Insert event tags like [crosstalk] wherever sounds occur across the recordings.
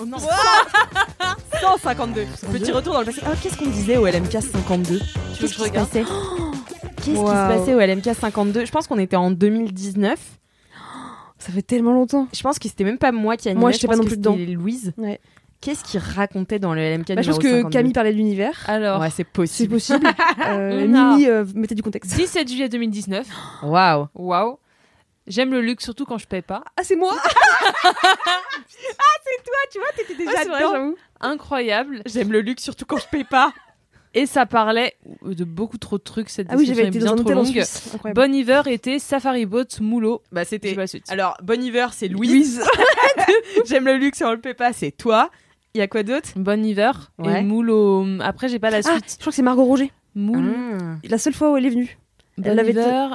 Oh non 152 [laughs] Petit retour dans le passé. Ah, qu'est-ce qu'on disait au LMK 52 Qu'est-ce qui se passait? Qu'est-ce qui se Wow. passait au LMK 52 Je pense qu'on était en 2019. Ça fait tellement longtemps. Je pense que c'était même pas moi qui animais. Moi, je pas non que plus c'était dedans. Louise. Ouais. Qu'est-ce qu'il racontait dans le LMK Bah, je pense que 52 Camille parlait de l'univers. Alors, Ouais, c'est C'est possible. possible. Euh, [laughs] Mimi euh, mettait du contexte. 17 juillet 2019. Waouh. Waouh. J'aime le luxe surtout quand je paye pas. Ah, c'est moi [laughs] T'étais déjà c'est vrai, dedans. Incroyable. J'aime le luxe surtout quand je paye pas. Et ça parlait de beaucoup trop de trucs. Cette Ah oui, j'avais été est bien dans trop longue. Bon hiver était Safari Boat Moulot. Bah c'était. Alors, Bon hiver, c'est Louise. [laughs] [laughs] J'aime le luxe on le paie pas, c'est toi. Il y a quoi d'autre? Bon hiver Ouais. et Moulot. Après, j'ai pas la Ah, suite. je crois que c'est Margot Roger. Moule. La seule fois où elle est venue. Bon elle avait un-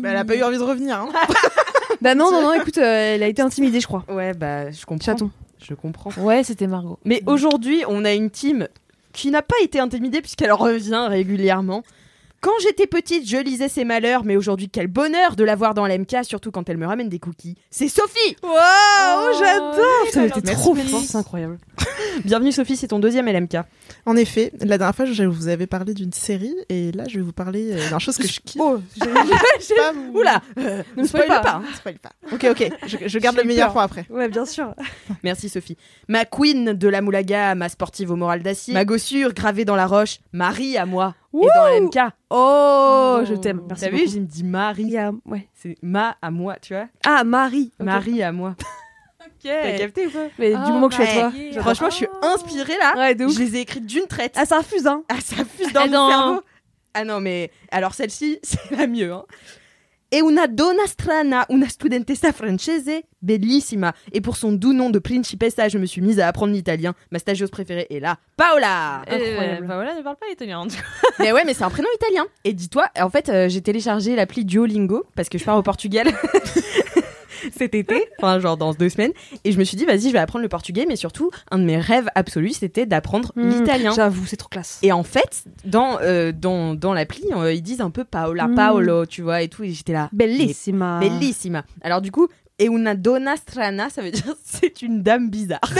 Bah, elle a pas eu envie de revenir. Hein. [laughs] Bah non, non, non, écoute, euh, elle a été intimidée, je crois. Ouais, bah je comprends. Chaton. Je comprends. Ouais, c'était Margot. Mais aujourd'hui, on a une team qui n'a pas été intimidée puisqu'elle revient régulièrement. Quand j'étais petite, je lisais ses malheurs, mais aujourd'hui, quel bonheur de la voir dans l'MK, surtout quand elle me ramène des cookies. C'est Sophie Waouh, Oh, j'adore Ça a été trop fort, c'est incroyable. [laughs] Bienvenue Sophie, c'est ton deuxième LMK. En effet, la dernière fois, je vous avais parlé d'une série et là, je vais vous parler euh, d'un chose que je kiffe. Oh, j'ai- Pas vous- [laughs] Oula euh, Ne spoil spoil pas. Ne spoil pas. Ok, ok, je, je garde le eu meilleur peur. pour après. Ouais, bien sûr. [laughs] Merci Sophie. Ma queen de la moulaga, ma sportive au moral d'acier, ma gossure gravée dans la roche, Marie à moi, et dans l'MK. Oh, je t'aime. Merci T'as vu, beaucoup. j'ai me dit Il Marie. y a- ouais. C'est ma à moi, tu vois. Ah, Marie. Ok. Marie à moi. [laughs] T'as capté ou pas Mais Ah, du moment que je suis à toi. J'adore. Franchement, je suis inspirée là. Ouais, de ouf. Je les ai écrites d'une traite. Ah, ça infuse, hein. Ah, ça fuse dans Et mon dans- cerveau. Ah non, mais alors celle-ci, [laughs] c'est la mieux. Hein. E una donna strana, una studentessa francese, bellissima. Et pour son doux nom de principessa, je me suis mise à apprendre l'italien. Ma stagiose préférée est là, Paola. Incroyable. Euh, bah voilà, ne parle pas italien. en tout cas. [laughs] mais ouais, mais c'est un prénom italien. Et dis-toi, en fait, euh, j'ai téléchargé l'appli Duolingo parce que je pars au Portugal. [laughs] [laughs] cet été, enfin genre dans deux semaines, et je me suis dit vas-y je vais apprendre le portugais, mais surtout un de mes rêves absolus c'était d'apprendre Hmm, l'italien. J'avoue, c'est trop classe. Et en fait, dans, euh, dans, dans l'appli, euh, ils disent un peu Paola, Mm. Paolo, tu vois, et tout. Et j'étais là. Bellissima. Bellissima. Alors, du coup, et una donna strana, ça veut dire [laughs] c'est une dame bizarre. [laughs]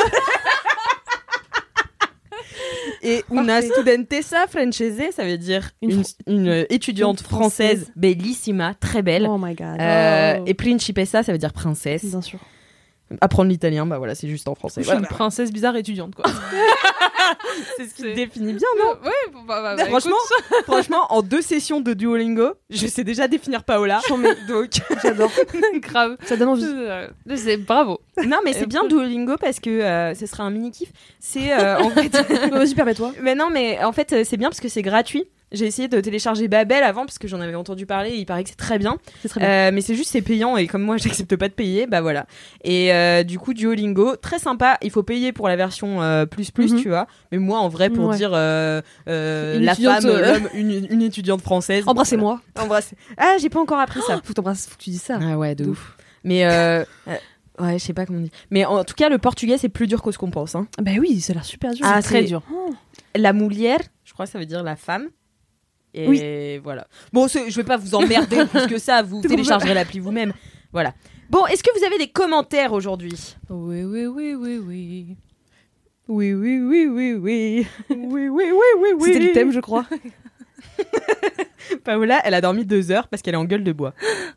et una studentessa francese, ça veut dire Une euh, étudiante Une française, Française. bellissima, très belle. Oh my god. Euh, Oh. Et principessa, ça veut dire princesse. Bien sûr. Apprendre l'italien, bah voilà, c'est juste en français. Je suis Voilà. une princesse bizarre étudiante, quoi. [laughs] C'est ce qui te définit bien, non ouais, bah, bah, bah, Franchement, [laughs] franchement, en deux sessions de Duolingo, je sais déjà définir Paola. Donc, J'adore. [laughs] grave. Ça donne envie. Euh, C'est bravo. non, mais c'est bien Duolingo parce que euh, ce sera un mini kiff. C'est euh, en fait, Vas-y, permets-toi. mais non, mais en fait, euh, c'est bien parce que c'est gratuit. J'ai essayé de télécharger Babel avant parce que j'en avais entendu parler. et il paraît que c'est très bien, C'est très bien. Euh, mais c'est juste c'est payant et comme moi [laughs] j'accepte pas de payer, bah voilà. Et euh, du coup Duolingo, très sympa. Il faut payer pour la version euh, plus plus, Mhm. tu vois. Mais moi en vrai pour Ouais. dire la femme, l'homme, une, une étudiante française. Embrassez-moi. Voilà. Embrassez. Ah j'ai pas encore appris ça. [gasps] Faut faut que tu dises ça. Ah ouais, de De ouf. Mais ouais, je sais pas comment on dit. Mais en tout cas, le portugais c'est plus dur que ce qu'on pense. Hein. Bah oui, ça a l'air super dur. Ah, très dur. La moulière, je crois que ça veut dire la femme. Et Oui. voilà. Bon, je vais pas vous emmerder [laughs] plus que ça. Vous téléchargerez l'appli vous-même. Voilà. Bon, est-ce que vous avez des commentaires aujourd'hui? Oui, oui, oui, oui, oui. Oui, oui, oui, oui, oui. oui, oui, oui, oui, oui. C'était le thème, je crois. [laughs] Paola, elle a dormi deux heures parce qu'elle est en gueule de bois.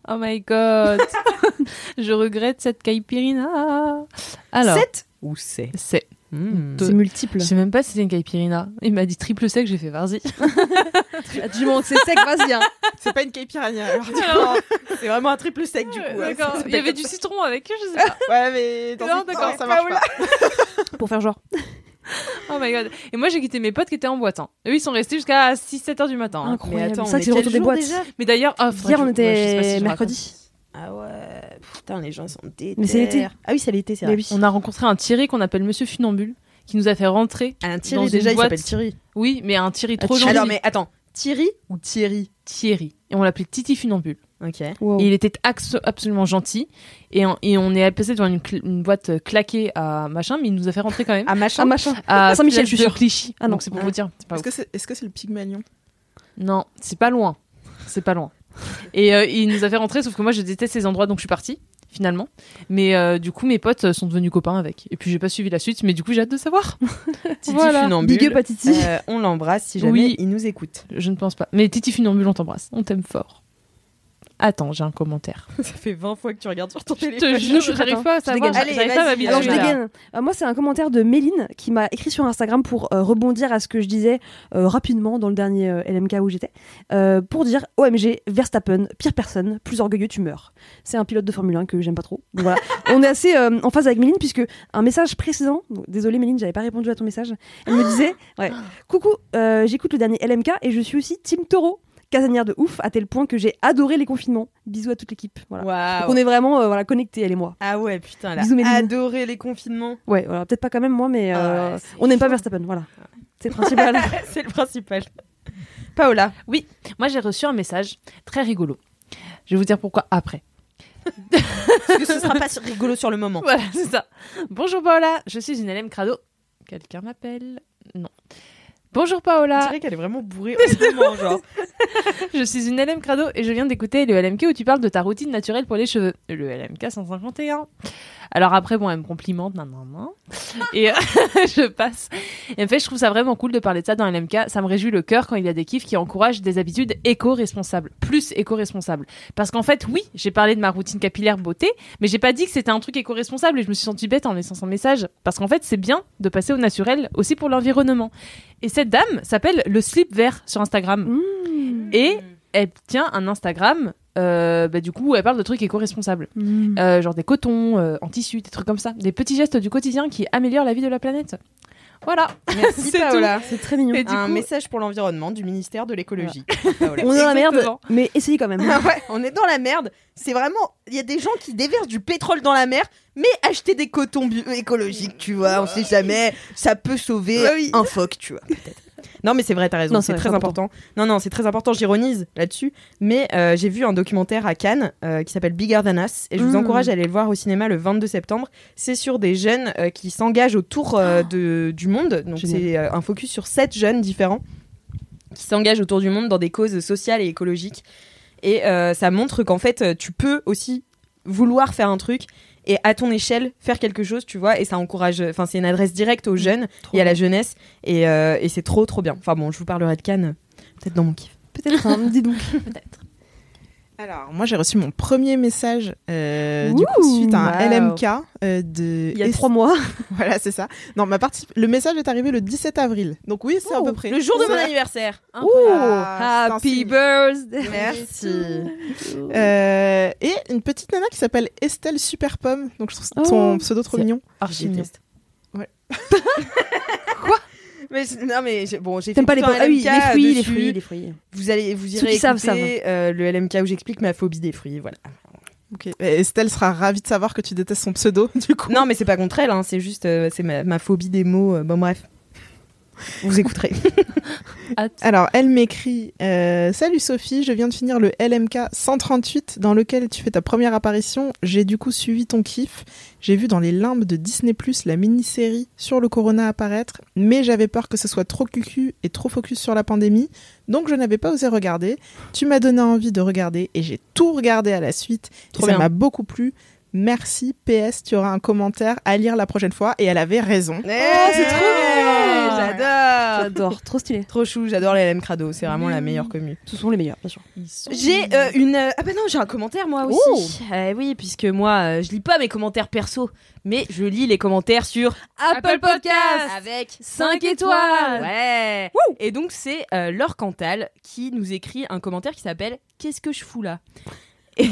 Oh my god. [laughs] Je regrette cette caipirinha. Alors, 7 ou c'est? C'est Hmm. C'est multiple. Je sais même pas si c'était une caipirinha. Il m'a dit triple sec, j'ai fait vas-y. [laughs] Ah, Du moment que c'est sec, vas-y. hein. C'est pas une caipirinha. Alors, Alors, [laughs] C'est vraiment un triple sec du coup. ouais. Ça Il y avait du citron avec, je sais pas. [laughs] ouais, mais dans Non, d'accord. ça marche pas. Pour faire genre. Oh my god. Et moi, j'ai quitté mes potes qui étaient en boîte. hein. Eux, ils sont restés jusqu'à 6-7 heures du matin. hein. Incroyable. attends, c'est ça c'est est le retour des boîtes. déjà? Mais d'ailleurs, ah, faudrait Hier, on je- était je mercredi. Ah ouais, putain, les gens sont déter. Mais c'est l'été. Ah oui, c'est l'été, c'est vrai. oui. On a rencontré un Thierry qu'on appelle Monsieur Funambule, qui nous a fait rentrer. Un Dans Thierry, une déjà, il s'appelle Thierry. Oui, mais un Thierry Ah, trop gentil. Alors, mais attends, Thierry ou Thierry? Thierry. Et on l'appelait Titi Funambule. Ok. Wow. Et il était absolument gentil. Et on, et on est passé devant une, boîte claquée à machin, mais il nous a fait rentrer quand même. Ah, machin. Ah, machin. à Saint-Michel, je suis. Clichy. Ah non. Donc c'est pour Ah. vous dire. c'est pas Est-ce que c'est est -ce c'est le Pygmalion? Non, c'est pas loin. C'est pas loin. Et euh, il nous a fait rentrer, sauf que moi je déteste ces endroits, donc je suis partie finalement. Mais euh, du coup, mes potes euh, sont devenus copains avec. Et puis j'ai pas suivi la suite, mais du coup j'ai hâte de savoir. [laughs] Titi Voilà. Funambule. Big up à Titi. Euh, on l'embrasse si jamais Oui. il nous écoute. Je ne pense pas. Mais Titi Funambule, on t'embrasse. On t'aime fort. Attends, j'ai un commentaire. [laughs] Ça fait 20 fois que tu regardes sur ton Je te jure, j'arrive pas à savoir. Allez, pas à. Alors je dégaine. Euh, moi, c'est un commentaire de Méline qui m'a écrit sur Instagram pour euh, rebondir à ce que je disais euh, rapidement dans le dernier euh, LMK où j'étais, euh, pour dire OMG, Verstappen, pire personne, plus orgueilleux, tu meurs. C'est un pilote de Formule 1 que j'aime pas trop. Donc voilà, [laughs] on est assez euh, en phase avec Méline puisque un message précédent, donc, désolé Méline, j'avais pas répondu à ton message. Elle me disait, ouais, coucou, euh, j'écoute le dernier LMK et je suis aussi Team Taureau. Casanière de ouf, à tel point que j'ai adoré les confinements. Bisous à toute l'équipe. Voilà. Donc on est vraiment euh, voilà, connectés, elle et moi. Ah ouais, putain, elle Bisous, adoré les confinements. Ouais, voilà, peut-être pas quand même moi, mais Ah euh, on n'aime pas. Verstappen, voilà. C'est le principal. [laughs] C'est le principal. Paola. Moi j'ai reçu un message très rigolo. Je vais vous dire pourquoi après. Parce que ce sera pas rigolo sur le moment. [laughs] Voilà, c'est ça. Bonjour Paola, je suis une LM Crado. Quelqu'un m'appelle Non. Bonjour On Paola, dirait qu'elle est vraiment bourrée moment, genre. je suis une LM Crado et je viens d'écouter le LMK où tu parles de ta routine naturelle pour les cheveux. Le LMK 151. Alors après, bon, elle me complimente, nan, nan, nan. Et euh, [laughs] je passe. Et en fait, je trouve ça vraiment cool de parler de ça dans LMK. Ça me réjouit le cœur quand il y a des kiffs qui encouragent des habitudes éco-responsables. Plus éco-responsables. Parce qu'en fait, oui, j'ai parlé de ma routine capillaire beauté, mais j'ai pas dit que c'était un truc éco-responsable et je me suis sentie bête en laissant son message. Parce qu'en fait, c'est bien de passer au naturel aussi pour l'environnement. Et cette dame s'appelle le slip vert sur Instagram. Mmh. Et elle tient un Instagram, euh, bah, du coup, où elle parle de trucs éco-responsables. Mmh. Euh, genre des cotons euh, en tissu, des trucs comme ça. Des petits gestes du quotidien qui améliorent la vie de la planète. Voilà. Merci [laughs] C'est Paola. C'est très mignon. Et du un coup- message pour l'environnement du ministère de l'écologie. [laughs] Paola. On est dans la merde, mais essayez quand même. Ah ouais, on est dans la merde. C'est vraiment, il y a des gens qui déversent du pétrole dans la mer, mais acheter des cotons bio- écologiques, tu vois, on sait jamais, ça peut sauver Ouais, oui. un phoque, tu vois. peut-être. Non, mais c'est vrai, t'as raison, c'est très important. Non, non, c'est très important. J'ironise là-dessus, mais euh, j'ai vu un documentaire à Cannes euh, qui s'appelle Bigger Than Us, et je vous Mm. encourage à aller le voir au cinéma le 22 septembre. C'est sur des jeunes euh, qui s'engagent autour euh, de, du monde. Donc c'est un focus sur sept jeunes différents qui s'engagent autour du monde dans des causes sociales et écologiques. Et ça montre qu'en fait, tu peux aussi vouloir faire un truc et à ton échelle faire quelque chose, tu vois. Et ça encourage. Enfin, c'est une adresse directe aux jeunes et à la jeunesse. Et, euh, et c'est trop, trop bien. Enfin bon, je vous parlerai de Cannes peut-être dans mon kiff. Peut-être, hein, dis donc. [laughs] Peut-être. Alors, moi, j'ai reçu mon premier message, euh, du coup, suite à un wow. LMK euh, de. Il y a trois mois. [laughs] Voilà, c'est ça. Non, ma partie... le message est arrivé le 17 avril. Donc, oui, c'est à Oh, peu près. Le jour de mon anniversaire. Ouh, Ah, happy birthday. Merci. Euh, et une petite nana qui s'appelle Estelle Super Pomme. Donc, je trouve Oh. son pseudo trop mignon. Archi Je mignon. déteste. Ouais. [laughs] Quoi? Mais, non mais bon j'ai fait T'aimes pas les Ah oui, les fruits, les dessus. fruits, les fruits. Vous allez vous irez savent, euh, le LMK où j'explique ma phobie des fruits voilà. Ok. Et Estelle sera ravie de savoir que tu détestes son pseudo, [laughs] du coup. Non mais c'est pas contre elle hein, c'est juste euh, c'est ma, ma phobie des mots euh, bon bref. Vous écouterez. [laughs] Alors, elle m'écrit euh, Salut Sophie, je viens de finir le LMK 138 dans lequel tu fais ta première apparition. J'ai du coup suivi ton kiff. J'ai vu dans les limbes de Disney Plus la mini-série sur le corona apparaître, mais j'avais peur que ce soit trop cucu et trop focus sur la pandémie, donc je n'avais pas osé regarder. Tu m'as donné envie de regarder et j'ai tout regardé à la suite. Et ça m'a beaucoup plu. Merci, PS, tu auras un commentaire à lire la prochaine fois. Et elle avait raison. Oh, c'est trop bien. J'adore J'adore, trop stylé. Trop chou, j'adore les LM Crado, c'est vraiment la meilleure commune. Ce sont les meilleurs, bien sûr. J'ai euh, une. euh, Ah bah non, j'ai un commentaire moi aussi. Euh, oui, puisque moi, euh, je lis pas mes commentaires perso, mais je lis les commentaires sur Apple Podcast. avec 5 étoiles. Ouais. Et donc c'est euh, Laure Cantal qui nous écrit un commentaire qui s'appelle Qu'est-ce que je fous là? [laughs] Et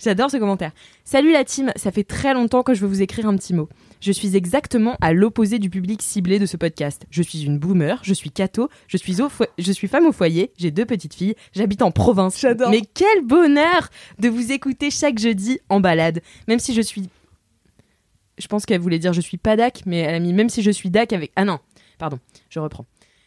j'adore ce commentaire. Salut la team, ça fait très longtemps que je veux vous écrire un petit mot. Je suis exactement à l'opposé du public ciblé de ce podcast. Je suis une boomer, je suis catho, je suis, au je suis femme au foyer, j'ai deux petites filles, j'habite en province. J'adore. Mais quel bonheur de vous écouter chaque jeudi en balade. Même si je suis. Je pense qu'elle voulait dire je suis pas DAC, mais elle a mis même si je suis DAC avec. Ah non, pardon, je reprends.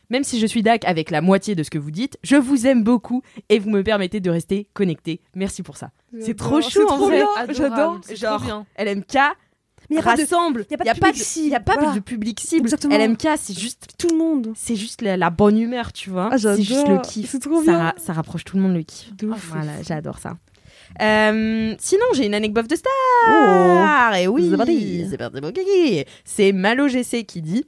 Même si je suis DAC avec la moitié de ce que vous dites, je vous aime beaucoup et vous me permettez de rester connecté. Merci pour ça. C'est trop chou en trop vrai. J'adore. Genre, bien. LMK Mais y a pas de- rassemble. y a pas de Y public de- cible, y a pas voilà. de public cible. Exactement. LMK, c'est juste, tout le monde. c'est juste la, la bonne humeur, tu vois. Ah, c'est juste le kiff. C'est trop ça, bien. ra- ça rapproche tout le monde le kiff. Ouf. Voilà, j'adore ça. Euh, sinon, j'ai une anecdote de star. Oh. Et oui, C'est parti. C'est Malo GC qui dit.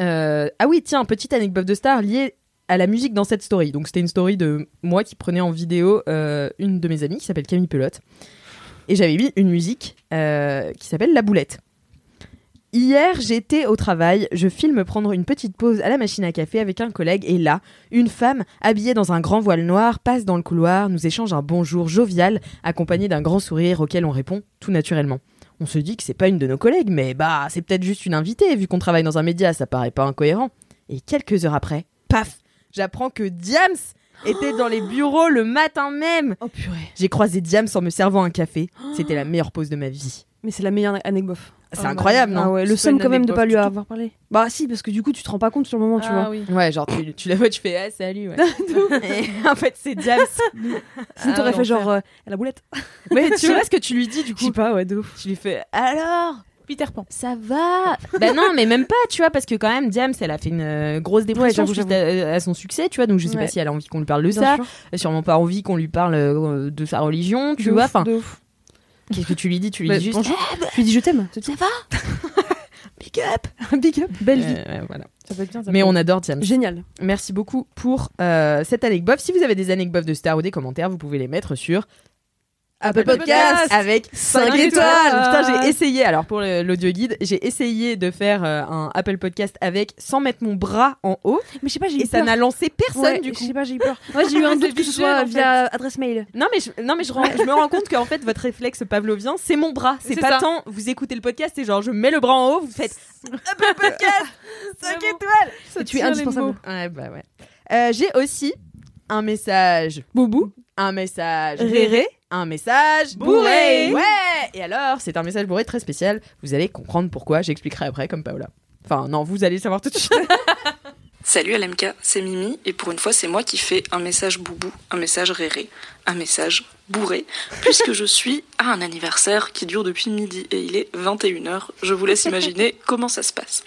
Euh, ah oui, tiens, petite anecdote de star liée à la musique dans cette story. Donc, c'était une story de moi qui prenais en vidéo euh, une de mes amies qui s'appelle Camille Pelote. Et j'avais mis une musique euh, qui s'appelle La Boulette. Hier, j'étais au travail, je filme prendre une petite pause à la machine à café avec un collègue et là, une femme habillée dans un grand voile noir passe dans le couloir, nous échange un bonjour jovial accompagné d'un grand sourire auquel on répond tout naturellement. On se dit que c'est pas une de nos collègues, mais bah c'est peut-être juste une invitée vu qu'on travaille dans un média, ça paraît pas incohérent. Et quelques heures après, paf, j'apprends que Diams était dans les bureaux le matin même. Oh purée. J'ai croisé Diams en me servant un café. C'était la meilleure pause de ma vie. Mais c'est la meilleure anecdote. C'est Oh, incroyable, Ah non ouais, le seum quand même de pas lui avoir parlé. Bah si, parce que du coup tu te rends pas compte sur le moment, tu Ah vois. oui. Ouais, genre tu, tu la vois, tu fais ah salut. Ouais. [laughs] [laughs] Et en fait, c'est Diams. [laughs] Sinon Ah, t'aurais fait genre euh, la boulette. Mais tu vois ce que tu lui dis du Je sais coup pas, ouais, de ouf. Tu lui fais alors Peter Pan. ça va? Bah non, mais même pas, tu vois, parce que quand même, Diams, elle a fait une euh, grosse dépression suite à, à son succès, tu vois, donc je sais Ouais. pas si elle a envie qu'on lui parle de Bien ça, sûr. elle a sûrement pas envie qu'on lui parle euh, de sa religion, tu De vois, ouf, enfin. Qu'est-ce que tu lui dis? Tu lui Bah, dis juste bonjour. Je lui dis je t'aime. ça va? [laughs] Big up [laughs] Big up, belle vie. Euh, ouais, voilà. Ça peut être bien. ça Mais peut on adore Diams. Génial. Merci beaucoup pour euh, cette anecdote. Si vous avez des anecdotes de stars ou des commentaires, vous pouvez les mettre sur Apple Podcast. Avec 5 Cinq étoiles. Putain, j'ai essayé. Alors pour l'audio guide, j'ai essayé de faire euh, un Apple Podcast avec sans mettre mon bras en haut Mais je sais pas, j'ai eu et ça n'a lancé personne du Je coup. sais pas, j'ai eu peur. [laughs] Ouais, j'ai eu un C'est doute que ce soit via adresse mail. Non mais je, non mais je, je me rends compte qu'en fait votre réflexe pavlovien c'est mon bras. C'est C'est pas tant vous écoutez le podcast et genre je mets le bras en haut, vous faites Apple Podcast [laughs] 5 Vraiment. étoiles. Tu es indispensable. Ouais bah ouais. Euh, j'ai aussi un message Boubou. un message Réré. Un message Bourré. Ouais Et alors, c'est un message bourré très spécial. Vous allez comprendre pourquoi, j'expliquerai après comme Paola. Enfin, non, vous allez savoir tout de suite. [laughs] Salut LMK, c'est Mimi et pour une fois c'est moi qui fais un message boubou, un message réré, un message bourré, puisque je suis à un anniversaire qui dure depuis midi et il est 21h. Je vous laisse imaginer comment ça se passe.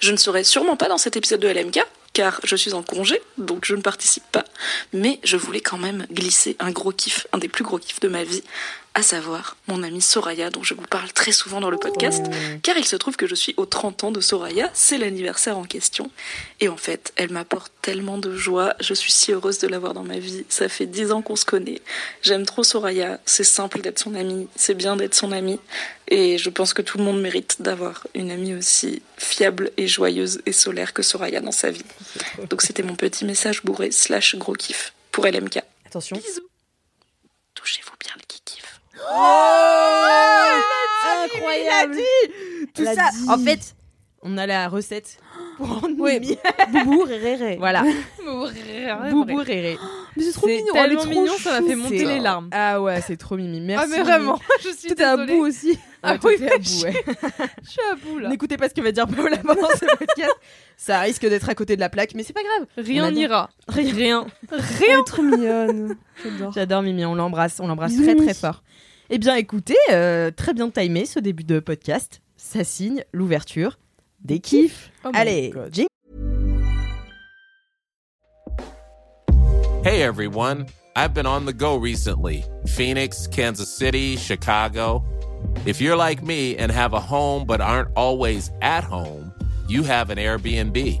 Je ne serai sûrement pas dans cet épisode de LMK car je suis en congé, donc je ne participe pas, mais je voulais quand même glisser un gros kiff, un des plus gros kiffs de ma vie, à savoir mon amie Soraya dont je vous parle très souvent dans le podcast, car il se trouve que je suis aux 30 ans de Soraya, c'est l'anniversaire en question. Et en fait, elle m'apporte tellement de joie. Je suis si heureuse de l'avoir dans ma vie. Ça fait dix ans qu'on se connaît. J'aime trop Soraya. C'est simple d'être son amie. C'est bien d'être son amie. Et je pense que tout le monde mérite d'avoir une amie aussi fiable et joyeuse et solaire que Soraya dans sa vie. Donc c'était mon petit message bourré slash gros kiff pour LMK. Attention. Bisous. Touchez-vous bien le kiff. Incroyable. Tout Elle a ça. dit. En fait, on a la recette pour rendre Oui. Mimi. Boubou, réré. Voilà. [laughs] Boubou réré. Mais c'est trop C'est mignon. elle est tellement trop mignon, ça m'a chou. fait monter C'est- les larmes. Ah ouais, c'est trop Mimi. Merci. Ah mais vraiment, [laughs] je suis Tout à désolée. bout aussi. Ah Ah oui, à bout, ouais. [laughs] Je suis à bout là. N'écoutez pas ce que va dire Paola pendant ce podcast. Ça risque d'être à côté de la plaque, mais c'est pas grave. On Rien adore. n'ira. Rien. Elle est trop mignonne. J'adore. J'adore Mimi, on l'embrasse, on l'embrasse Bisous, très Mimi. très fort. Eh bien écoutez, euh, très bien timé ce début de podcast. Ça signe l'ouverture des kiffs. Oh Allez, jingle. Hey everyone, I've been on the go recently Phoenix, Kansas City, Chicago. If you're like me and have a home but aren't always at home, you have an Airbnb.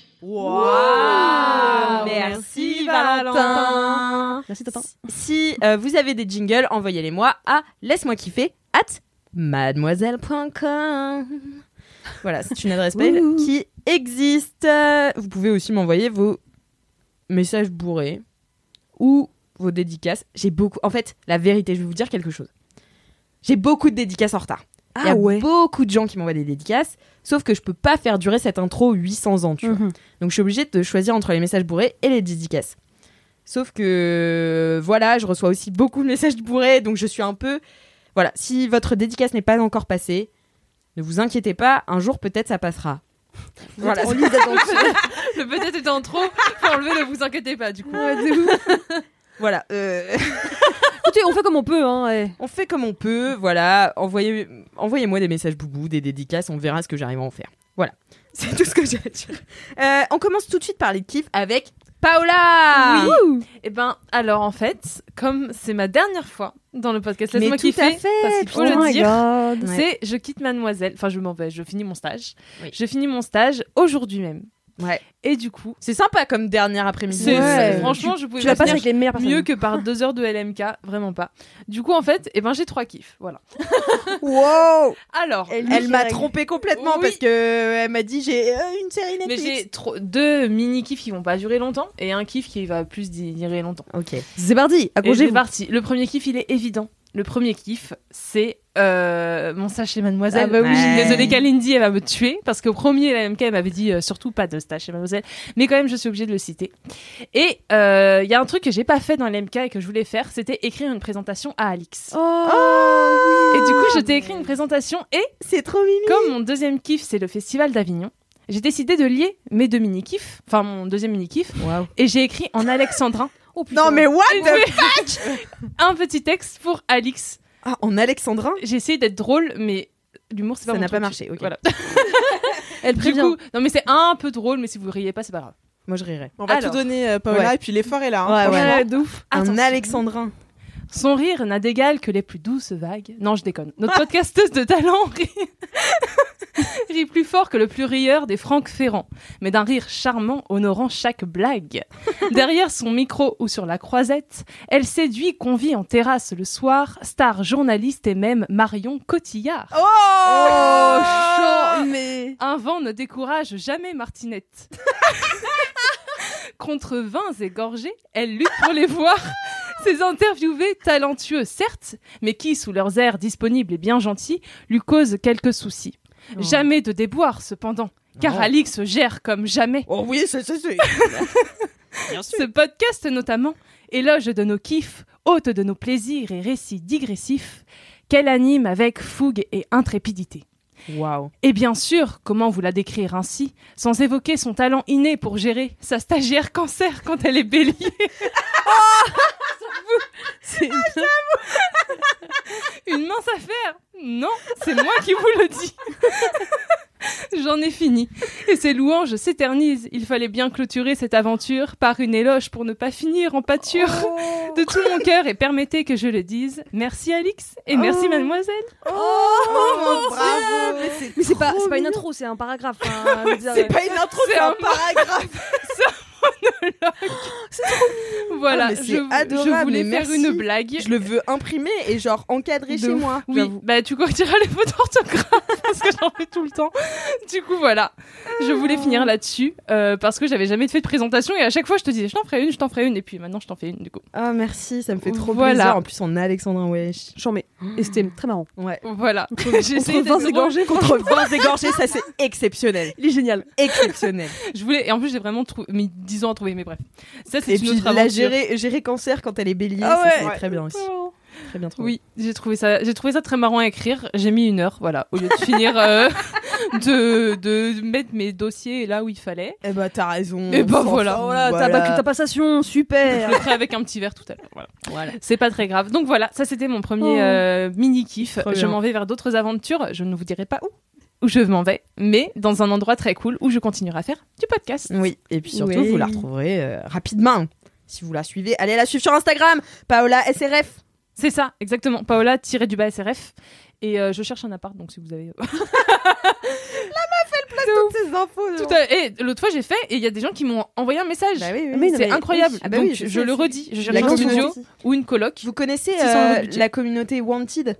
Waouh Merci Valentin. Merci Tintin. Si euh, vous avez des jingles, envoyez-les moi à laisse-moi kiffer at mademoiselle.com. Voilà, c'est une adresse mail qui existe. Vous pouvez aussi m'envoyer vos messages bourrés ou vos dédicaces. J'ai beaucoup. En fait, la vérité, je vais vous dire quelque chose. J'ai beaucoup de dédicaces en retard. Il y a Ah ouais. beaucoup de gens qui m'envoient des dédicaces, sauf que je peux pas faire durer cette intro 800 ans, tu vois. Mhm. Donc je suis obligée de choisir entre les messages bourrés et les dédicaces. Sauf que voilà, je reçois aussi beaucoup de messages bourrés, donc je suis un peu voilà. Si votre dédicace n'est pas encore passée, ne vous inquiétez pas, un jour peut-être ça passera. [laughs] Voilà. En. [laughs] Le peut-être étant trop, faut enlever, ne vous inquiétez pas du coup. Voilà. euh, [laughs] Écoutez, on fait comme on peut. Hein, ouais. on fait comme on peut. Voilà. Envoyez, envoyez-moi des messages boubou, des dédicaces. On verra ce que j'arrive à en faire. Voilà. [laughs] C'est tout ce que j'ai à dire. Euh, on commence tout de suite par les kiffs avec Paola. Et ben, alors en fait, comme c'est ma dernière fois dans le podcast, Mais laisse-moi tout kiffer, à fait. parce qu'il faut Oh le my dire. God. Ouais. C'est je quitte Mademoiselle, enfin je m'en vais, je finis mon stage. Oui. Je finis mon stage aujourd'hui même. Ouais. Et du coup, C'est sympa comme dernier après-midi. c'est, Ouais. c'est- franchement, je pouvais Tu pas avec les mieux que par deux heures de LMK, vraiment pas. Du coup, en fait, eh ben j'ai trois kiffs, voilà. [laughs] Wow. Alors, Elle m'a trompé complètement Oui. parce que euh, elle m'a dit j'ai euh, une série mais Netflix. j'ai trop- deux mini kiffs qui vont pas durer longtemps et un kiff qui va plus durer longtemps. Ok. C'est parti. Et c'est Accrochez-vous. parti. Le premier kiff, il est évident. Le premier kiff, c'est euh, mon stage chez Mademoiselle. Ah bah oui. Ouais. désolée, Kalindi, elle va me tuer parce qu'au premier, la MK, elle m'avait dit euh, surtout pas de stage chez Mademoiselle. Mais quand même, je suis obligée de le citer. Et euh, il y a un truc que j'ai pas fait dans l'MK et que je voulais faire, c'était écrire une présentation à Alix. Oh, Et du coup, je t'ai écrit une présentation et C'est trop mimi. comme mon deuxième kiff, c'est le Festival d'Avignon, j'ai décidé de lier mes deux mini-kiffs, enfin mon deuxième mini-kiff, Waouh. et j'ai écrit en alexandrin Oh, putain. Non mais what the... j'ai- [laughs] un petit texte pour Alix. ah, en alexandrin J'ai essayé d'être drôle, mais l'humour, c'est pas Ça mon n'a pas marché, ok. Voilà. [laughs] Elle Du prévient. coup, non mais c'est un peu drôle, mais si vous riez pas, c'est pas grave. Moi je rirais. On va Alors. tout donner, euh, Paola, Ouais. et puis l'effort est là. hein, Ouais, franchement. Ouais, de ouf. Un Attention. alexandrin. Son rire n'a d'égal que les plus douces vagues. Non, je déconne. Notre podcasteuse de talent rit... [laughs] rit plus fort que le plus rieur des Franck Ferrand, mais d'un rire charmant honorant chaque blague. Derrière son micro ou sur la croisette, elle séduit, convie en terrasse le soir, star journaliste et même Marion Cotillard. Oh, chaud, mais. Un vent ne décourage jamais Martinette. [laughs] Contre vins et gorgées, elle lutte pour les voir. Ses interviewés, talentueux certes, mais qui, sous leurs airs disponibles et bien gentils, lui causent quelques soucis. Jamais de déboire, cependant, car. Alix gère comme jamais. Oh oui, c'est. [laughs] Ce podcast notamment, éloge de nos kiffs, hôte de nos plaisirs et récits digressifs, qu'elle anime avec fougue et intrépidité. Waouh. Et bien sûr, comment vous la décrire ainsi, sans évoquer son talent inné pour gérer sa stagiaire cancer quand elle est bélier. [laughs] C'est une mince affaire. Non, c'est moi qui vous le dis [laughs] [laughs] J'en ai fini. Et ces louanges s'éternisent. Il fallait bien clôturer cette aventure par une éloge pour ne pas finir en pâture. De tout mon cœur, et permettez que je le dise, merci Alix et merci mademoiselle. Oh, bravo. Mais c'est pas, une intro, c'est un paragraphe. hein, [laughs] C'est pas une intro, C'est c'est un un paragraphe. [laughs] [laughs] Voilà, Ah, mais je, c'est adorable, je voulais faire merci. une blague. Je le veux imprimer et genre encadrer De chez moi. Oui, bah tu corrigeras les fautes d'orthographe [laughs] parce que j'en fais tout le temps. Du coup, voilà. Je voulais finir là-dessus euh, parce que j'avais jamais fait de présentation et à chaque fois je te disais je t'en ferai une, je t'en ferai une et puis maintenant je t'en fais une du coup. Ah merci, ça me fait trop Voilà. plaisir. En plus on a Alexandrin Wesh. J'en mets. Et c'était très marrant. Ouais. Voilà. [laughs] J'ai essayé Entre 20 d'être égorgés. Contre 20 égorgés, ça c'est exceptionnel. Il est génial. Exceptionnel. Je voulais et en plus j'ai vraiment mis 10 ans à trouver mais bref. Ça, c'est une puis autre la gérer, gérer cancer quand elle est bélier, Ah ouais. c'est Ouais. très bien aussi. Très bien trouvé. Oui, j'ai trouvé ça, j'ai trouvé ça très marrant à écrire. J'ai mis une heure, voilà, au lieu de [laughs] finir euh, de, de mettre mes dossiers là où il fallait. Eh bah t'as raison. Et bah on s'en voilà. fout, Voilà, t'as battu ta passation, Je super. le ferai avec un petit verre tout à l'heure. Voilà. Voilà. C'est pas très grave. Donc voilà, ça c'était mon premier Oh. euh, mini kiff. Je m'en vais vers d'autres aventures. Je ne vous dirai pas où où je m'en vais, mais dans un endroit très cool où je continuerai à faire du podcast. Oui, et puis surtout, Oui. vous la retrouverez euh, rapidement. Si vous la suivez, allez la suivre sur Instagram, Paola SRF. C'est ça, exactement. Paola tiré du bas SRF. Et euh, je cherche un appart, donc si vous avez. [laughs] Toutes ces infos. Tout à- Et l'autre fois j'ai fait, et il y a des gens qui m'ont envoyé un message. Bah oui, oui. C'est incroyable. Ah bah donc oui, je, le redis, je cherche La un studio ou une coloc. Vous connaissez 600 euh, la communauté Wanted?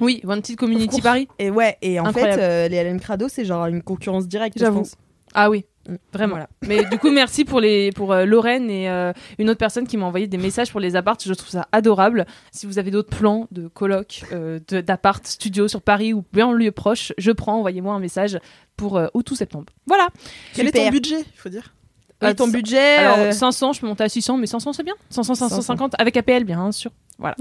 Oui, Wanted Community. Paris. Et ouais, et en Incroyable. fait, euh, les LM Crado, c'est genre une concurrence directe, je J'avoue. pense. Ah oui, Mm. vraiment. Voilà. Mais du coup, [laughs] merci pour les pour euh, Lorraine et euh, une autre personne qui m'a envoyé des messages pour les apparts. Je trouve ça adorable. Si vous avez d'autres plans de coloc, euh, de- d'appart, studio sur Paris ou bien en lieu proche, je prends. Envoyez-moi un message pour euh, août ou septembre. Voilà. Quel est ton budget, il faut dire? Et Euh, ton budget Alors euh, 500, je peux monter à 600, mais 500 c'est bien. 500, 550 avec APL bien sûr. Voilà.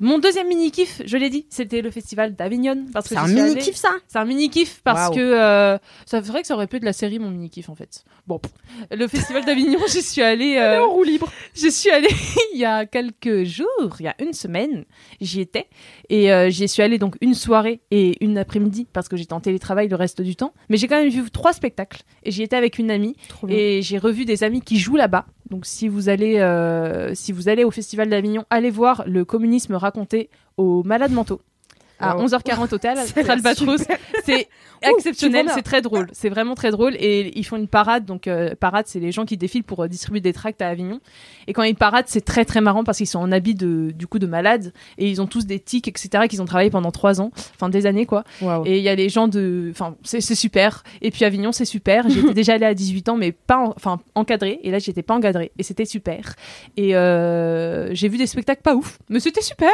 Mon deuxième mini kiff, je l'ai dit, c'était le festival d'Avignon parce que C'est un mini kiff ça? C'est un mini kiff parce que euh, ça vrai que ça aurait pu être la série mon mini kiff en fait. Bon, pff. le festival d'Avignon, [laughs] j'y suis allée. euh, roue libre. J'y suis allée [laughs] il y a quelques jours, il y a une semaine, j'y étais et euh, j'y suis allée donc une soirée et une après-midi parce que j'étais en télétravail le reste du temps. Mais j'ai quand même vu trois spectacles et j'y étais avec une amie et j'ai revu des amis qui jouent là-bas. Donc si vous allez euh, si vous allez au festival d'Avignon, allez voir le communisme raconté aux malades mentaux. À Wow. 11h40 au l'air [laughs] Albatros. C'est [laughs] exceptionnel, c'est très drôle. [laughs] C'est vraiment très drôle. Et ils font une parade. Donc, euh, parade, c'est les gens qui défilent pour euh, distribuer des tracts à Avignon. Et quand ils paradent, c'est très très marrant parce qu'ils sont en habit de, du coup, de malades. Et ils ont tous des tics, etc., qu'ils ont travaillé pendant trois ans. Enfin, des années, quoi. Et il y a les gens de. Enfin, c'est super. Et puis Avignon, c'est super. J'étais déjà allée à 18 ans, mais pas. en- Enfin, encadrée. Et là, j'étais pas encadrée. Et c'était super. Et euh, j'ai vu des spectacles pas ouf, mais c'était super.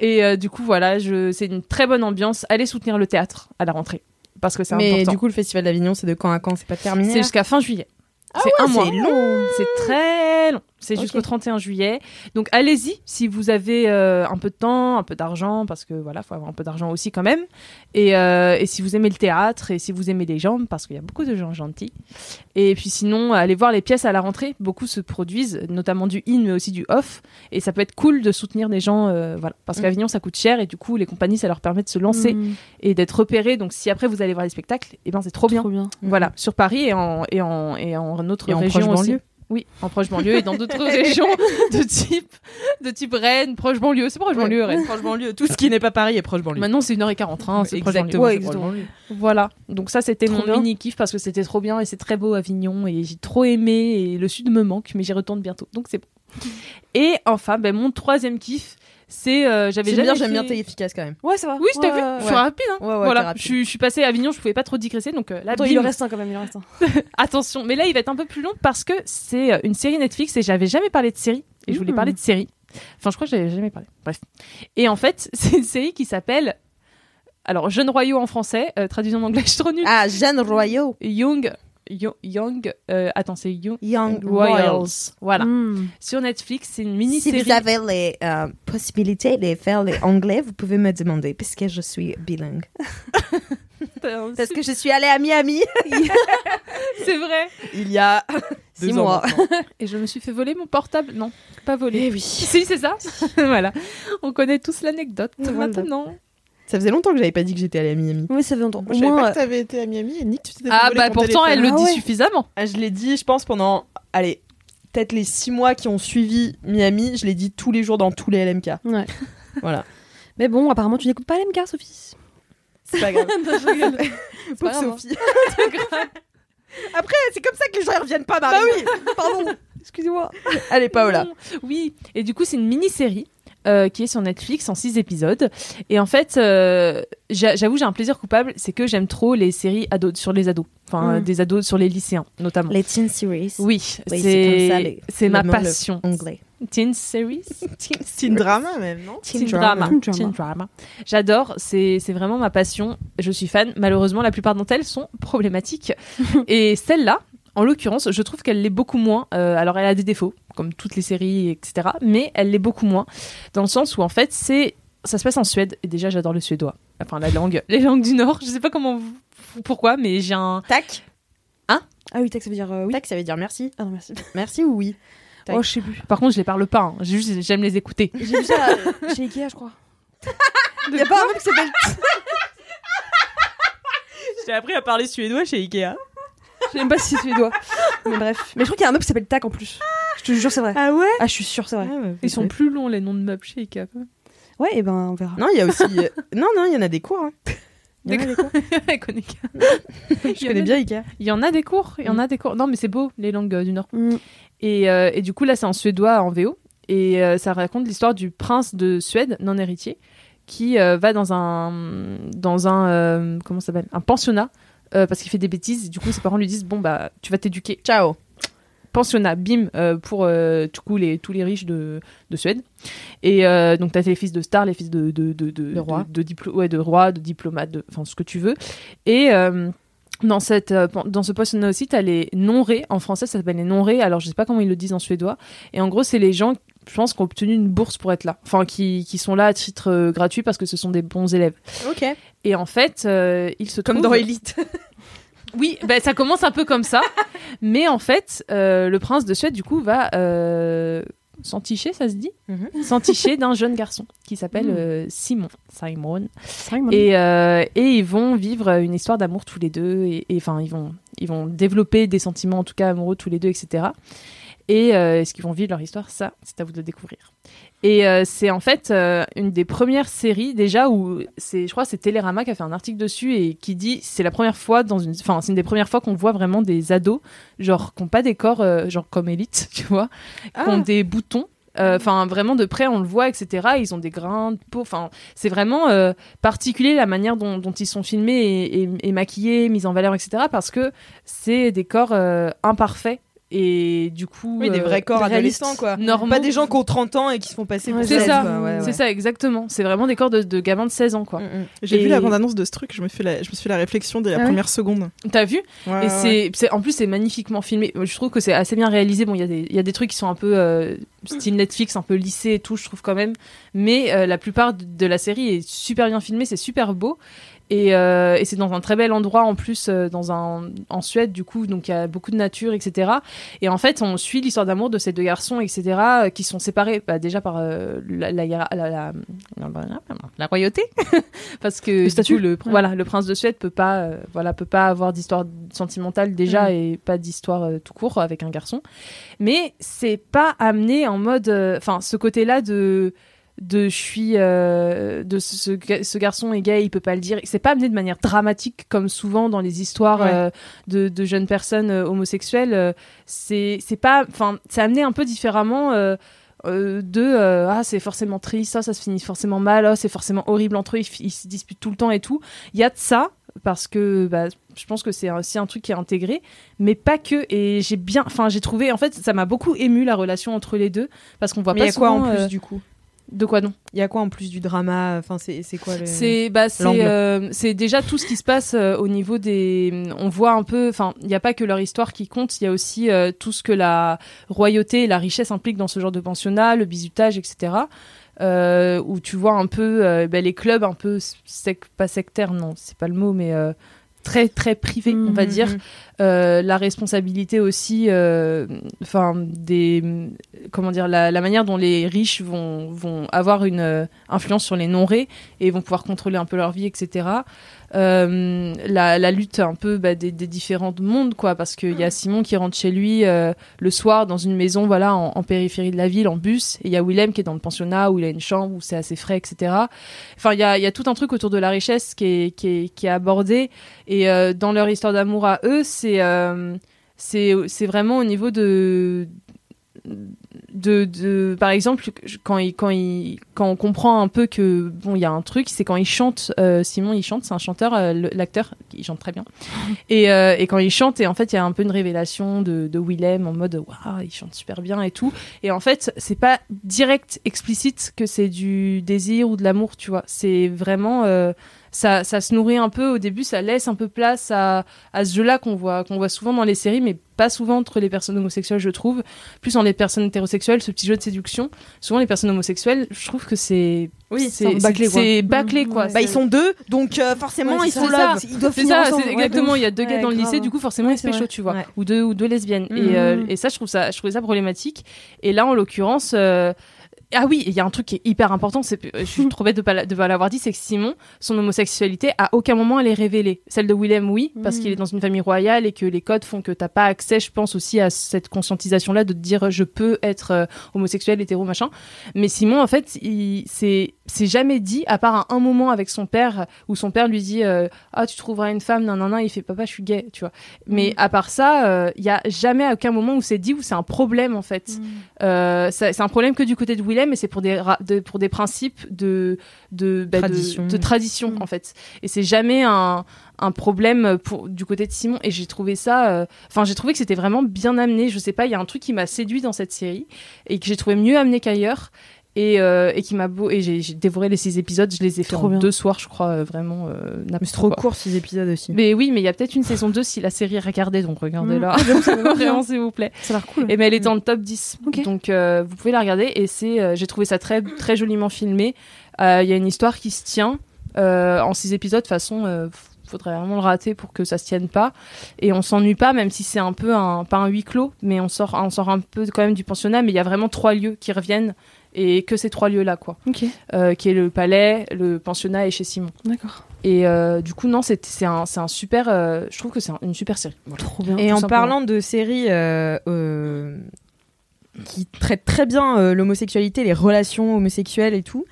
et du coup, voilà, je... c'est une très bonne ambiance. Allez soutenir le théâtre à la rentrée. Parce que c'est Mais important. du coup, le festival d'Avignon, c'est de quand à quand? C'est pas terminé c'est jusqu'à fin juillet. Ah c'est ouais, un mois. c'est long. C'est très long. C'est jusqu'au 31 juillet. Donc allez-y si vous avez euh, un peu de temps, un peu d'argent, parce que voilà, faut avoir un peu d'argent aussi quand même. Et, euh, et si vous aimez le théâtre et si vous aimez les gens, parce qu'il y a beaucoup de gens gentils. Et puis sinon, allez voir les pièces à la rentrée. Beaucoup se produisent, notamment du in, mais aussi du off. Et ça peut être cool de soutenir des gens, euh, voilà, parce Mm. qu'Avignon ça coûte cher et du coup les compagnies ça leur permet de se lancer Mm, et d'être repérés. Donc si après vous allez voir les spectacles, et ben c'est trop bien. Trop bien. Voilà, sur Paris et en, et en, et en autre Et région aussi. banlieue. Oui, en proche banlieue et dans d'autres [laughs] régions de type, de type Rennes, proche banlieue. C'est proche banlieue, Rennes. Proche banlieue. Tout ce qui n'est pas Paris est proche banlieue. Maintenant, c'est 1h40 en train, c'est proche banlieue. exactement. Ouais, c'est proche exactement. banlieue. Voilà, donc ça c'était mon bien. mini kiff parce que c'était trop bien et c'est très beau Avignon et j'ai trop aimé et le sud me manque mais j'y retourne bientôt donc c'est bon. Et enfin, ben, mon troisième kiff, c'est euh, j'avais jamais bien, j'aime fait- bien, t'es efficace quand même. Ouais, ça va. Oui, je t'ai Ouais, vu, ouais, je suis rapide. Hein. Ouais, ouais, t'es voilà, rapide. je, suis- je suis passée à Avignon, je pouvais pas trop digresser donc euh, là, Attends, il en reste un quand même, il en reste un. [laughs] Attention, mais là il va être un peu plus long parce que c'est euh, une série Netflix et j'avais jamais parlé de série et je voulais Mmh. parler de série. Enfin, je crois que j'avais jamais parlé. Bref. Et en fait, [laughs] c'est une série qui s'appelle alors Jeunes Royaux en français, euh, traduit en anglais, [laughs] je suis trop nulle. Ah, Jeanne Royaux. Young Yo- Young euh, attends, c'est Young Young Royals. Royals. Voilà. Mm. Sur Netflix, c'est une Si mini-série. vous avez les euh, possibilités de faire les anglais, vous pouvez me demander, puisque je suis bilingue. [laughs] Parce que je suis allée à Miami [laughs] C'est vrai. il y a [laughs] Six mois. Et je me suis fait voler mon portable. Non, pas voler. Eh oui. Si, c'est ça. voilà. On connaît tous l'anecdote Voilà. maintenant. Ça faisait longtemps que j'avais pas dit que j'étais allée à Miami. Oui, ça fait longtemps. Je savais pas euh, que t'avais été à Miami et Nick, tu t'étais Ah bah pourtant, elle le Ah dit ouais. suffisamment. Ah, je l'ai dit, je pense, pendant, allez, peut-être les six mois qui ont suivi Miami, je l'ai dit tous les jours dans tous les LMK. Ouais. Voilà. [laughs] Mais bon, apparemment, tu n'écoutes pas l'MK, Sophie. C'est pas grave. [laughs] [laughs] pas Pauvre grave, hein. Sophie. Après, c'est comme ça que les gens ne reviennent pas, Marie. Bah oui, pardon. Excusez-moi. Allez, Paola. Oui, et du coup, c'est une mini-série. Euh, qui est sur Netflix en six épisodes et en fait euh, j'a- j'avoue j'ai un plaisir coupable c'est que j'aime trop les séries ados sur les ados enfin Mm. euh, des ados sur les lycéens notamment Les teen series. oui, Oui, c'est c'est les- c'est le ma passion Anglais. [laughs] teen series? Teen drama même, non? Teen Teen drama. drama. Teen drama. J'adore, c'est c'est vraiment ma passion. Je suis fan. Malheureusement, la plupart d'entre elles sont problématiques. [laughs] Et celle-là, En l'occurrence, je trouve qu'elle l'est beaucoup moins. euh, alors, elle a des défauts, comme toutes les séries, etc. Mais elle l'est beaucoup moins, dans le sens où en fait, c'est ça se passe en Suède. Et déjà, j'adore le suédois. Enfin, la langue, [laughs] les langues du Nord. Je sais pas comment, vous- pourquoi, mais j'ai un. Tac. Ah oui, tac, ça veut dire euh, oui. Tac, ça veut dire merci. Ah non, merci. [laughs] Merci ou oui? Tac. Oh, je sais plus. Par contre, je les parle pas. hein. J'ai juste, j'aime les écouter. J'ai vu ça euh, [laughs] chez Ikea, je crois. Il y a pas un mec qui s'appelle. J'ai appris à parler suédois chez Ikea. Je sais même pas si c'est suédois. Mais bref. Mais je crois qu'il y a un meuble qui s'appelle Tac en plus. Je te jure, c'est vrai. Ah ouais? Ah, je suis sûre, c'est vrai. Ils sont plus longs les noms de meubles chez Ikea. Ouais, et ben on verra. Non, il y a aussi. euh, Non, non, il y en a des cours. hein. Il y en a des cours. Elle connaît [laughs] Ikea. [laughs] Je connais bien Ikea. Il y en a des cours. Il y en a des cours. Non, mais c'est beau les langues euh, du Nord. Mm. Et, euh, et du coup, là, c'est en suédois en VO. Et euh, ça raconte l'histoire du prince de Suède, non héritier, qui euh, va dans un, dans un, euh, comment ça s'appelle, un pensionnat, euh, parce qu'il fait des bêtises. Et du coup, ses parents lui disent, bon, bah, tu vas t'éduquer. Ciao. Pensionnat, bim, euh, pour euh, du coup les, tous les riches de, de Suède. Et donc, tu as les fils de stars, les fils de, de, de, de, rois. de, ouais, de rois, de diplomates, enfin, ce que tu veux. Et. dans, cette, dans ce pensionnat aussi, tu as les non-rés. En français, ça s'appelle les non-rés. Alors, je sais pas comment ils le disent en suédois. Et en gros, c'est les gens, je pense, qui ont obtenu une bourse pour être là. Enfin, qui, qui sont là à titre euh, gratuit parce que ce sont des bons élèves. Ok. Et en fait, euh, ils se Comme trouvent- dans Elite. [laughs] Oui, ben, ça commence un peu comme ça. [laughs] mais en fait, euh, le prince de Suède, du coup, va s'enticher, ça se dit Mhm. S'enticher d'un [laughs] jeune garçon qui s'appelle euh, Simon. Simon. Simon. Et, et ils vont vivre une histoire d'amour tous les deux. Et et, enfin, ils vont, ils vont développer des sentiments, en tout cas amoureux tous les deux, etc. Et euh, est-ce qu'ils vont vivre leur histoire? Ça, c'est à vous de découvrir. Et euh, c'est en fait euh, une des premières séries déjà où c'est, je crois, c'est Télérama qui a fait un article dessus et qui dit c'est la première fois dans une, enfin c'est une des premières fois qu'on voit vraiment des ados genre qui n'ont pas des corps genre comme élite, [laughs] tu vois, qui ont des boutons. euh, Enfin, vraiment de près, on le voit, etc. Ils ont des grains de peau. Enfin, c'est vraiment euh, particulier la manière dont, dont ils sont filmés et, et- et maquillés, mis en valeur, etc. Parce que c'est des corps euh, imparfaits et du coup. Oui, des euh, vrais corps réalistes, adolescents, quoi. Normaux. Pas des gens qui ont 30 ans et qui se font passer pour C'est 16, ça. Ouais, c'est ça, exactement. C'est vraiment des corps de, de gamins de 16 ans, quoi. Mm, mm. J'ai Et- vu la bande-annonce de ce truc, je me, fais la, je me suis fait la réflexion dès la Ah ouais première seconde. T'as vu Ouais, Et c'est, c'est- en plus, c'est magnifiquement filmé. Je trouve que c'est assez bien réalisé. Bon, il y, a des- il y a des trucs qui sont un peu euh, style Netflix, un peu lissé et tout, je trouve quand même. Mais euh, la plupart de, de la série est super bien filmée, c'est super beau. Et, euh, et c'est dans un très bel endroit en plus, euh, dans un, en Suède, du coup, donc il y a beaucoup de nature, etc. Et en fait, on suit l'histoire d'amour de ces deux garçons, etc., euh, qui sont séparés bah, déjà par la, la, hiéra- la, la- la royauté, [laughs] parce que statut. le, voilà, le prince de Suède peut pas, voilà, peut pas avoir d'histoire sentimentale déjà Mm. et pas d'histoire tout court avec un garçon. Mais c'est pas amené en mode, enfin, ce côté-là de de je suis euh, de ce, ce ga- ce garçon est gay il peut pas le dire. C'est pas amené de manière dramatique comme souvent dans les histoires Ouais. euh, de, de jeunes personnes euh, homosexuelles c'est c'est pas enfin c'est amené un peu différemment de ah c'est forcément triste ça ça se finit forcément mal ah, c'est forcément horrible entre eux ils, se disputent tout le temps et tout. Il y a de ça parce que bah, je pense que c'est aussi un truc qui est intégré mais pas que. Et j'ai bien enfin j'ai trouvé en fait ça m'a beaucoup ému la relation entre les deux parce qu'on voit Mais pas y a quoi en plus euh, du coup? De quoi non Il y a quoi en plus du drama Enfin, c'est quoi le. c'est bah euh, déjà tout ce qui se passe euh, au niveau des on voit un peu enfin il n'y a pas que leur histoire qui compte il y a aussi euh, tout ce que la royauté et la richesse impliquent dans ce genre de pensionnat le bizutage etc où tu vois un peu bah, les clubs un peu sec pas sectaires non c'est pas le mot mais très très privés on va Mhm, dire mhm. euh, la responsabilité aussi, euh, enfin des, comment dire, la, la manière dont les riches vont vont avoir une euh, influence sur les non-rés et vont pouvoir contrôler un peu leur vie, etc. Euh, la, la lutte un peu bah, des, des différents mondes, quoi, parce qu'il y a Simon qui rentre chez lui euh, le soir dans une maison, voilà, en, en périphérie de la ville, en bus, et il y a Willem qui est dans le pensionnat où il a une chambre où c'est assez frais, etc. Enfin, il y a, y a tout un truc autour de la richesse qui est, qui est, qui est abordé. Et euh, dans leur histoire d'amour à eux, c'est euh, c'est c'est vraiment au niveau de de, de par exemple quand il, quand il quand on comprend un peu que bon il y a un truc c'est quand il chante euh, Simon il chante c'est un chanteur euh, l'acteur il chante très bien. [laughs] Et, euh, et quand il chante et en fait il y a un peu une révélation de, de Willem en mode waouh il chante super bien et tout. Et en fait c'est pas direct explicite que c'est du désir ou de l'amour tu vois. C'est vraiment euh, ça, ça se nourrit un peu au début, ça laisse un peu place à, à ce jeu-là qu'on voit, qu'on voit souvent dans les séries, mais pas souvent entre les personnes homosexuelles, je trouve. Plus dans les personnes hétérosexuelles, ce petit jeu de séduction. Souvent, les personnes homosexuelles, je trouve que c'est. Oui, c'est bâclé, quoi. c'est bâclé, quoi. Bah, ils sont deux, donc euh, forcément Ouais, ils sont. Ils doivent C'est ça, ensemble. exactement. Il y a deux gars dans le lycée, du coup, forcément, ils se pécho, tu vois. Ou deux, ou deux lesbiennes. Mhm. Et, euh, et ça, je trouve ça, je trouvais ça problématique. Et là, en l'occurrence, euh, ah oui, il y a un truc qui est hyper important, c'est, je suis [laughs] trop bête de pas, la- de pas l'avoir dit, c'est que Simon, son homosexualité, à aucun moment elle est révélée. Celle de Willem, oui, parce qu'il est dans une famille royale et que les codes font que t'as pas accès, je pense aussi à cette conscientisation-là de te dire je peux être euh, homosexuel, hétéro, machin. Mais Simon, en fait, il, c'est, c'est jamais dit, à part à un moment avec son père, où son père lui dit euh, ah tu trouveras une femme, non non non, il fait papa, je suis gay, tu vois. Mais à part ça, euh, il y a jamais à aucun moment où c'est dit où c'est un problème en fait. Euh, ça- c'est un problème que du côté de Willem, mais c'est pour des de- pour des principes de de bah, Tradition. de, tradition en fait. Et c'est jamais un un problème pour du côté de Simon. Et j'ai trouvé ça, euh, enfin j'ai trouvé que c'était vraiment bien amené. Je sais pas, il y a un truc qui m'a séduit dans cette série et que j'ai trouvé mieux amené qu'ailleurs. Et, euh, et qui m'a beau et j'ai dévoré les six épisodes je les ai fait en bien. deux soirs je crois euh, vraiment euh, Mais c'est trop quoi. court ces épisodes aussi. mais oui mais il y a peut-être une saison 2 si la série est regardée donc regardez-la [laughs] vraiment s'il vous plaît Ça a l'air cool. et mais elle est dans le top 10. Ok. Donc vous pouvez la regarder et c'est j'ai trouvé ça très très joliment filmé. Il y a une histoire qui se tient en six épisodes de toute façon faudrait vraiment le rater pour que ça se tienne pas et on s'ennuie pas même si c'est un peu un pas un huis clos mais on sort on sort un peu quand même du pensionnat mais il y a vraiment trois lieux qui reviennent et que ces trois lieux là quoi Ok, Euh, qui est le palais le pensionnat et chez Simon d'accord. et euh, du coup non c'est un super euh, je trouve que c'est un- une super série Voilà. Trop bien. Et en simplement. parlant de séries euh, euh, qui traitent très bien euh, l'homosexualité, les relations homosexuelles et tout,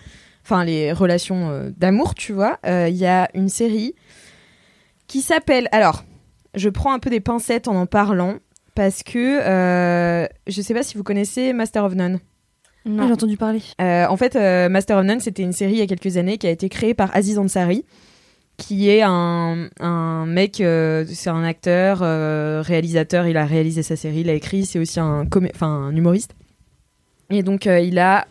enfin les relations euh, d'amour, tu vois, euh, il y a une série qui s'appelle. Alors, je prends un peu des pincettes en en parlant parce que euh, je sais pas si vous connaissez Master of None. Ah, j'ai entendu parler. Euh, en fait, euh, Master of None, c'était une série il y a quelques années qui a été créée par Aziz Ansari, qui est un, un mec, euh, c'est un acteur, réalisateur, il a réalisé sa série, il a écrit, c'est aussi un, humoriste. Et donc, il a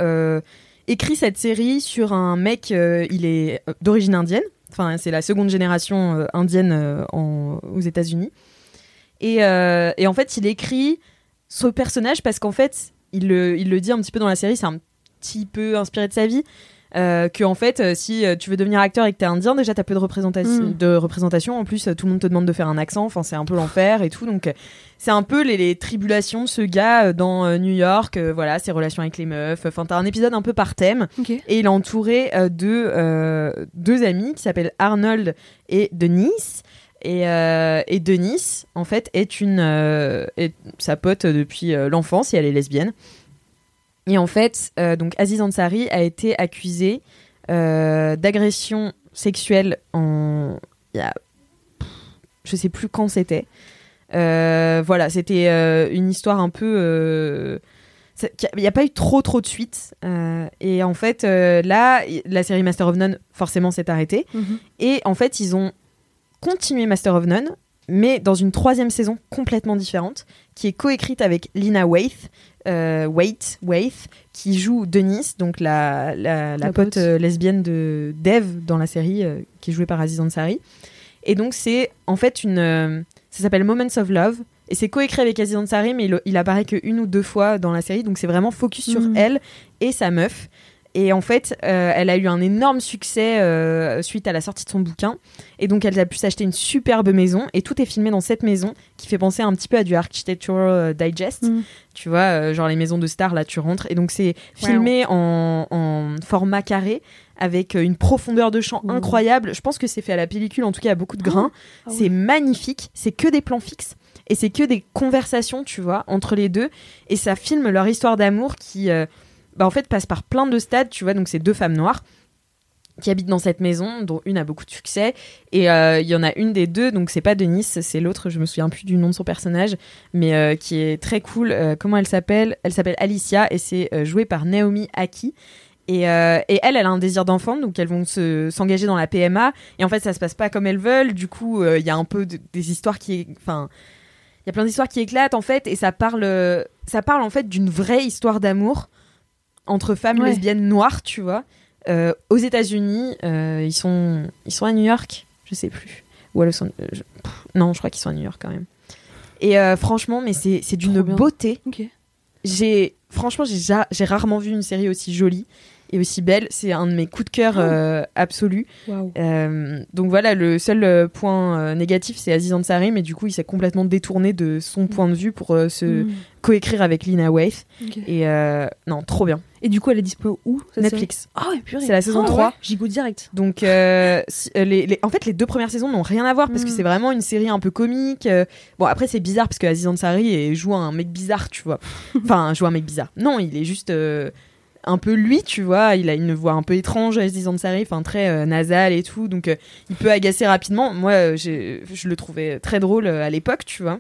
écrit cette série sur un mec, il est d'origine indienne, enfin, c'est la seconde génération indienne en- aux États-Unis. Et, et en fait, il écrit ce personnage parce qu'en fait, il le, il le dit un petit peu dans la série, c'est un petit peu inspiré de sa vie. Euh, que en fait, euh, si euh, tu veux devenir acteur et que t'es indien, déjà t'as peu de représentation. Mm. De représentation. En plus, tout le monde te demande de faire un accent. Enfin, c'est un peu l'enfer et tout. Donc, c'est un peu les, les tribulations de ce gars dans New York. voilà, ses relations avec les meufs. Enfin, t'as un épisode un peu par thème. Et il est entouré de deux amis qui s'appellent Arnold et Denise. Et, euh, et Denise, en fait, est une euh, est sa pote depuis euh, l'enfance et elle est lesbienne. Et en fait, donc Aziz Ansari a été accusé d'agression sexuelle en il y a je sais plus quand c'était. Voilà, c'était une histoire un peu il n'y a pas eu trop trop de suites Euh, et en fait euh, là la série Master of None forcément s'est arrêtée Mhm. et en fait ils ont continué Master of None mais dans une troisième saison complètement différente qui est coécrite avec Lina Waith euh, Waith, Waith qui joue Denise donc la, la, la La pote pote. euh, lesbienne de Dev dans la série euh, qui est jouée par Aziz Ansari et donc c'est en fait une euh, ça s'appelle Moments of Love et c'est coécrit avec Aziz Ansari mais il, il apparaît que une ou deux fois dans la série donc c'est vraiment focus sur Mhm. elle et sa meuf et en fait euh, elle a eu un énorme succès euh, suite à la sortie de son bouquin. Et donc elle a pu s'acheter une superbe maison. Et tout est filmé dans cette maison qui fait penser un petit peu à du Architectural Digest. Mhm. tu vois euh, genre les maisons de stars là tu rentres. Et donc c'est filmé en, en format carré avec euh, une profondeur de champ Mmh. incroyable. Je pense que c'est fait à la pellicule. En tout cas a beaucoup de grains. Ah. C'est ouais. magnifique, c'est que des plans fixes. Et c'est que des conversations, tu vois, entre les deux. Et ça filme leur histoire d'amour qui euh, bah, en fait passe par plein de stades, tu vois, donc c'est deux femmes noires qui habitent dans cette maison, dont une a beaucoup de succès, et euh, il y en a une des deux, donc c'est pas Denise, c'est l'autre, je me souviens plus du nom de son personnage, mais euh, qui est très cool. Euh, comment elle s'appelle? Elle s'appelle Alicia, et c'est euh, joué par Naomi Aki. Et, et elle, elle a un désir d'enfant, donc elles vont se- s'engager dans la PMA. Et en fait, ça se passe pas comme elles veulent. Du coup, il y a un peu de- des histoires qui, enfin, il y a plein d'histoires qui éclatent en fait, et ça parle, ça parle en fait d'une vraie histoire d'amour entre femmes Ouais. lesbiennes noires, tu vois. Euh, aux États-Unis, euh, ils sont ils sont à New York, je sais plus. Ou à Los Angeles. pff, Non, je crois qu'ils sont à New York quand même. Et euh, franchement, mais c'est c'est d'une beauté. J'ai franchement j'ai ja- j'ai rarement vu une série aussi jolie et aussi belle. C'est un de mes coups de cœur euh, absolus. Euh, donc voilà, le seul euh, point euh, négatif, c'est Aziz Ansari, mais du coup, il s'est complètement détourné de son point de vue pour euh, se Mm. coécrire avec Lina Waithe. Et euh, non, trop bien. Et du coup, elle est dispo où Netflix. Ah ouais, purée. C'est la saison Ah 3. ouais, J'y go direct. Donc, euh, euh, les, les- en fait, les deux premières saisons n'ont rien à voir parce que Mm. c'est vraiment une série un peu comique. euh, Bon, après, c'est bizarre parce que Aziz Ansari joue un mec bizarre, tu vois. [laughs] Enfin, joue un mec bizarre. Non, il est juste euh, un peu lui, tu vois. Il a une voix un peu étrange, Aziz Ansari, enfin très euh, nasale et tout. Donc, il peut agacer rapidement. Moi, je le trouvais très drôle à l'époque, tu vois.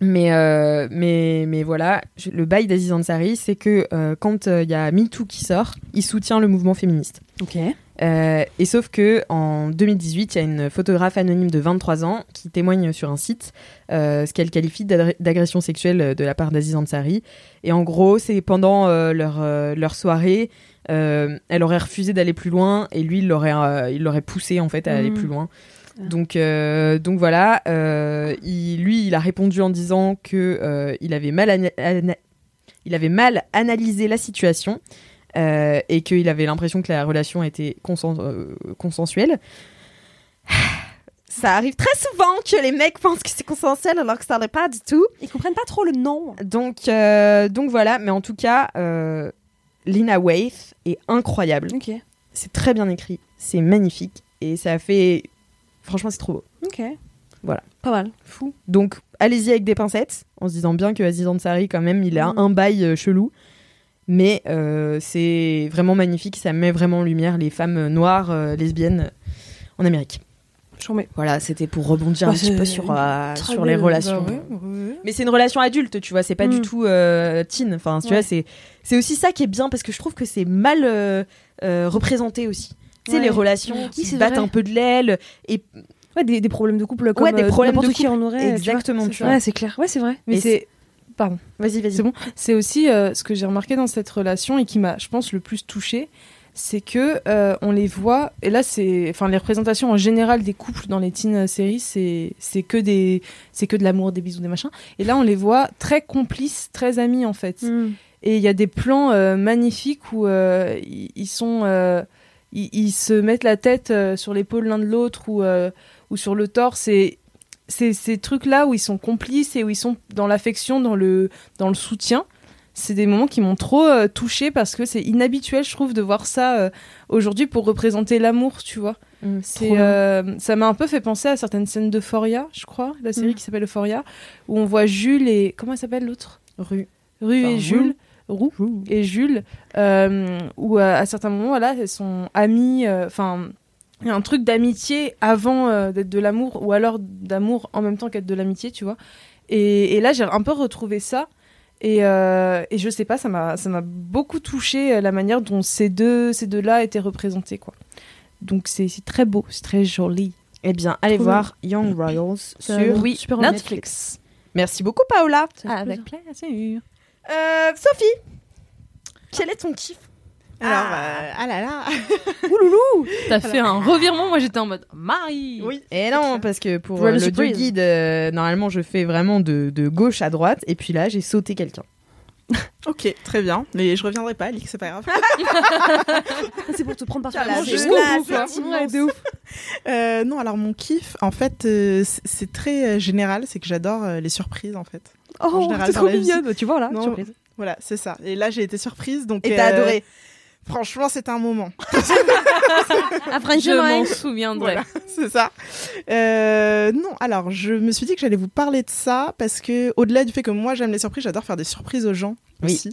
Mais, euh, mais, mais voilà, je- le bail d'Aziz Ansari, c'est que euh, quand euh, il y a MeToo qui sort, il soutient le mouvement féministe. Ok. Et sauf que en 2018, il y a une photographe anonyme de 23 ans qui témoigne sur un site ce qu'elle qualifie d'agression sexuelle de la part d'Aziz Ansari. Et en gros, c'est pendant leur, leur soirée, elle aurait refusé d'aller plus loin et lui, il l'aurait poussé en fait à aller Mhm. plus loin. Ah. Donc, euh, donc voilà, euh, il, lui, il a répondu en disant que euh, il avait mal il avait mal analysé la situation et qu'il avait l'impression que la relation était consen- consensuelle. [sighs] Ça arrive très souvent que les mecs pensent que c'est consensuel alors que ça l'est pas du tout. Ils comprennent pas trop le nom. Donc, donc voilà, mais en tout cas, Lina Waithe est incroyable. C'est très bien écrit, c'est magnifique et ça fait. Franchement, c'est trop beau. Ok. Voilà. Pas mal. Fou. Donc, allez-y avec des pincettes, en se disant bien que Aziz Ansari, quand même, il a Mhm. un bail euh, chelou. Mais euh, c'est vraiment magnifique, ça met vraiment en lumière les femmes noires, euh, lesbiennes en Amérique. J'en mets. Voilà, c'était pour rebondir Bah, un petit c'est peu sur, sur les relations. Bah ouais, ouais. Mais c'est une relation adulte, tu vois, c'est pas du Mm. tout teen. Enfin, tu Ouais. vois, c'est aussi ça qui est bien parce que je trouve que c'est mal représenté aussi. Tu sais, Ouais. les relations Oui, qui c'est battent vrai. un peu de l'aile et Ouais, des, des problèmes de couple comme Ouais, des euh, problèmes n'importe de qui en aurait. tu vois. exactement, tu Ouais, vois. c'est clair. Ouais, c'est vrai. Mais c'est. Pardon. Vas-y, vas-y. C'est bon. C'est aussi euh, ce que j'ai remarqué dans cette relation et qui m'a, je pense, le plus touchée, c'est que euh, on les voit. Et là, c'est, enfin, les représentations en général des couples dans les teen séries, c'est, c'est que des, c'est que de l'amour, des bisous, des machins. Et là, on les voit très complices, très amis en fait. Mm. Et il y a des plans euh, magnifiques où euh, ils sont, euh, ils, ils se mettent la tête euh, sur l'épaule l'un de l'autre ou, euh, ou sur le torse. Et c'est ces trucs-là où ils sont complices et où ils sont dans l'affection, dans le, dans le soutien. C'est des moments qui m'ont trop euh, touchée parce que c'est inhabituel, je trouve, de voir ça euh, aujourd'hui pour représenter l'amour, tu vois. Mm, C'est, euh, ça m'a un peu fait penser à certaines scènes d'Euphoria, je crois, la série Mm. qui s'appelle Euphoria, où on voit Jules et comment elle s'appelle l'autre? Rue. Rue Enfin, et Jules, Roux et Jules, euh, où euh, à certains moments, voilà, elles sont amies. euh, Enfin, il y a un truc d'amitié avant euh, d'être de l'amour, ou alors d'amour en même temps qu'être de l'amitié, tu vois. Et, et là, j'ai un peu retrouvé ça. Et, euh, et je sais pas, ça m'a ça m'a beaucoup touché la manière dont ces deux ces deux là étaient représentés quoi. Donc c'est très beau, c'est très joli. Eh bien, allez Trop voir Young Royals sur. Oui, super Netflix. Merci beaucoup, Paola. Avec plaisir. Euh, Sophie, quel est ton kiff Alors, euh, ah là là. [laughs] T'as fait un revirement, moi j'étais en mode Marie. Oui. Et non, parce que pour Pour euh, le guide, euh, normalement, je fais vraiment de, de gauche à droite. Et puis là, j'ai sauté quelqu'un. [laughs] Ok, très bien. Mais je reviendrai pas, Alix, c'est pas grave. [laughs] C'est pour te prendre par ouf. [laughs] Euh, non, alors mon kiff, en fait, euh, c'est- très euh, général, c'est que j'adore euh, les surprises, en fait. Oh, c'est trop la mignonne. Tu vois là, Non. surprise. Voilà, c'est ça. Et là, j'ai été surprise, donc. Et t'as adoré. Franchement, c'était un moment. [laughs] À Je m'en souviendrai. Voilà, c'est ça. Euh, non, alors je me suis dit que j'allais vous parler de ça parce que au-delà du fait que moi j'aime les surprises, j'adore faire des surprises aux gens Oui. aussi.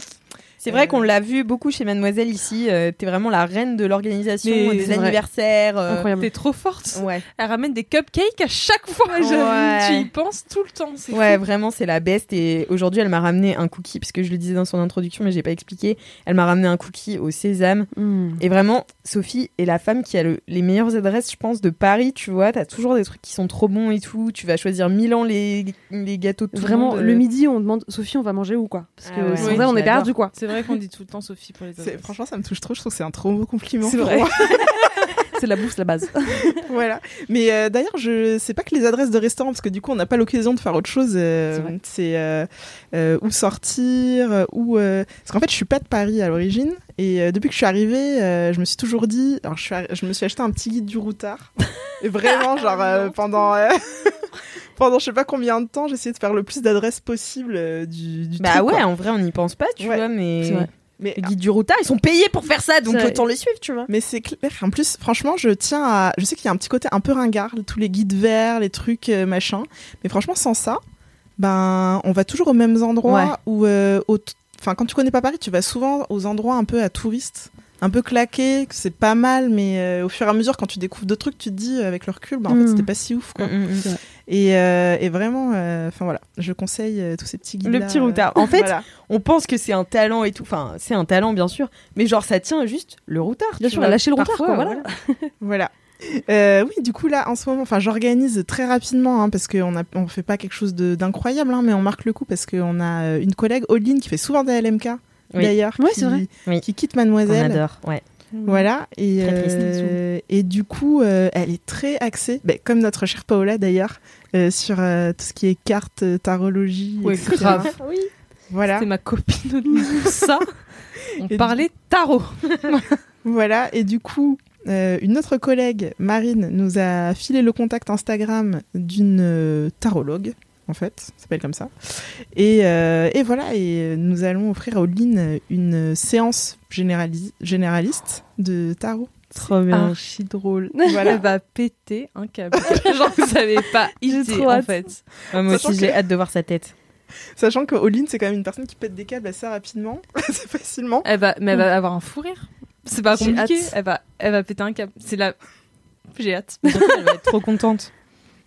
C'est vrai Euh, qu'on l'a vu beaucoup chez Mademoiselle ici. euh, T'es vraiment la reine de l'organisation, Mais des anniversaires. euh, Incroyable. T'es trop forte. Ouais. Elle ramène des cupcakes à chaque fois. Ouais. Tu y penses tout le temps. c'est Ouais, fou. vraiment, c'est la best. Et aujourd'hui, elle m'a ramené un cookie, parce que je le disais dans son introduction, mais j'ai pas expliqué. Elle m'a ramené un cookie au sésame. Mm. Et vraiment, Sophie est la femme qui a le- les meilleures adresses, je pense, de Paris. Tu vois, t'as toujours des trucs qui sont trop bons et tout. Tu vas choisir mille ans les, les gâteaux de tout Vraiment, monde. le midi, on demande Sophie, on va manger où quoi? Parce que Ah ouais. sans Oui, elle, on est perdu quoi. C'est C'est vrai qu'on dit tout le temps Sophie pour les adresses. Franchement, ça me touche trop. Je trouve que c'est un trop beau compliment. C'est vrai. [laughs] C'est la bouffe, la base. [laughs] voilà. Mais euh, d'ailleurs, je sais pas que les adresses de restaurants, parce que du coup, on n'a pas l'occasion de faire autre chose. euh, C'est euh, euh, où sortir, où. euh, Parce qu'en fait, je suis pas de Paris à l'origine, et euh, depuis que je suis arrivée, euh, je me suis toujours dit. Alors, je, suis arri- je me suis acheté un petit guide du routard. et vraiment, genre euh, [laughs] pendant. euh, [laughs] Pendant je sais pas combien de temps, j'ai essayé de faire le plus d'adresses possible euh, du, du Bah truc, ouais, quoi. en vrai, on n'y pense pas, tu Ouais. vois, mais. Mais Les guides du routard, ils sont payés pour faire ça, donc autant les suivre, tu vois. Mais c'est clair. En plus, franchement, je tiens à. Je sais qu'il y a un petit côté un peu ringard, tous les guides verts, les trucs euh, machin. Mais franchement, sans ça, ben, on va toujours aux mêmes endroits où, euh, enfin, quand tu connais pas Paris, tu vas souvent aux endroits un peu à touristes, un peu claqués, que c'est pas mal, mais euh, au fur et à mesure, quand tu découvres d'autres trucs, tu te dis euh, avec le recul, ben, en Mm. fait, c'était pas si ouf, quoi. Mm, Et, euh, et vraiment, euh, enfin voilà, je conseille euh, tous ces petits guides. Le petit routard. [laughs] En fait, voilà. On pense que c'est un talent et tout. Enfin, c'est un talent, bien sûr. Mais genre, ça tient juste le routard. Bien tu sûr, vois. lâcher le routard, Parfois, quoi, voilà. [laughs] Voilà. Euh, oui, du coup là, en ce moment, enfin, j'organise très rapidement hein, parce qu'on on fait pas quelque chose de- d'incroyable, hein, mais on marque le coup parce qu'on a une collègue, Odine, qui fait souvent des LMK Oui. d'ailleurs, Ouais, qui, c'est vrai. Oui. qui quitte On Mademoiselle. adore, ouais. Voilà, et, Très triste, euh, et du coup, euh, elle est très axée, ben, comme notre chère Paola d'ailleurs, euh, sur euh, tout ce qui est cartes, tarologie, Ouais, etc. grave. Voilà, C'est ma copine de ça. [laughs] On Et parlait tarot. [laughs] voilà, et du coup, euh, une autre collègue, Marine, nous a filé le contact Instagram d'une euh, tarologue, en fait, ça s'appelle comme ça. Et, euh, et voilà, et nous allons offrir à Oline une séance générali- généraliste de tarot. Trop bien. Archi drôle. [laughs] Voilà. Elle va péter un câble. [laughs] Genre, vous savez pas J'ai idée, trop en fait. Ouais, moi Sachant aussi, j'ai que- hâte de voir sa tête. Sachant que Oline, c'est quand même une personne qui pète des câbles assez rapidement, [laughs] assez facilement. Elle va, mais elle va avoir un fou rire. C'est pas J'ai compliqué. Elle va, elle va péter un câble. C'est la. J'ai hâte. Elle va être trop contente.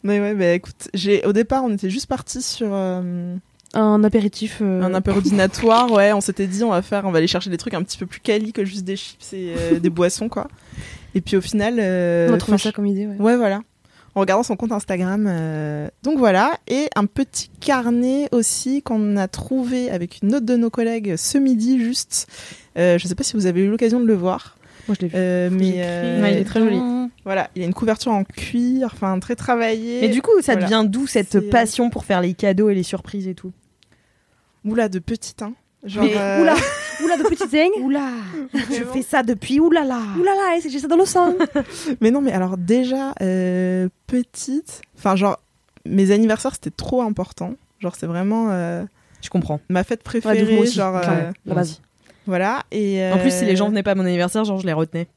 Mais ouais, bah écoute, j'ai au départ, on était juste parti sur euh, Un apéritif. euh, un apérodinatoire, ouais, on s'était dit on va faire on va aller chercher des trucs un petit peu plus quali que juste des chips et euh, des [laughs] boissons quoi. Et puis au final euh, On a trouvé ça comme idée, ouais. Ouais, voilà. En regardant son compte Instagram. euh, Donc voilà. Et un petit carnet aussi qu'on a trouvé avec une autre de nos collègues ce midi, juste. Euh, je sais pas si vous avez eu l'occasion de le voir. Moi, je l'ai vu. euh, mais euh, Ouais, il est très joli. Voilà, il a une couverture en cuir, enfin très travaillée. Mais du coup, ça Voilà. devient d'où cette C'est- passion pour faire les cadeaux et les surprises et tout Oula, de petit, hein. Genre, Mais euh, oula, oula de petite zing. [laughs] Oula Je fais ça depuis oulala Oulala, j'ai ça dans le sang. [laughs] Mais non, mais alors déjà, euh, petite, enfin genre, mes anniversaires c'était trop important. Genre c'est vraiment euh, Je comprends. ma fête préférée. aussi, genre, euh, la base. voilà. Et En plus, si les euh, gens venaient pas à mon anniversaire, genre, je les retenais.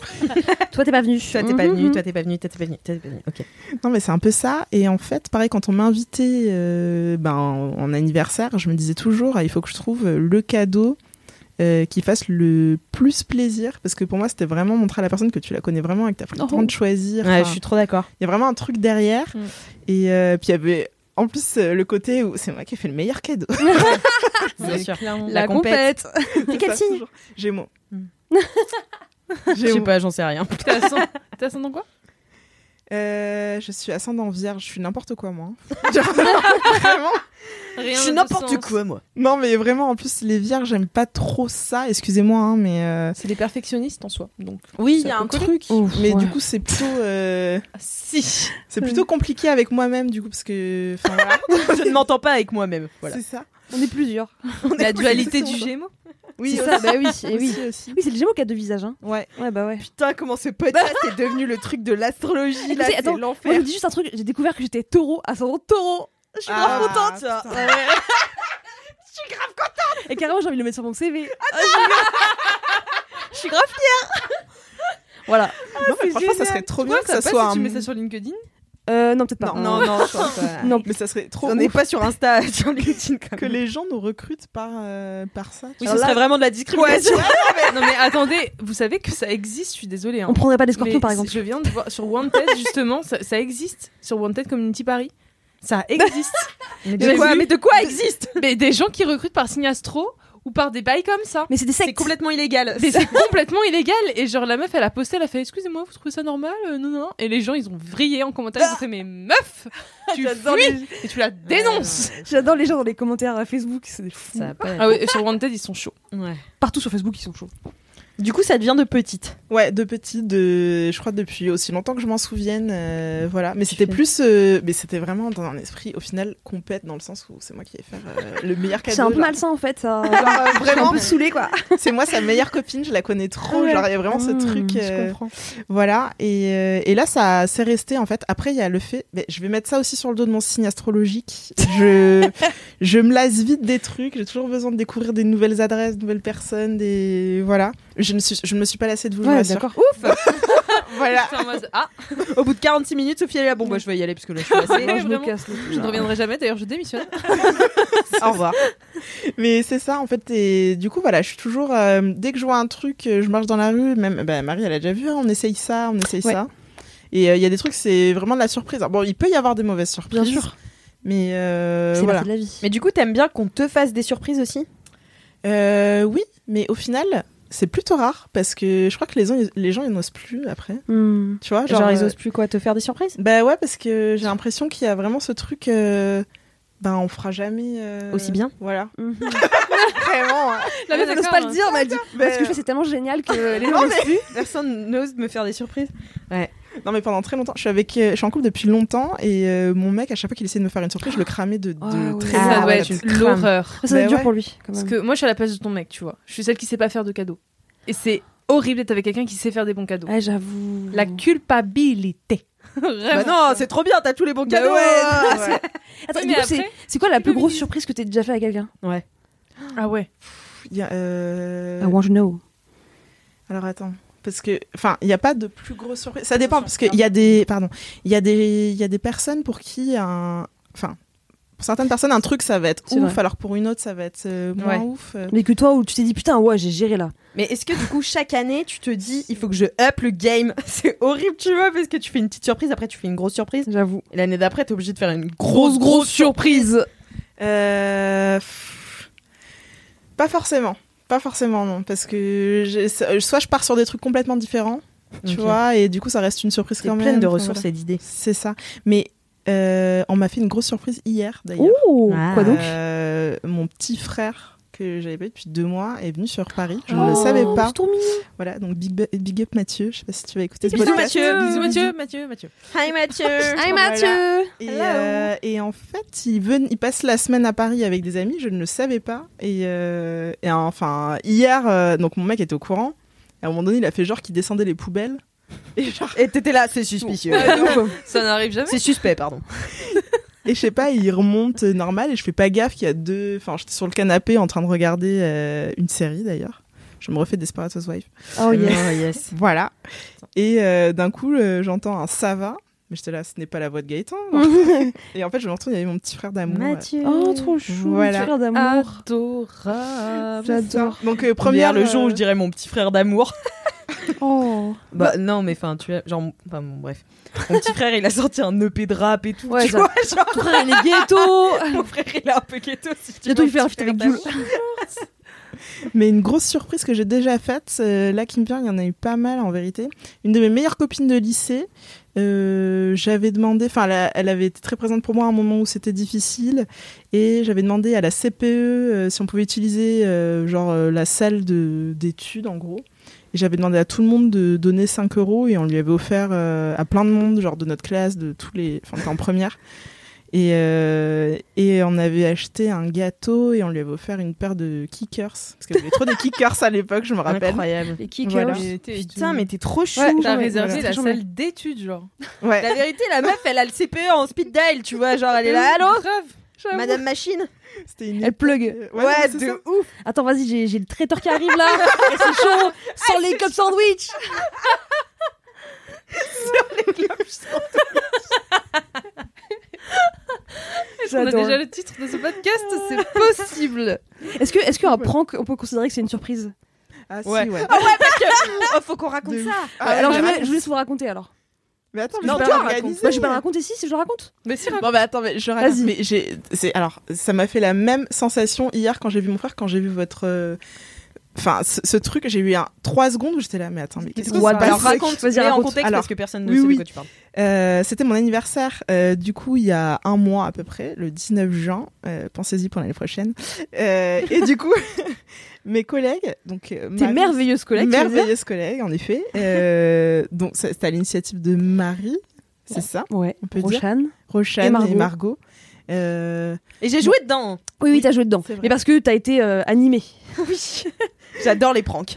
[laughs] Toi, t'es pas venu. Toi, t'es pas Mhm. venu, toi, t'es pas venu, toi, t'es pas venu, toi, t'es pas venu. Ok. Non, mais c'est un peu ça. Et en fait, pareil, quand on m'invitait euh, ben, en, en anniversaire, je me disais toujours, ah, il faut que je trouve le cadeau euh, qui fasse le plus plaisir. Parce que pour moi, c'était vraiment montrer à la personne que tu la connais vraiment et que tu as pris le Oh. temps de choisir. Ouais, Enfin, je suis trop d'accord. Il y a vraiment un truc derrière. Mm. Et euh, puis il y avait en plus euh, le côté où c'est moi qui ai fait le meilleur cadeau. [laughs] Bien [laughs] sûr. Clairement. La compète. T'es quel signe Gémeaux. Mm. [laughs] Je sais pas, j'en sais rien. T'es [laughs] ascendant- quoi? Euh, je suis ascendant vierge, je suis n'importe quoi moi. [laughs] Vraiment. Rien Je suis n'importe quoi, moi. Non mais vraiment en plus les vierges j'aime pas trop ça, excusez-moi hein, mais euh, C'est des perfectionnistes en soi. Donc. oui il y a un truc, Ouf, mais ouais. du coup c'est plutôt euh, Ah, si. c'est plutôt compliqué avec moi-même du coup parce que enfin voilà Je ne m'entends pas avec moi-même. Voilà. c'est ça. On est plusieurs. La dualité du. Gémeaux. Oui C'est ça, aussi, bah oui, [laughs] et oui. aussi, aussi. Oui, c'est le Gémeaux qui a deux visages. Hein. Ouais. Ouais, bah ouais. Putain, comment ce podcast est devenu le truc de l'astrologie, là, c'est je l'enfer. vous dis juste un truc. J'ai découvert que j'étais taureau, ascendant taureau. Je suis Ah, grave contente. putain. Ouais. [laughs] je suis grave contente. Et carrément, j'ai envie de le mettre sur mon CV. Ah, je suis grave fière. voilà. non mais franchement ça serait trop Tu bien vois, que ça soit si un tu mets ça sur LinkedIn. Euh, non, peut-être pas. Non, Non, non, je pense pas. Non. mais ça serait trop On n'est pas sur Insta, [laughs] sur LinkedIn quand que même. les gens nous recrutent par euh, par ça. Oui, ce serait vraiment de la discrimination. [laughs] non mais attendez, vous savez que ça existe. Je suis désolée. hein. On prendrait pas des scorpions, Mais par exemple. Je viens de voir sur Wanted justement, ça, ça existe sur Wanted Community Paris. Ça existe. [laughs] Mais de quoi, mais de quoi existe mais des gens qui recrutent par signe astro ou par des bails comme ça. Mais c'est des C'est sectes. complètement illégal. Mais c'est complètement illégal. Et genre, la meuf, elle a posté, elle a fait Excusez-moi, vous trouvez ça normal Euh, Non, non, non. Et les gens, ils ont vrillé en commentaire. Ils ont fait Mais meuf, [laughs] tu fuis et tu la dénonces. J'adore les gens dans les commentaires à Facebook, c'est des fous. Ça Ah ouais, et sur Wanted, ils sont chauds. Ouais. Partout sur Facebook, ils sont chauds. Du coup, ça devient de petite. Ouais, de petite, de, je crois depuis aussi longtemps que je m'en souvienne, euh, voilà. Mais c'était plus, euh, mais c'était vraiment dans un esprit au final compète dans le sens où c'est moi qui vais faire euh, le meilleur cadeau. C'est un peu genre. malsain en fait, ça. [laughs] Genre, euh, vraiment, un peu saoulé quoi. [laughs] c'est moi sa meilleure copine, je la connais trop, Ouais. genre il y a vraiment ce Mmh, truc. je comprends. Voilà, et, euh, et là, ça s'est resté en fait. Après, il y a le fait, mais je vais mettre ça aussi sur le dos de mon signe astrologique. Je, [laughs] je me lasse vite des trucs. J'ai toujours besoin de découvrir des nouvelles adresses, de nouvelles personnes, des voilà. Je ne suis, je ne me suis pas lassée de vous. Ouais, d'accord. Ouf [laughs] Voilà. Ah, Au bout de 46 minutes, Sophie elle est là. Bon, bah, je vais y aller parce que là, je suis lassée. Moi, je me casse je ne reviendrai jamais. D'ailleurs, je démissionne. [laughs] Au revoir. Mais c'est ça en fait. Et du coup, voilà, je suis toujours. euh, dès que je vois un truc, euh, je marche dans la rue. Même, bah, Marie, elle a déjà vu. hein, on essaye ça, on essaye Ouais. ça. Et euh, il y a des trucs, c'est vraiment de la surprise. Bon, il peut y avoir des mauvaises surprises. Bien sûr. Mais euh, C'est voilà. de la vie. Mais du coup, t'aimes bien qu'on te fasse des surprises aussi? Euh, oui, mais au final, c'est plutôt rare parce que je crois que les gens, les gens ils n'osent plus après. Hmm. Tu vois, Genre, genre. ils euh, osent plus quoi Te faire des surprises? Bah ouais, parce que j'ai l'impression qu'il y a vraiment ce truc. euh, Ben, on fera jamais. euh, Aussi bien Voilà. Mhm. [laughs] Vraiment. hein. La meuf, elle n'ose pas le dire, mais elle dit Mais- Ce que je fais, c'est tellement génial que [laughs] les gens plus. Personne n'ose me faire des surprises. Non, mais pendant très longtemps, je suis avec, euh, je suis en couple depuis longtemps et euh, mon mec, à chaque fois qu'il essayait de me faire une surprise, je le cramais de, de Ah ouais. très Ah ça loin, doit ouais, l'horreur. Ça va être Bah dur ouais. pour lui. Quand Parce que moi, je suis à la place de ton mec, tu vois. Je suis celle qui sait pas faire de cadeaux. Et c'est horrible d'être avec quelqu'un qui sait faire des bons cadeaux. Ouais, j'avoue. La culpabilité. Bah non, c'est trop bien, t'as tous les bons Bah cadeaux. ouais. Ouais. [laughs] Attends, Oui, c'est- après- c'est quoi la plus grosse [laughs] surprise que t'aies déjà fait à quelqu'un? Ouais. Ah ouais. Il y a, euh, I want to know. Alors attends, parce que, enfin, il n'y a pas de plus grosse surprise. Ça dépend parce qu'il y a des, pardon, il y a des, il y a des personnes pour qui un, enfin, pour certaines personnes un truc ça va être ouf, vrai. alors pour une autre ça va être euh, moins Ouais. ouf. euh. Mais que toi, où tu t'es dit putain, ouais, j'ai géré là. Mais est-ce que du coup, chaque année, tu te dis, il faut que je up le game? [laughs] C'est horrible, tu vois, parce que tu fais une petite surprise, après tu fais une grosse surprise. J'avoue. Et l'année d'après, t'es obligé de faire une grosse, grosse surprise. Euh, pff, Pas forcément. Pas forcément, non. Parce que soit je pars sur des trucs complètement différents, tu vois, et du coup, ça reste une surprise quand même. pleine de ressources voilà. et d'idées. C'est ça. Mais euh, on m'a fait une grosse surprise hier, d'ailleurs. Ouh, Ah. quoi donc? Euh, Mon petit frère, que j'avais pas depuis deux mois, est venu sur Paris. Je Oh, ne le savais pas. Voilà, donc big, up Mathieu. Je sais pas si tu vas écouter ce Bisous. Mathieu. Bisous Mathieu, Mathieu, Mathieu. Hi Mathieu [laughs] Hi Voilà. Mathieu Et, euh, et en fait, il, ven- il passe la semaine à Paris avec des amis, je ne le savais pas. Et, euh, et enfin, hier, euh, donc mon mec était au courant. Et à un moment donné, il a fait genre qu'il descendait les poubelles. Et genre, t'étais là, c'est suspicieux. Ça n'arrive jamais. c'est suspect, pardon. [laughs] et je sais pas, il remonte euh, normal et je fais pas gaffe qu'il y a deux. Enfin, j'étais sur le canapé en train de regarder euh, une série d'ailleurs. Je me refais Desperate Housewives. Oh yes. Oh, yes. [laughs] Voilà. Et euh, d'un coup, euh, j'entends un ça va. Mais j'étais là, ce n'est pas la voix de Gaëtan. [laughs] et en fait, je me retourne, il y avait mon petit frère d'amour. Mathieu. Oh, trop chou. Voilà. Tu frère d'amour. Adorable. J'adore. Donc, euh, Première le jour où euh, je dirais mon petit frère d'amour. [laughs] Oh. Bah non, mais enfin, tu as genre, enfin bon, bref. Mon petit frère, il a sorti un EP de rap et tout. Ouais, tu vois, genre, Ton frère, il est ghetto. [laughs] mon frère, il est un peu ghetto. Si tu veux il fait un petit feat avec Jules. [laughs] Mais une grosse surprise que j'ai déjà faite, euh, là qui me vient, il y en a eu pas mal en vérité. Une de mes meilleures copines de lycée, euh, j'avais demandé, enfin elle, avait été très présente pour moi à un moment où c'était difficile, et j'avais demandé à la CPE euh, si on pouvait utiliser euh, genre euh, la salle de d'études en gros. Et j'avais demandé à tout le monde de donner 5 euros et on lui avait offert euh, à plein de monde, genre de notre classe, de tous les, enfin en première. Et, euh, et on avait acheté un gâteau et on lui avait offert une paire de kickers. Parce qu'il y avait trop des kickers à l'époque, je me rappelle. Incroyable. Les kickers. Voilà. Mais Putain, mais t'es trop chou. Ouais, T'as réservé voilà. la salle d'études, genre. Ouais. La vérité, la meuf, elle a le CPE en speed dial, tu vois, genre elle est là, allô. Madame Machine C'était une... Elle plug. Ouais, non, c'est de ça. ouf Attends, vas-y, j'ai j'ai le traiteur qui arrive là. C'est chaud. Sans les cups sandwich. [laughs] On a déjà le titre de ce podcast, c'est possible. Est-ce que, est-ce qu'un prank, on peut considérer que c'est une surprise Ah si, Ouais. ouais. Oh ouais, parce que oh, faut qu'on raconte De ça Ah, Alors, je voulais- je vous laisse vous raconter alors. Mais attends, mais Non, je toi, raconte. Bah, je vais pas le raconter si, si je le raconte. Mais si, Bon bah attends, mais je raconte. Vas-y. Mais j'ai, c'est alors ça m'a fait la même sensation hier quand j'ai vu mon frère, quand j'ai vu votre, euh, enfin ce, ce truc, j'ai eu un trois secondes où j'étais là, mais attends, mais qu'est-ce passe the Alors raconte, Vas-y, en contexte Alors, parce que personne ne oui, sait de quoi tu parles. Euh, C'était mon anniversaire, euh, du coup il y a un mois à peu près, le 19 juin. euh, Pensez-y pour l'année prochaine. Euh, et du coup, [laughs] mes collègues, donc Tes Marie- merveilleuses collègues. merveilleuses collègues en effet. Euh, donc c'était à l'initiative de Marie, c'est ça, Ouais, on peut dire. Rochane. Rochane Et et Margot. Euh, Et j'ai joué dedans. Oui, oui, t'as joué dedans. c'est. Mais parce que t'as été euh, animé. [laughs] Oui. J'adore les pranks.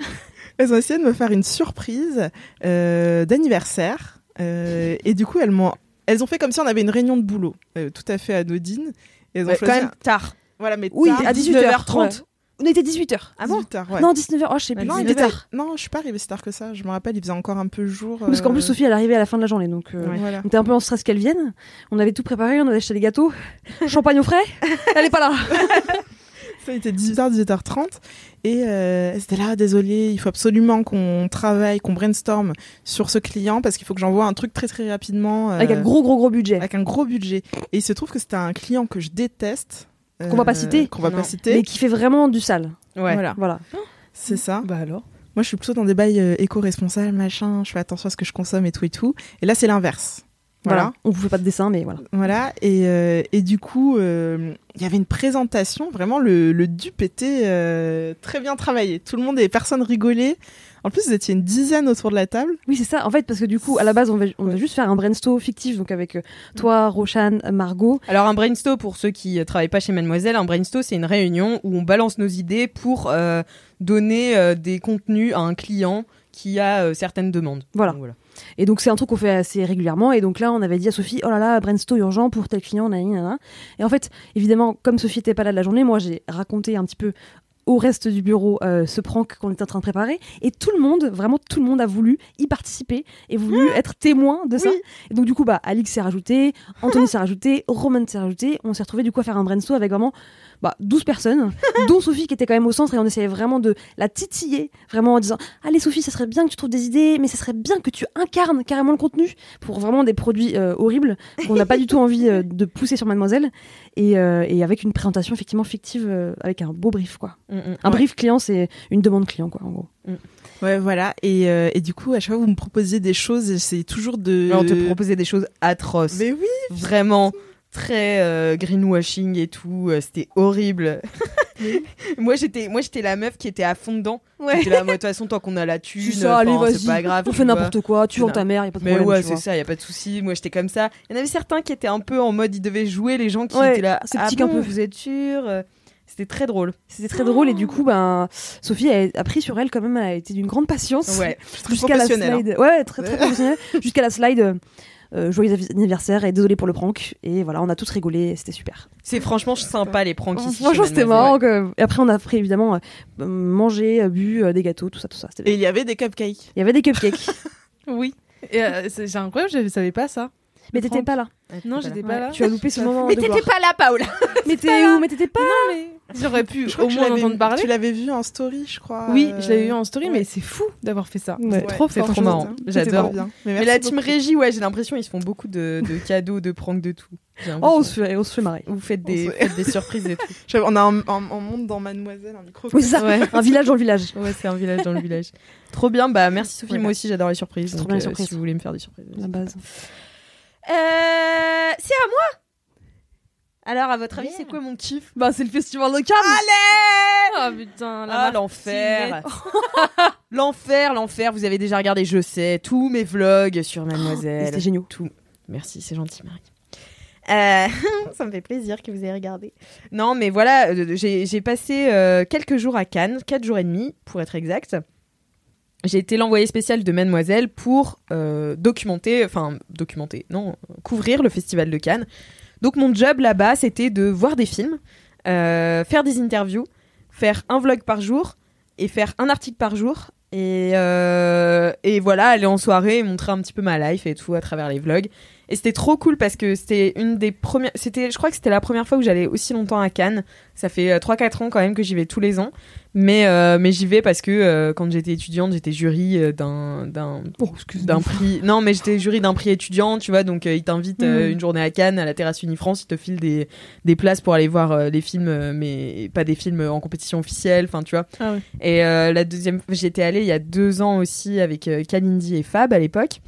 Elles ont essayé de me faire une surprise euh, d'anniversaire. euh, et du coup, elles m'ont, elles ont fait comme si on avait une réunion de boulot, euh, tout à fait anodine. Et elles ont Ouais, quand même un- tard. Voilà, mais Oui, tard, à 18h30. 19h30. On était 18h. Ah bon 18h, ouais. Non, 19h. Oh, je sais plus. non, il était tard. Non, je suis pas arrivée si tard que ça. Je me rappelle, il faisait encore un peu jour. Parce qu'en euh, plus, Sophie, elle arrivait à la fin de la journée. Donc, euh, Ouais. Voilà. on était un peu en stress qu'elle vienne. On avait tout préparé, on avait acheté des gâteaux. Champagne au frais. Elle est pas là. [laughs] Ça, il était 18h, 18h30. Et euh, c'était là, désolé, il faut absolument qu'on travaille, qu'on brainstorm sur ce client parce qu'il faut que j'envoie un truc très très rapidement. euh, Avec un gros, gros, gros budget. avec un gros budget. Et il se trouve que c'était un client que je déteste. euh, Qu'on va pas citer. Qu'on va Non. pas citer. Mais qui fait vraiment du sale. Ouais. Voilà, Voilà. c'est ça. Bah alors Moi, je suis plutôt dans des bails euh, éco-responsables, machin. Je fais attention à ce que je consomme et tout et tout. Et là, c'est l'inverse. Voilà. Voilà. On vous fait pas de dessin, mais voilà. Voilà. Et, euh, et du coup, euh, il y avait une présentation. Vraiment, le, le dupe était euh, très bien travaillé. Tout le monde et personne rigolait. En plus, vous étiez une dizaine autour de la table. Oui, c'est ça. En fait, parce que du coup, à la base, on va, on va juste faire un brainstorm fictif, donc avec toi, Rochane, Margot. Alors un brainstorm pour ceux qui euh, travaillent pas chez Mademoiselle, un brainstorm c'est une réunion où on balance nos idées pour euh, donner euh, des contenus à un client qui a euh, certaines demandes. Voilà. Donc, Et donc, c'est un truc qu'on fait assez régulièrement. Et donc là, on avait dit à Sophie, oh là là, brainstorm urgent pour tel client, nanana. Et en fait, évidemment, comme Sophie était pas là de la journée, moi, j'ai raconté un petit peu au reste du bureau euh, ce prank qu'on était en train de préparer et tout le monde vraiment tout le monde a voulu y participer et voulu être témoin de ça et donc du coup bah Alix s'est rajouté Anthony s'est rajouté Roman s'est rajouté on s'est retrouvé du coup à faire un brainstorm avec vraiment bah, 12 personnes [laughs] dont Sophie qui était quand même au centre et on essayait vraiment de la titiller vraiment en disant allez Sophie ça serait bien que tu trouves des idées mais ça serait bien que tu incarnes carrément le contenu pour vraiment des produits euh, horribles qu'on n'a pas du tout envie euh, [laughs] de pousser sur Mademoiselle et, euh, et avec une présentation effectivement fictive euh, avec un beau brief quoi mm, mm. un brief client, c'est une demande client, quoi, en gros. Ouais, voilà. Et, euh, et du coup, à chaque fois, vous me proposiez des choses. et C'est toujours de. Mais on te proposait des choses atroces. Mais oui. Vraiment très euh, greenwashing et tout. euh, C'était horrible. [laughs] moi j'étais moi j'étais la meuf qui était à fond dedans. J'étais là, moi de toute façon tant qu'on a la thune, C'est ça, allez, enfin, vas-y. c'est pas grave. On tu fait vois. n'importe quoi, tu vends ta mère, y a pas de Mais problème. ouais, tu c'est vois. ça, y a pas de souci. Moi, j'étais comme ça. Il y en avait certains qui étaient un peu en mode, ils devaient jouer, les gens qui Ouais, étaient là. ah un bon, peu. Vous êtes sûr Euh, C'était très drôle. C'était très drôle et du coup, ben, Sophie a, a pris sur elle quand même, elle a été d'une grande patience. Ouais. [laughs] Très Jusqu'à la hein. slide. Ouais, très très Ouais. professionnel. [laughs] Jusqu'à la slide. euh, euh, joyeux anniversaire et désolé pour le prank. Et voilà, on a tous rigolé, et c'était super. C'est franchement sympa les pranks ici. Franchement, c'était marrant. que- Et après, on a pris évidemment euh, mangé, euh, bu euh, des gâteaux, tout ça, tout ça. Et il y avait des cupcakes. Il y avait des cupcakes. [laughs] Oui. Et euh, c'est c'est incroyable, je savais pas ça. Mais t'étais pas là. Ouais, Non, j'étais pas là. Tu as loupé ce moment. Mais t'étais pas là, Paola [laughs] Mais t'es où Mais t'étais pas Non, mais j'aurais pu Je crois au moins l'avais- entendre parler. Tu l'avais vu en story, je crois. Oui, euh, je l'avais vu en story, mais c'est fou d'avoir fait ça. C'est trop C'est trop marrant. J'adore. Mais, la team régie, ouais, j'ai l'impression ils se font beaucoup de, de [laughs] cadeaux, de pranks, de tout. Oh, on se fait, on se fait marrer. Vous faites des, faites des surprises et tout. [laughs] On a un, un- un monde dans Mademoiselle, un micro. Oui, c'est ça. Ouais. Un village dans le village. Ouais, c'est un village dans le village. Trop bien, bah merci Sophie, moi aussi j'adore les surprises. Trop donc, bien les euh, surprises. Si vous voulez me faire des surprises. La base. Euh, c'est à moi Alors, à votre avis, c'est quoi mon kiff? Bah, c'est le festival de Cannes. Oh putain, la Ah, l'enfer [laughs] L'enfer, l'enfer, vous avez déjà regardé, je sais, tous mes vlogs sur Mademoiselle. C'était génial. Tout. Merci, c'est gentil, Marie. Euh, [laughs] ça me fait plaisir que vous ayez regardé. Non, mais voilà, euh, j'ai j'ai passé euh, quelques jours à Cannes, 4 jours et demi, pour être exact. J'ai été l'envoyé spécial de Mademoiselle pour euh, documenter, enfin, documenter, non, couvrir le festival de Cannes. Donc, mon job là-bas, c'était de voir des films, euh, faire des interviews, faire un vlog par jour et faire un article par jour. Et, euh, et voilà, aller en soirée et montrer un petit peu ma life et tout à travers les vlogs. Et c'était trop cool parce que c'était une des premières. C'était, je crois que c'était la première fois où j'allais aussi longtemps à Cannes. Ça fait euh, 3-4 ans quand même que j'y vais tous les ans. Mais, euh, mais j'y vais parce que euh, quand j'étais étudiante, j'étais jury euh, d'un, d'un, d'un prix. Non, mais j'étais jury d'un prix étudiant, tu vois. Donc euh, ils t'invitent euh, Mhm. une journée à Cannes, à la terrasse Unifrance. Ils te filent des, des places pour aller voir euh, les films, euh, mais pas des films en compétition officielle. Enfin, tu vois. Ah. Et euh, la deuxième, j'étais allée il y a deux ans aussi avec euh, Kalindi et Fab à l'époque.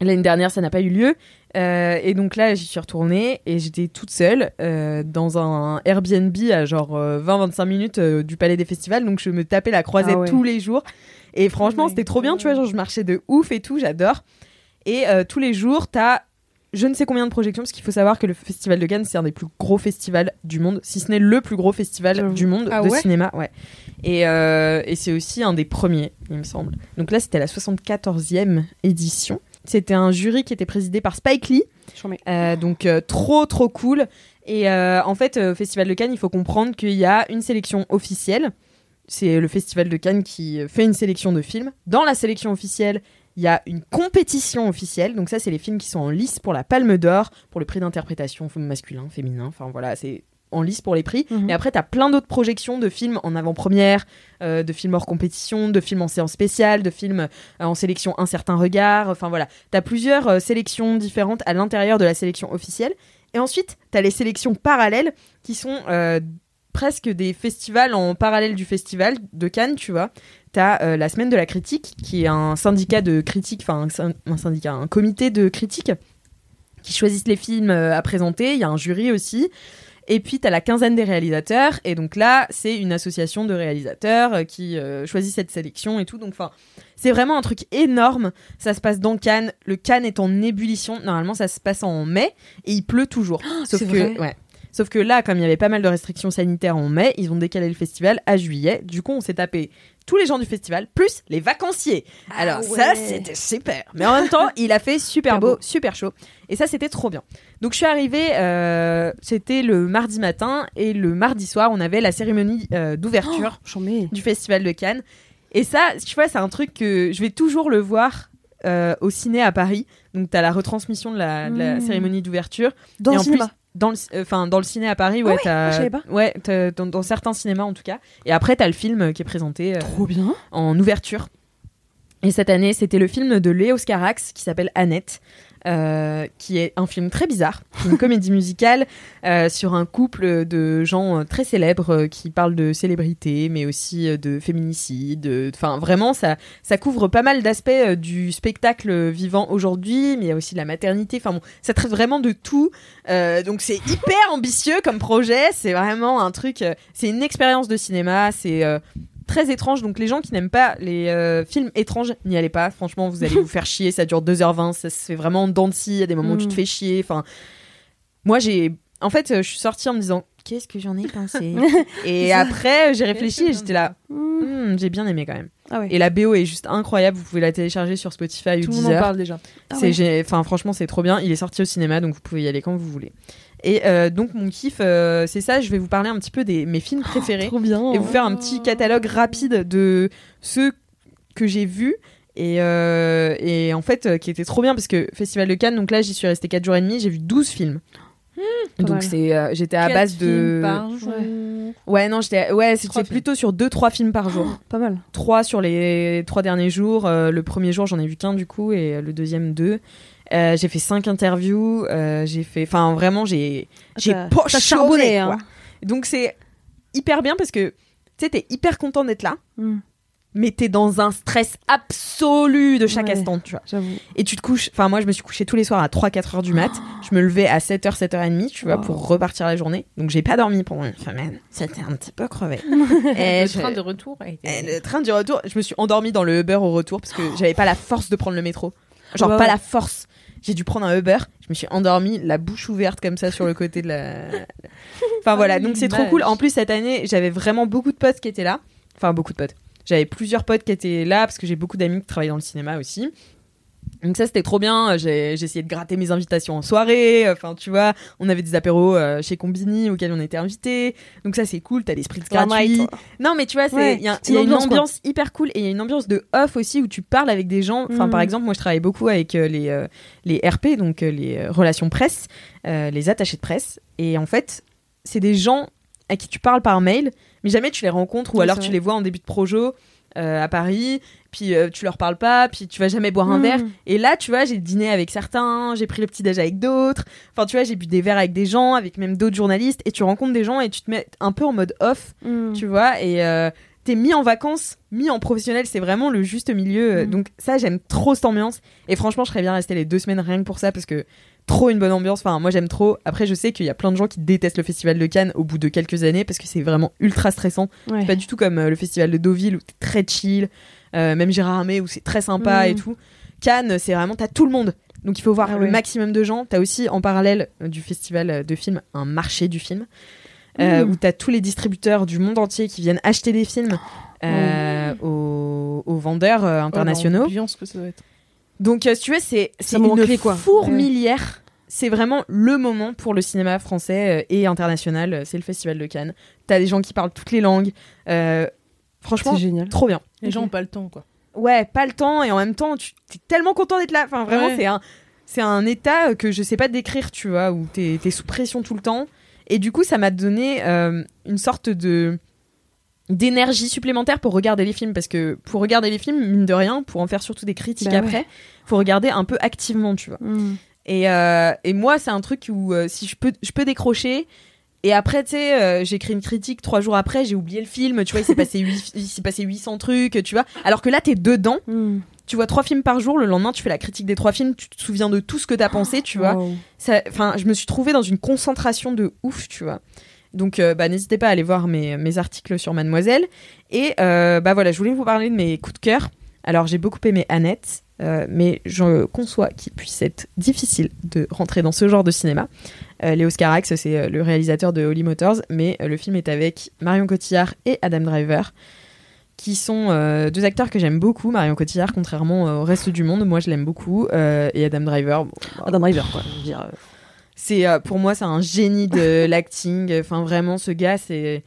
L'année dernière, ça n'a pas eu lieu. Euh, et donc là, j'y suis retournée et j'étais toute seule euh, dans un Airbnb à genre euh, 20-25 minutes euh, du Palais des Festivals. Donc je me tapais la croisette Ah ouais. tous les jours. Et franchement, Oh c'était trop bien, tu vois. Genre, je marchais de ouf et tout, j'adore. Et tous les jours, t'as je ne sais combien de projections, parce qu'il faut savoir que le Festival de Cannes, c'est un des plus gros festivals du monde, si ce n'est le plus gros festival du monde Ah de ouais cinéma. Ouais. Et, euh, et c'est aussi un des premiers, il me semble. Donc là, c'était la 74e édition. C'était un jury qui était présidé par Spike Lee, euh, donc euh, trop trop cool. Et euh, en fait, au Festival de Cannes, il faut comprendre qu'il y a une sélection officielle. C'est le Festival de Cannes qui fait une sélection de films. Dans la sélection officielle, il y a une compétition officielle. Donc ça, c'est les films qui sont en lice pour la Palme d'Or, pour le prix d'interprétation masculin, féminin. Enfin voilà, c'est en lice pour les prix. Mhm. Et après, tu as plein d'autres projections de films en avant-première, euh, de films hors compétition, de films en séance spéciale, de films euh, en sélection un certain regard. Enfin voilà, tu as plusieurs euh, sélections différentes à l'intérieur de la sélection officielle. Et ensuite, tu as les sélections parallèles qui sont euh, presque des festivals en parallèle du festival de Cannes, tu vois. Tu as la semaine de la critique, qui est un syndicat de critiques, enfin un, syn- un syndicat, un comité de critiques qui choisissent les films euh, à présenter. Il y a un jury aussi. Et puis, tu as la quinzaine des réalisateurs. Et donc là, c'est une association de réalisateurs euh, qui euh, choisit cette sélection et tout. Donc, enfin, c'est vraiment un truc énorme. Ça se passe dans Cannes. Le Cannes est en ébullition. Normalement, ça se passe en mai et il pleut toujours. Sauf c'est que, vrai ouais. Sauf que là, comme il y avait pas mal de restrictions sanitaires en mai, ils ont décalé le festival à juillet. Du coup, on s'est tapé tous les gens du festival, plus les vacanciers. Alors ça, c'était super. Mais en même temps, il a fait super Super beau, beau. super chaud. Et ça, c'était trop bien. Donc je suis arrivée, euh, c'était le mardi matin, et le mardi soir, on avait la cérémonie euh, d'ouverture [gasps] du festival de Cannes. Et ça, tu vois, c'est un truc que je vais toujours le voir euh, au ciné à Paris. Donc tu as la retransmission de la, de la Mmh. cérémonie d'ouverture. Dans Et le en cinéma. plus, dans le, enfin, dans le ciné à Paris, ouais, Ah, je savais pas. ouais, dans, dans certains cinémas en tout cas. Et après, t'as le film qui est présenté Trop bien. en ouverture. Et cette année, c'était le film de Léo Scarax qui s'appelle Annette, euh, qui est un film très bizarre, une comédie musicale euh, sur un couple de gens euh, très célèbres qui parlent de célébrité, mais aussi de féminicide. de- Enfin, vraiment, ça, ça couvre pas mal d'aspects du spectacle vivant aujourd'hui, mais il y a aussi de la maternité. Enfin bon, ça traite vraiment de tout. Donc c'est hyper ambitieux comme projet. C'est vraiment un truc. c'est une expérience de cinéma. C'est très étrange. Donc les gens qui n'aiment pas les euh, films étranges, n'y allez pas. Franchement, vous allez vous faire chier. Ça dure 2h20. Ça se fait vraiment en. Il y a des moments où tu te Mm. fais chier. Enfin, moi j'ai. En fait, euh, je suis sortie en me disant qu'est-ce que j'en ai pensé? [laughs] et après, j'ai réfléchi et j'étais là. Hmm, j'ai bien aimé quand même. Ah ouais. Et la BO est juste incroyable. Vous pouvez la télécharger sur Spotify ou Tout le monde en parle déjà. Ah ouais. enfin franchement c'est trop bien. Il est sorti au cinéma donc vous pouvez y aller quand vous voulez. Et euh, donc mon kiff euh, c'est ça. Je vais vous parler un petit peu des mes films préférés Trop bien. et vous faire un petit catalogue rapide de ceux que j'ai vus. Et, euh, et en fait, qui était trop bien parce que Festival de Cannes, donc là j'y suis restée 4 jours et demi, j'ai vu 12 films. pas donc c'est j'étais à base de par jour. ouais non j'étais ouais c'était plutôt sur 2 3 films par jour Pas mal. trois sur les trois derniers jours. Le premier jour, j'en ai vu qu'un du coup, et le deuxième deux. Euh, j'ai fait cinq interviews. euh, j'ai fait, enfin vraiment, j'ai j'ai charbonné, hein. Donc c'est hyper bien parce que tu sais, t'es hyper content d'être là, Hmm. mais t'es dans un stress absolu de chaque Ouais. instant, tu vois. J'avoue. Et tu te couches, enfin moi je me suis couchée tous les soirs à 3-4 heures du mat. Je me levais à 7h, 7h30, tu vois, Oh. pour repartir la journée. Donc j'ai pas dormi pendant une semaine. C'était un petit peu crevé. [laughs] Et Le je- train de retour a été. et le train du retour, je me suis endormie dans le Uber au retour parce que j'avais pas la force de prendre le métro. Genre bah pas ouais. la force. J'ai dû prendre un Uber, je me suis endormie, la bouche ouverte comme ça sur le côté de la. Enfin voilà, donc c'est trop cool. En plus cette année, j'avais vraiment beaucoup de potes qui étaient là. Enfin beaucoup de potes. J'avais plusieurs potes qui étaient là parce que j'ai beaucoup d'amis qui travaillent dans le cinéma aussi. Donc ça c'était trop bien, j'ai j'ai essayé de gratter mes invitations en soirée, enfin tu vois, on avait des apéros euh, chez Combini auxquels on était invités. Donc ça c'est cool, t'as des One gratuits. night. Non mais tu vois, Ouais, il y a, y une ambiance, hyper cool et il y a une ambiance de off aussi où tu parles avec des gens. Enfin Mm. par exemple, moi je travaille beaucoup avec euh, les euh, les RP donc euh, les euh, relations presse, euh, les attachés de presse et en fait, c'est des gens à qui tu parles par mail, mais jamais tu les rencontres ou Oui, alors tu les vois en début de projo euh, à Paris, puis euh, tu leur parles pas, puis tu vas jamais boire un Mm. verre. Et là, tu vois, j'ai dîné avec certains, j'ai pris le petit déj avec d'autres. Enfin, tu vois, j'ai bu des verres avec des gens, avec même d'autres journalistes. Et tu rencontres des gens et tu te mets un peu en mode off, Mm. tu vois. Et euh, t'es mis en vacances, mis en professionnel. C'est vraiment le juste milieu. Mm. Donc ça, j'aime trop cette ambiance. Et franchement, je serais bien rester les deux semaines rien que pour ça parce que trop une bonne ambiance. Enfin, moi, j'aime trop. Après, je sais qu'il y a plein de gens qui détestent le festival de Cannes au bout de quelques années parce que c'est vraiment ultra stressant. Ouais. C'est pas du tout comme euh, le festival de Deauville où t'es très chill, euh, même Gérard Armé où c'est très sympa Mm. et tout. Cannes, c'est vraiment, t'as tout le monde. Donc il faut voir Ah le maximum de gens. T'as aussi en parallèle euh, du festival euh, de films un marché du film euh, Mm. où t'as tous les distributeurs du monde entier qui viennent acheter des films euh, Oh. aux, aux vendeurs euh, Oh, internationaux. l'ambiance que ça doit être. Donc, si tu veux, c'est une quoi. fourmilière. C'est vraiment le moment pour le cinéma français et international. C'est le Festival de Cannes. T'as des gens qui parlent toutes les langues. Franchement, C'est génial. trop bien. Les gens ont pas le temps, quoi. Ouais, pas le temps et en même temps, tu es tellement content d'être là. Enfin, vraiment, Ouais. c'est un, c'est un état euh, que je sais pas décrire, tu vois, où t'es es sous pression tout le temps. Et du coup, ça m'a donné euh, une sorte de d'énergie supplémentaire pour regarder les films parce que pour regarder les films mine de rien pour en faire surtout des critiques Bah après faut regarder un peu activement tu vois Mm. et, euh, et moi, c'est un truc où euh, si je peux, je peux décrocher. Et après, tu sais, euh, j'écris une critique trois jours après, j'ai oublié le film. Tu vois, il s'est passé, huit- [laughs] il s'est passé 800 trucs, tu vois. Alors que là, t'es dedans. Mm. Tu vois trois films par jour. Le lendemain, tu fais la critique des trois films. Tu te souviens de tout ce que t'as pensé, tu vois. Wow. Enfin, je me suis trouvée dans une concentration de ouf, tu vois. Donc, euh, bah, n'hésitez pas à aller voir mes, mes articles sur Mademoiselle. Et euh, bah voilà, je voulais vous parler de mes coups de cœur. Alors, j'ai beaucoup aimé Annette, euh, mais je conçois qu'il puisse être difficile de rentrer dans ce genre de cinéma. Euh, Léo Scarax, c'est euh, le réalisateur de Holy Motors, mais le film est avec Marion Cotillard et Adam Driver, qui sont euh, deux acteurs que j'aime beaucoup. Marion Cotillard, contrairement au reste du monde, moi je l'aime beaucoup. et Adam Driver, bon, Adam Driver, quoi. Je veux dire, c'est pour moi c'est un génie de l'acting. Enfin vraiment ce gars c'est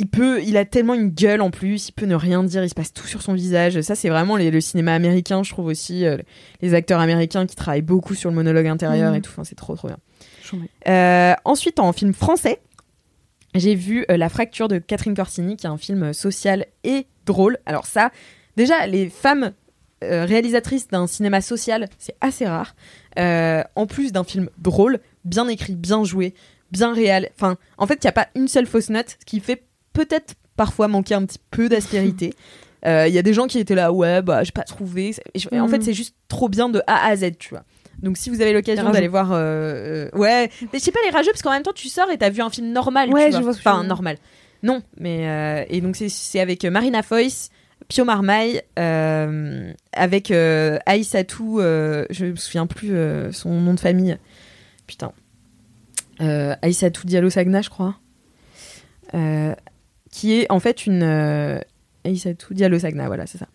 il peut il a tellement une gueule en plus, il peut ne rien dire, il se passe tout sur son visage. Ça c'est vraiment les- le cinéma américain, je trouve aussi euh, les acteurs américains qui travaillent beaucoup sur le monologue intérieur Mhm. et tout. Enfin c'est trop trop bien. Euh, ensuite, en film français, j'ai vu euh, La fracture de Catherine Corsini, qui est un film social et drôle. Alors ça, déjà, les femmes réalisatrices d'un cinéma social, c'est assez rare. En plus d'un film drôle, bien écrit, bien joué, bien réel. Enfin, en fait, il n'y a pas une seule fausse note, ce qui fait peut-être parfois manquer un petit peu d'aspérité. [laughs] Euh, Il y a des gens qui étaient là, ouais, bah, j'ai pas trouvé. Et En fait, c'est juste trop bien de A à Z, tu vois. Donc, si vous avez l'occasion d'aller voir, euh, euh, ouais, mais je sais pas les rageux parce qu'en même temps, tu sors et t'as vu un film normal, Ouais, tu je vois. ce enfin normal. Non, mais euh, et donc c'est- avec Marina Foïs, Pio Marmaille, avec Aïssatou, je me souviens plus son nom de famille. Putain. Aïssatou Diallo Sagna, je crois. Qui est en fait une. Euh, Aïssatou Diallo Sagna, voilà, c'est ça.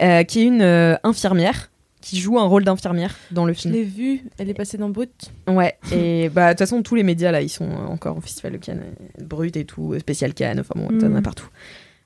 Euh, qui est une euh, infirmière qui joue un rôle d'infirmière dans le Je film. l'ai vue, elle est passée dans Brut. Ouais, et [laughs] bah de toute façon tous les médias là ils sont encore au festival de Cannes, euh, Brut et tout, spécial Cannes, enfin bon, t'en as Mm. partout.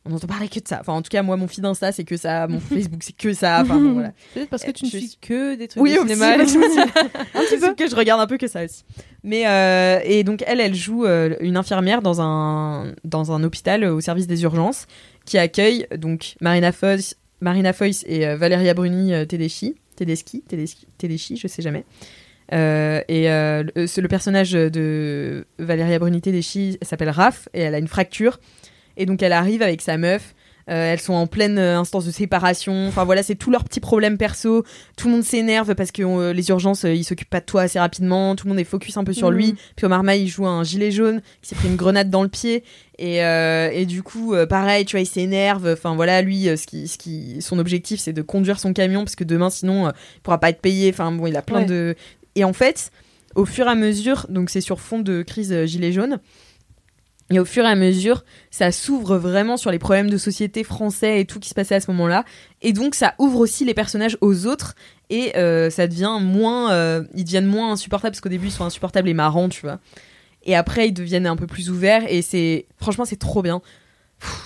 On n'entend parler que de ça. Enfin en tout cas moi mon feed Insta c'est que ça, mon [laughs] Facebook c'est que ça, enfin bon voilà. Peut-être parce que tu ne Je suis que des trucs Oui, de aussi, cinéma. [laughs] suis- [laughs] un petit peu que je regarde un peu que ça aussi. Mais euh, et donc elle, elle joue euh, une infirmière dans un dans un hôpital euh, au service des urgences qui accueille donc Marina Foïs, Marina Foïs et euh, Valeria Bruni Tedeschi, Tedeschi, Tedeschi, Tedeschi, je sais jamais. Euh, et euh, le, personnage de Valeria Bruni Tedeschi elle s'appelle Raph et elle a une fracture et donc elle arrive avec sa meuf. Euh, elles sont en pleine euh, instance de séparation. Enfin voilà, c'est tous leurs petits problèmes perso tout le monde s'énerve parce que euh, les urgences ils s'occupent pas de toi assez rapidement tout le monde est focus un peu sur Mhm. lui puis Omar Marmaille il joue un gilet jaune qui s'est pris une grenade dans le pied et, et du coup pareil tu vois il s'énerve enfin voilà lui ce qui, ce qui son objectif c'est de conduire son camion parce que demain sinon il pourra pas être payé enfin bon il a plein Ouais. de et en fait au fur et à mesure donc c'est sur fond de crise gilet jaune Et au fur et à mesure, ça s'ouvre vraiment sur les problèmes de société français et tout qui se passait à ce moment-là. Et donc, ça ouvre aussi les personnages aux autres. Et euh, ça devient moins. euh, ils deviennent moins insupportables parce qu'au début, ils sont insupportables et marrants, tu vois. Et après, ils deviennent un peu plus ouverts. Et c'est. Franchement, c'est trop bien.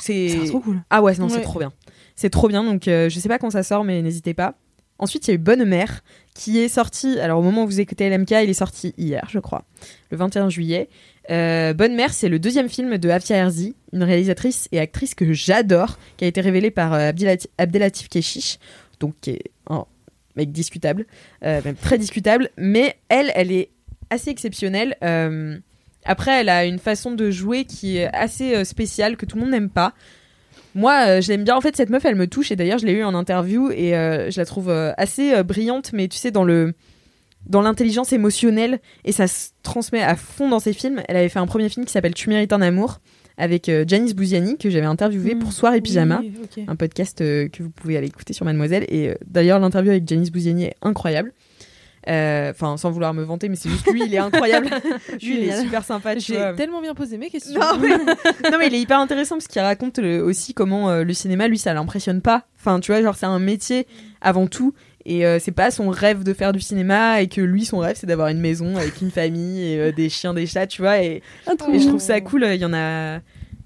C'est trop cool. Ah ouais, non, c'est trop bien. C'est trop bien. Donc, euh, je sais pas quand ça sort, mais n'hésitez pas. Ensuite, il y a eu Bonne Mère, qui est sorti. Alors, au moment où vous écoutez LMK, il est sorti hier, je crois, le 21 juillet. Euh, Bonne Mère, c'est le deuxième film de Afia Herzi, une réalisatrice et actrice que j'adore, qui a été révélée par euh, Abdelati- Abdelatif Keshish, donc qui est un mec discutable, euh, même très discutable, mais elle, elle est assez exceptionnelle. Après, elle a une façon de jouer qui est assez spéciale, que tout le monde n'aime pas. Moi, je l'aime bien. En fait, cette meuf, elle me touche. Et d'ailleurs, je l'ai eu en interview et je la trouve assez brillante, mais tu sais, dans le dans l'intelligence émotionnelle et ça se transmet à fond dans ses films. Elle avait fait un premier film qui s'appelle Tu mérites un amour avec euh, Janice Bouziani que j'avais interviewé pour Soir et Pyjama, Oui, ok. un podcast euh, que vous pouvez aller écouter sur Mademoiselle. Et euh, d'ailleurs, l'interview avec Janice Bouziani est incroyable. Enfin, sans vouloir me vanter, mais c'est juste lui, il est incroyable. [laughs] lui, il est super sympa. J'ai tellement bien posé mes questions. Non mais, [laughs] non, mais il est hyper intéressant parce qu'il raconte le- aussi comment le cinéma, lui, ça l'impressionne pas. Enfin, tu vois, genre, c'est un métier avant tout. Et euh, c'est pas son rêve de faire du cinéma et que lui, son rêve, c'est d'avoir une maison avec une famille et euh, des chiens, des chats, tu vois. Et, Ah, et je trouve ça cool. Il y en a,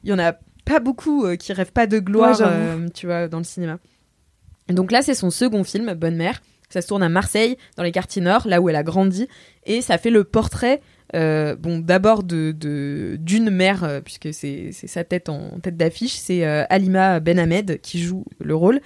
il y en a pas beaucoup euh, qui rêvent pas de gloire, Ouais, euh, tu vois, dans le cinéma. Et donc là, c'est son second film, Bonne Mère. Ça se tourne à Marseille, dans les quartiers nord, là où elle a grandi. Et ça fait le portrait, euh, bon, d'abord de de- d'une mère, euh, puisque c'est sa tête en tête d'affiche. C'est euh, Halima Ben Ahmed qui joue le rôle.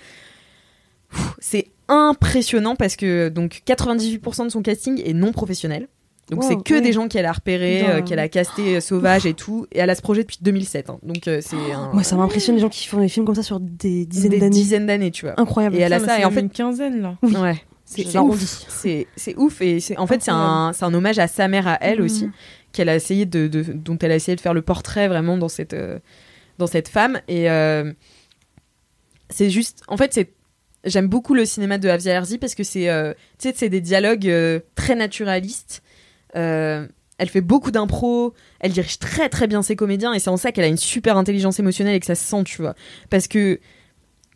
C'est impressionnant parce que donc 98% de son casting est non professionnel. Donc Wow, c'est que ouais. des gens qu'elle a repérés, euh, qu'elle a casté euh, sauvages et tout. Et elle a ce projet depuis 2007. hein. Donc euh, c'est un- Moi, ça m'impressionne les gens qui font des films comme ça sur des dizaines des d'années. dizaines d'années, tu vois. Incroyable. Et elle a ça. Et en c'est fait, une quinzaine là. ouais. C'est ouf. C'est c'est ouf et c'est en fait c'est un c'est un hommage à sa mère à elle Mhm. aussi qu'elle a essayé de, de- dont elle a essayé de faire le portrait vraiment dans cette euh, dans cette femme et euh, c'est juste en fait c'est j'aime beaucoup le cinéma de Avia Herzi parce que c'est euh, c'est des dialogues euh, très naturalistes Euh, elle fait beaucoup d'impro, elle dirige très très bien ses comédiens et c'est en ça qu'elle a une super intelligence émotionnelle et que ça se sent, tu vois. Parce que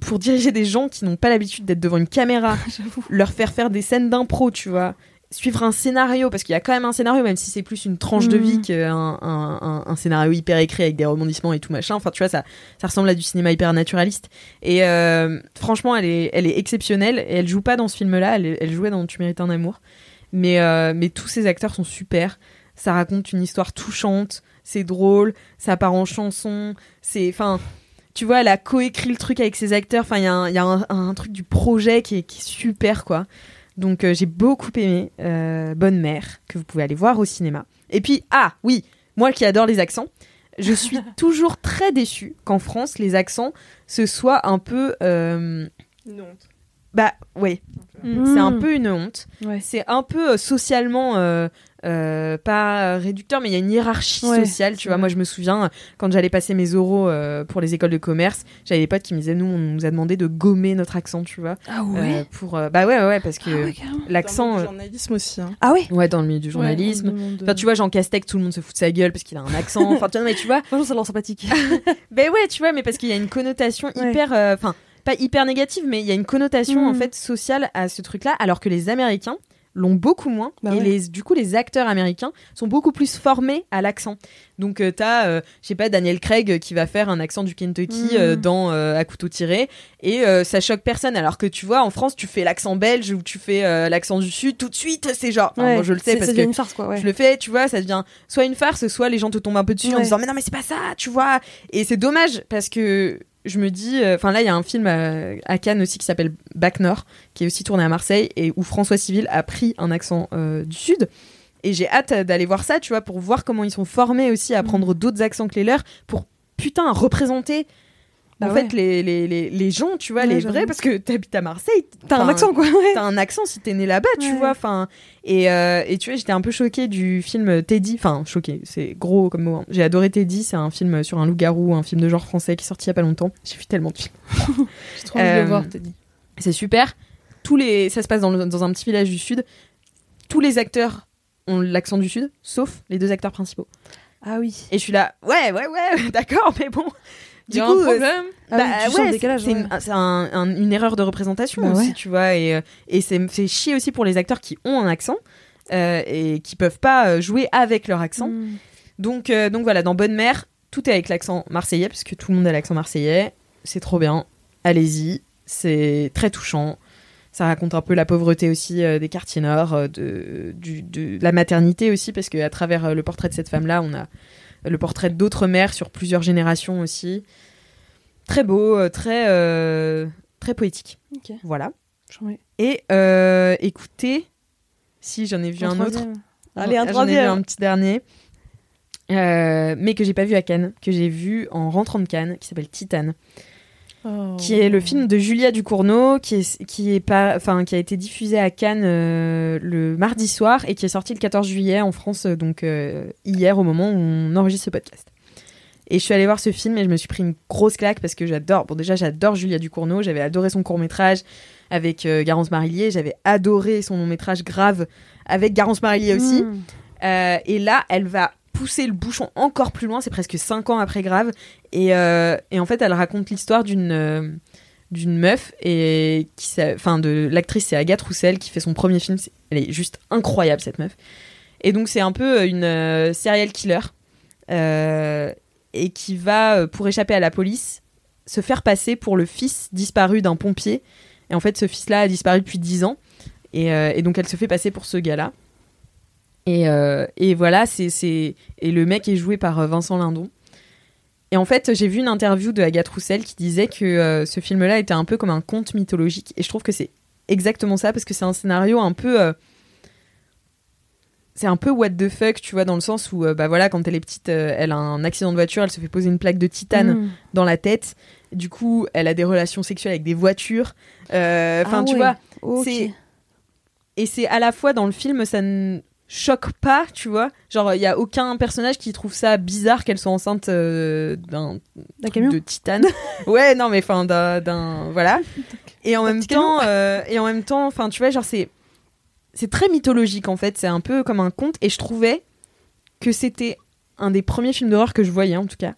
pour diriger des gens qui n'ont pas l'habitude d'être devant une caméra, [laughs] leur faire faire des scènes d'impro, tu vois, suivre un scénario, parce qu'il y a quand même un scénario, même si c'est plus une tranche de vie qu'un un, un- un scénario hyper écrit avec des rebondissements et tout machin. Enfin, tu vois, ça, ça ressemble à du cinéma hyper naturaliste. Et euh, franchement, elle est, elle est exceptionnelle et elle joue pas dans ce film-là, elle, elle jouait dans Tu mérites un amour. Mais, euh, mais tous ces acteurs sont super. Ça raconte une histoire touchante, c'est drôle, ça part en chanson, c'est. Enfin, tu vois, elle a coécrit le truc avec ses acteurs. Enfin, il y a, un, y a un, un truc du projet qui est, qui est super, quoi. Donc, euh, j'ai beaucoup aimé euh, Bonne Mère, que vous pouvez aller voir au cinéma. Et puis, ah, oui, moi qui adore les accents, je suis [laughs] toujours très déçue qu'en France, les accents, ce soit un peu. euh, Bah, oui, Mm. c'est un peu une honte. Ouais. C'est un peu euh, socialement euh, euh, pas réducteur, mais il y a une hiérarchie Ouais, sociale. Tu vois, vrai. moi je me souviens quand j'allais passer mes oraux euh, pour les écoles de commerce, j'avais des potes qui me disaient nous on nous a demandé de gommer notre accent, tu vois, Ah euh, ouais? pour euh, bah ouais ouais, ouais, parce que Ah ouais, carrément. l'accent Dans le euh, journalisme aussi. hein. Ah ouais? ouais dans le milieu du journalisme. Enfin, tu vois, Jean Castex, tout le monde se fout de sa gueule parce qu'il a un accent. Enfin, tu vois, mais tu vois, Franchement, ça l'air sympathique. [laughs] ben ouais, tu vois, mais parce qu'il y a une connotation Ouais. hyper, euh, enfin, pas hyper négative, mais il y a une connotation en Mhm. fait sociale à ce truc-là, alors que les Américains l'ont beaucoup moins Bah et ouais. les du coup les acteurs américains sont beaucoup plus formés à l'accent donc euh, t'as euh, je sais pas Daniel Craig qui va faire un accent du Kentucky Mhm. euh, dans euh, à couteau tiré et euh, ça choque personne alors que tu vois en France tu fais l'accent belge ou tu fais l'accent du sud tout de suite c'est genre enfin, moi je le sais c'est- parce que une farce quoi. Ouais. je le fais, tu vois, ça devient soit une farce, soit les gens te tombent un peu dessus en disant mais non mais c'est pas ça, tu vois. Et c'est dommage parce que je me dis, euh, enfin là il y a un film à, à Cannes aussi qui s'appelle Bac Nord, qui est aussi tourné à Marseille et où François Civil a pris un accent euh, du sud. Et j'ai hâte d'aller voir ça, tu vois, pour voir comment ils sont formés aussi Mm. à prendre d'autres accents que les leurs pour putain représenter. Bah en ouais. fait, les, les, les, les gens, tu vois, Ouais, les vrais, parce que t'habites à Marseille. T'as un accent quoi. Ouais. T'as un accent si t'es né là-bas, tu vois. Enfin, et, euh, et tu vois, j'étais un peu choquée du film Teddy. Enfin, choquée, c'est gros comme mot. hein. J'ai adoré Teddy. C'est un film sur un loup-garou, un film de genre français qui est sorti il y a pas longtemps. J'ai vu tellement de films. [laughs] J'ai trop envie de Euh, le voir, dit. C'est super. Tous les, ça se passe dans, le- dans un petit village du sud. Tous les acteurs ont l'accent du sud, sauf les deux acteurs principaux. Ah oui. Et je suis là, ouais, ouais, ouais, [laughs] d'accord, mais bon. Du y a coup, un problème. Ah bah, oui, ouais, décalage, c'est ouais. une, c'est un- un- une erreur de représentation Bah aussi, ouais. tu vois. Et, euh, et c'est c'est chier aussi pour les acteurs qui ont un accent euh, et qui peuvent pas euh, jouer avec leur accent. Mm. Donc, euh, donc voilà, dans Bonne Mère, tout est avec l'accent marseillais, parce que tout le monde a l'accent marseillais. C'est trop bien. Allez-y. C'est très touchant. Ça raconte un peu la pauvreté aussi euh, des quartiers nord, de, du- de la maternité aussi, parce qu'à travers le portrait de cette femme-là, on a le portrait d'autres mères sur plusieurs générations aussi. Très beau, euh, très, euh, très poétique. Voilà. Et euh, écoutez, si j'en ai vu un, autre. Allez, un J'en ai vu un petit dernier. Euh, mais que j'ai pas vu à Cannes, que j'ai vu en rentrant de Cannes, qui s'appelle Titane, Oh. qui est le film de Julia Ducournau, qui est qui est pas, enfin qui a été diffusé à Cannes euh, le mardi soir et qui est sorti le 14 juillet en France, euh, donc euh, hier au moment où on enregistre ce podcast. Et je suis allée voir ce film et je me suis pris une grosse claque parce que j'adore. Bon déjà j'adore Julia Ducournau, j'avais adoré son court métrage avec euh, Garance Marillier, j'avais adoré son long métrage Grave avec Garance Marillier aussi. Mm. Euh, et là, elle va pousser le bouchon encore plus loin. C'est presque 5 ans après Grave. Et, euh, et en fait, elle raconte l'histoire d'une euh, meuf et qui, enfin, de l'actrice, c'est Agathe Roussel qui fait son premier film. Elle est juste incroyable cette meuf. Et donc c'est un peu une euh, serial killer euh, et qui va, euh, pour échapper à la police, se faire passer pour le fils disparu d'un pompier. Et en fait, ce fils-là a disparu depuis 10 ans. Et, euh, et donc elle se fait passer pour ce gars-là. Et, euh, et voilà, c'est. Et le mec est joué par euh, Vincent Lindon. Et en fait, j'ai vu une interview de Agathe Roussel qui disait que euh, ce film-là était un peu comme un conte mythologique. Et je trouve que c'est exactement ça, parce que c'est un scénario un peu... euh, C'est un peu what the fuck, tu vois, dans le sens où, euh, bah voilà, quand elle est petite, elle a un accident de voiture, elle se fait poser une plaque de titane Mm. dans la tête. Du coup, elle a des relations sexuelles avec des voitures. Enfin, Ah tu ouais. vois, c'est et c'est à la fois dans le film ça ne choque pas tu vois. Genre il y a aucun personnage qui trouve ça bizarre qu'elle soit enceinte euh, d'un camion. de titane. [laughs] Ouais non mais enfin d'un- voilà. Et en même temps euh, et en même temps enfin tu vois genre c'est c'est très mythologique en fait. C'est un peu comme un conte. Et je trouvais que c'était un des premiers films d'horreur que je voyais en tout cas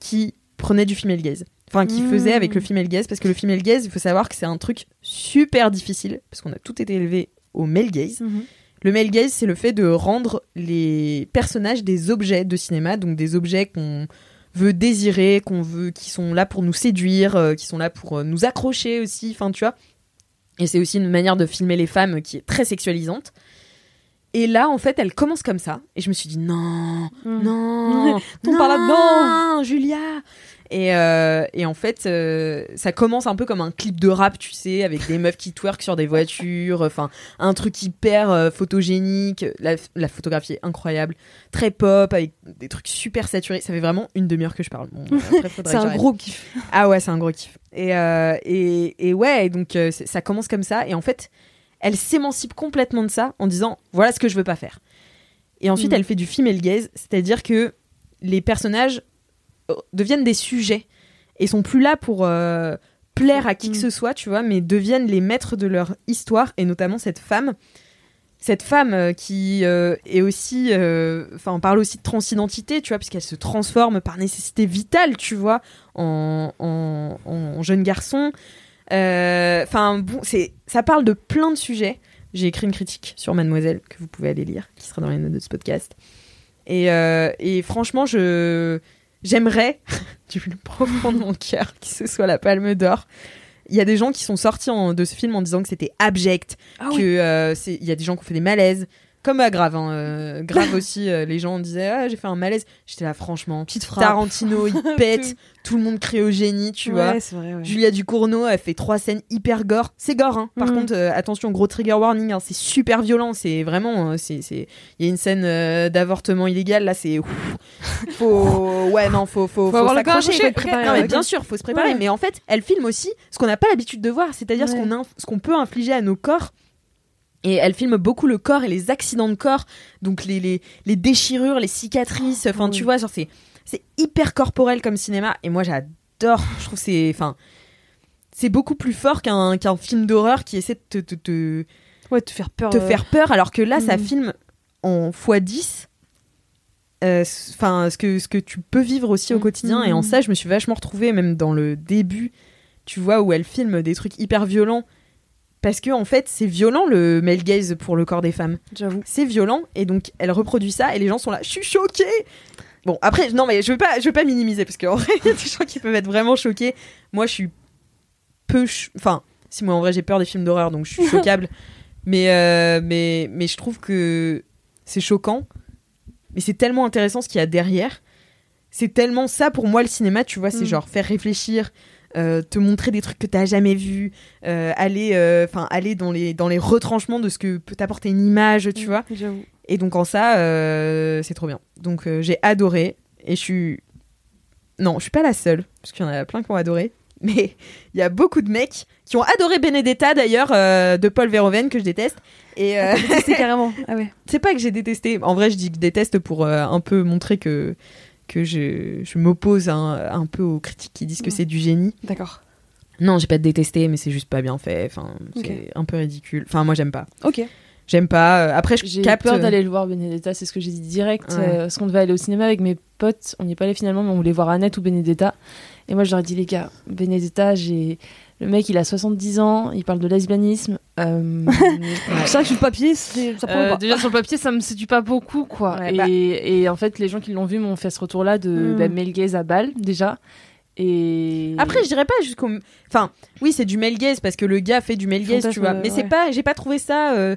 qui prenait du female gaze enfin qui Mm. faisait avec le female gaze parce que le female gaze il faut savoir que c'est un truc super difficile parce qu'on a tout été élevé au male gaze Mhm. Le male gaze, c'est le fait de rendre les personnages des objets de cinéma, donc des objets qu'on veut désirer, qu'on veut, qui sont là pour nous séduire, euh, qui sont là pour euh, nous accrocher aussi. Enfin, tu vois. Et c'est aussi une manière de filmer les femmes qui est très sexualisante. Et là, en fait, elle commence comme ça. Et je me suis dit, non, Mm. non, [laughs] Tombe par là-dedans. non, Julia. Et, euh, et en fait, euh, ça commence un peu comme un clip de rap, tu sais, avec des meufs qui twerk sur des voitures, enfin, un truc hyper euh, photogénique. La, la photographie est incroyable, très pop, avec des trucs super saturés. Ça fait vraiment une demi-heure que je parle. Bon, [laughs] C'est un gros kiff. Ah ouais, c'est un gros kiff. Et, et, et ouais, donc ça commence comme ça. Et en fait, elle s'émancipe complètement de ça en disant voilà ce que je veux pas faire. Et ensuite, Mhm. elle fait du female gaze, c'est-à-dire que les personnages deviennent des sujets et sont plus là pour euh, plaire à qui que Mhm. ce soit, tu vois, mais deviennent les maîtres de leur histoire et notamment cette femme. Cette femme euh, qui euh, est aussi, euh, enfin, on parle aussi de transidentité, tu vois, puisqu'elle se transforme par nécessité vitale, tu vois, en, en, en jeune garçon. Enfin, bon, c'est, ça parle de plein de sujets. J'ai écrit une critique sur Mademoiselle que vous pouvez aller lire, qui sera dans les notes de ce podcast. Et, et franchement, je j'aimerais du plus profond de mon cœur que ce soit la Palme d'Or. Il y a des gens qui sont sortis en- de ce film en disant que c'était abject, Ah que euh, il y a des gens qui ont fait des malaises. Comme à Grave, hein, euh, Grave [laughs] aussi, euh, les gens disaient ah, j'ai fait un malaise. J'étais là, franchement, Petite frappe. Tarantino, il [laughs] pète, tout le monde crie au génie, tu vois. Ouais, c'est vrai. ouais. Julia Ducournau, elle fait trois scènes hyper gore. C'est gore, hein. Par Mhm. contre, euh, attention, gros trigger warning, hein, c'est super violent. C'est vraiment, c'est, il y a une scène d'avortement illégal là, c'est, [laughs] faut, ouais, non, faut, faut, faut, avoir s'accrocher. faut Non, mais bien sûr, faut se préparer. Ouais. Mais en fait, elle filme aussi ce qu'on n'a pas l'habitude de voir, c'est-à-dire ce qu'on, inf- ce qu'on peut infliger à nos corps. Et elle filme beaucoup le corps et les accidents de corps, donc les, les, les déchirures, les cicatrices. Enfin, tu vois, genre c'est, c'est hyper corporel comme cinéma. Et moi, j'adore. Je trouve que c'est, enfin, c'est beaucoup plus fort qu'un qu'un film d'horreur qui essaie de te, te, te, Ouais, te faire peur. te euh, faire peur, alors que là, ça Mhm. filme en x10. euh, enfin ce que ce que tu peux vivre aussi au Mhm. quotidien et en ça je me suis vachement retrouvée même dans le début tu vois où elle filme des trucs hyper violents parce que en fait c'est violent le male gaze pour le corps des femmes. J'avoue. c'est violent et donc elle reproduit ça et les gens sont là. Je suis choquée! Bon après non mais je veux pas je veux pas minimiser parce qu'en [laughs] vrai il y a des gens qui peuvent être vraiment choqués. Moi je suis peu ch- enfin si moi en vrai j'ai peur des films d'horreur donc je suis [laughs] choquable. Mais euh, mais mais je trouve que c'est choquant. Mais c'est tellement intéressant ce qu'il y a derrière. C'est tellement ça pour moi le cinéma tu vois c'est Mm. genre faire réfléchir euh, te montrer des trucs que t'as jamais vus euh, aller euh, aller dans les dans les retranchements de ce que peut t'apporter une image tu vois J'avoue. et donc en ça, c'est trop bien. Donc j'ai adoré et je suis non, je suis pas la seule parce qu'il y en a plein qui ont adoré, [laughs] mais il y a beaucoup de mecs qui ont adoré Benedetta d'ailleurs de Paul Verhoeven que je déteste. Et C'est [laughs] carrément. Ah ouais. c'est pas que j'ai détesté. En vrai, je dis que je déteste pour un peu montrer que que je, je m'oppose un, un peu aux critiques qui disent que c'est du génie. D'accord. Non, j'ai pas détesté, mais c'est juste pas bien fait. Enfin, c'est un peu ridicule. Enfin, moi j'aime pas. Ok. J'aime pas. Euh, Après, je J'ai capte. peur d'aller le voir Benedetta, c'est ce que j'ai dit direct. Ouais. euh, parce qu'on devait aller au cinéma avec mes potes, on n'y est pas allé finalement, mais on voulait voir Annette ou Benedetta. Et moi je leur ai dit, les gars, Benedetta, j'ai. Le mec, il a 70 ans, il parle de lesbianisme. euh, [laughs] C'est vrai que sur le papier, c'est- ça prend Euh, pas. déjà sur le papier, ça me séduit pas beaucoup, quoi. Ouais, et, bah. et en fait, les gens qui l'ont vu m'ont fait ce retour-là de Mm. bah, male gaze à balle, déjà. Et Après, je dirais pas jusqu'au. Enfin, oui, c'est du male gaze parce que le gars fait du male gaze, Fantasme, tu vois. euh, Mais c'est ouais. pas. J'ai pas trouvé ça euh,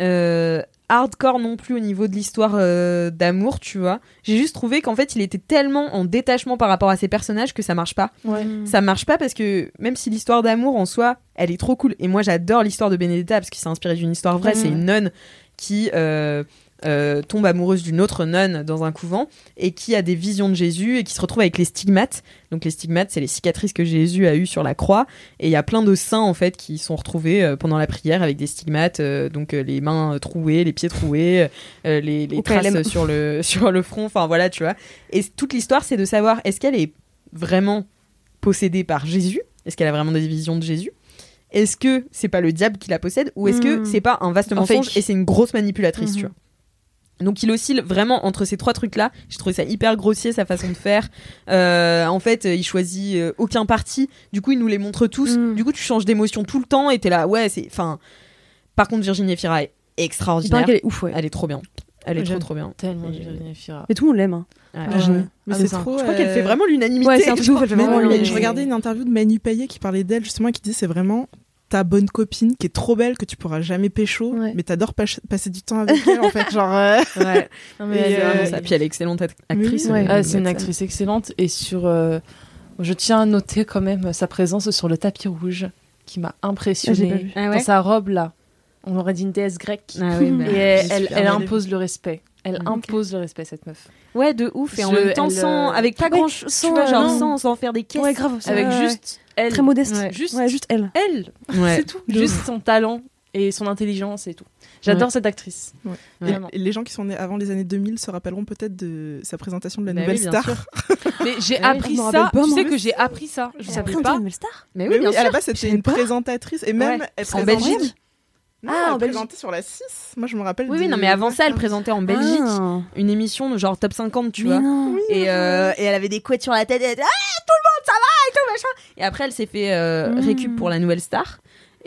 euh, hardcore non plus au niveau de l'histoire euh, d'amour, tu vois. J'ai juste trouvé qu'en fait, il était tellement en détachement par rapport à ses personnages que ça marche pas. Ouais. Ça marche pas parce que même si l'histoire d'amour en soi, elle est trop cool. Et moi, j'adore l'histoire de Benedetta parce qu'il s'est inspiré d'une histoire vraie. Ouais. C'est une nonne qui euh, euh, tombe amoureuse d'une autre nonne dans un couvent et qui a des visions de Jésus et qui se retrouve avec les stigmates. Donc les stigmates, c'est les cicatrices que Jésus a eues sur la croix. Et il y a plein de saints en fait qui sont retrouvés euh, pendant la prière avec des stigmates, euh, donc les mains trouées, les pieds troués, les, les traces sur le [laughs] sur le front. Enfin voilà, tu vois. Et toute l'histoire, c'est de savoir est-ce qu'elle est vraiment possédée par Jésus? Est-ce qu'elle a vraiment des visions de Jésus? Est-ce que c'est pas le diable qui la possède? Ou est-ce que Mm. c'est pas un vaste mensonge fake. et c'est une grosse manipulatrice, Mhm. tu vois? Donc il oscille vraiment entre ces trois trucs-là. J'ai trouvé ça hyper grossier sa façon de faire. Euh, en fait, il choisit euh, aucun parti. Du coup, il nous les montre tous. Mm. Du coup, tu changes d'émotion tout le temps et t'es là. Ouais, c'est. Enfin. Par contre, Virginie Efira est extraordinaire. qu'elle est ouf, ouais. Elle est trop bien. Elle est trop J'aime trop bien. Tellement Virginie Efira. Mais tout le monde l'aime. hein. Ouais. Virginie. Mais Ah, c'est mais trop. Je crois qu'elle euh, fait vraiment l'unanimité. Ouais, c'est un truc ouf, elle fait vraiment je regardais une interview de Manu Payet qui parlait d'elle justement, qui disait c'est vraiment ta bonne copine qui est trop belle que tu pourras jamais pécho, Ouais. mais t'adores pas- passer du temps avec elle en fait, genre. euh, [laughs] Ouais. Non, mais Et, elle est euh, ça. Puis elle est excellente act- actrice. Oui, ouais. Ah, c'est une actrice excellente et sur euh, je tiens à noter quand même sa présence sur le tapis rouge qui m'a Ah, impressionnée. Ah dans sa robe là on aurait dit une déesse grecque Ah oui, bah, [laughs] et elle, impose le respect elle impose le respect cette meuf Ouais, de ouf. Et en Je- même temps, elle, sans, avec Pas grand tu sans, vois, genre non. sans, sans faire des caisses. Ouais, grave. c'est avec vrai, ouais. juste elle Très modeste. Ouais. juste Ouais, juste elle. elle Ouais. c'est tout De juste son talent et son intelligence et tout j'adore cette actrice Ouais. Ouais. Vraiment. Et les gens qui sont nés avant les années 2000 se rappelleront peut-être de sa présentation de la Bah nouvelle oui, star. [laughs] mais j'ai Ah oui, appris ça pas, tu sais que j'ai appris ça je savais pas la nouvelle star Mais Mais oui, oui, bien à la base c'était une pas. présentatrice et même Ouais. elle En Belgique Non, Ah, en elle Belgique. présentait sur la 6. Moi je me rappelle. Oui, oui, de- non, mais avant ça, elle présentait en Belgique Ah. une émission de genre top 50, tu Mais vois. non. Et, euh, et elle avait des couettes sur la tête. Et elle était, ah, tout le monde, et tout machin. Et après, elle s'est fait euh, Mm. récup pour la nouvelle star.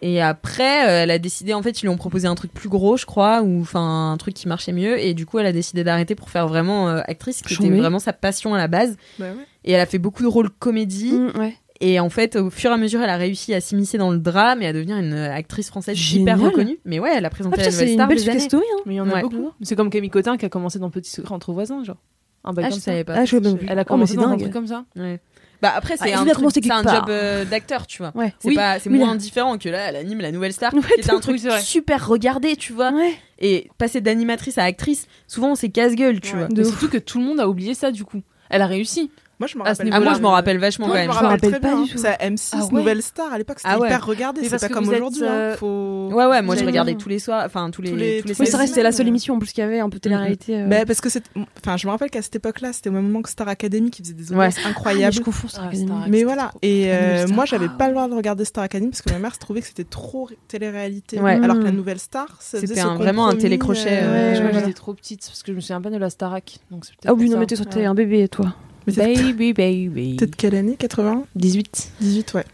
Et après, euh, elle a décidé, en fait, ils lui ont proposé un truc plus gros, je crois, ou enfin un truc qui marchait mieux. Et du coup, elle a décidé d'arrêter pour faire vraiment euh, actrice, qui était vraiment sa passion à la base. Bah ouais. Et elle a fait beaucoup de rôles comédie. Mm, ouais. Et en fait, au fur et à mesure, elle a réussi à s'immiscer dans le drame et à devenir une euh, actrice française Génial. hyper reconnue. Mais ouais, elle a Ah, présenté putain, la c'est nouvelle une star. belle des success années. story. Hein. mais il y en a Ouais. beaucoup c'est comme Camille Cotin qui a commencé dans Petit secret entre voisins genre un bail Ah, comme je ça savais pas. Ah, je savais même plus. elle a Oh, commencé c'est dans un dingue. truc comme ça Ouais. Bah après c'est Ah, un, truc- c'est un job euh, d'acteur tu vois. Ouais. C'est Oui, pas c'est oui, moins là. différent que là elle anime la nouvelle star Ouais, était un truc c'est super regardé tu vois. Ouais. Et passer d'animatrice à actrice souvent c'est casse-gueule tu Ouais. vois. Surtout que tout le monde a oublié ça du coup elle a réussi Moi, je rappelle. Ah, moi, m'en rappelle vachement quand je même. me Je me rappelle pas bien. du tout. C'est à M6 Ah. Nouvelle Star à l'époque, c'était Ah ouais. hyper regardé. C'est pas comme aujourd'hui. hein. euh, Faut. Ouais, ouais, moi je regardais tous les soirs, enfin tous les, Oui, c'est vrai, c'était la seule euh. émission en plus qu'il y avait, un peu télé-réalité. euh. Bah, parce que c'est. Enfin, je me rappelle qu'à cette époque-là, c'était au même moment que Star Academy qui faisait des audiences Ah, mais incroyables. je confonds Star Academy. Mais voilà, et moi j'avais pas le droit de regarder Star Academy parce que ma mère se trouvait que c'était trop ré- télé-réalité. Alors que la Mm. nouvelle Star, C'était vraiment un télécrochet, j'étais trop petite parce que je me souviens pas de la Starac. Ah oui, non, mais Ouais. un bébé, toi. Baby, baby. peut-être quelle année? 80 18. 18, ouais.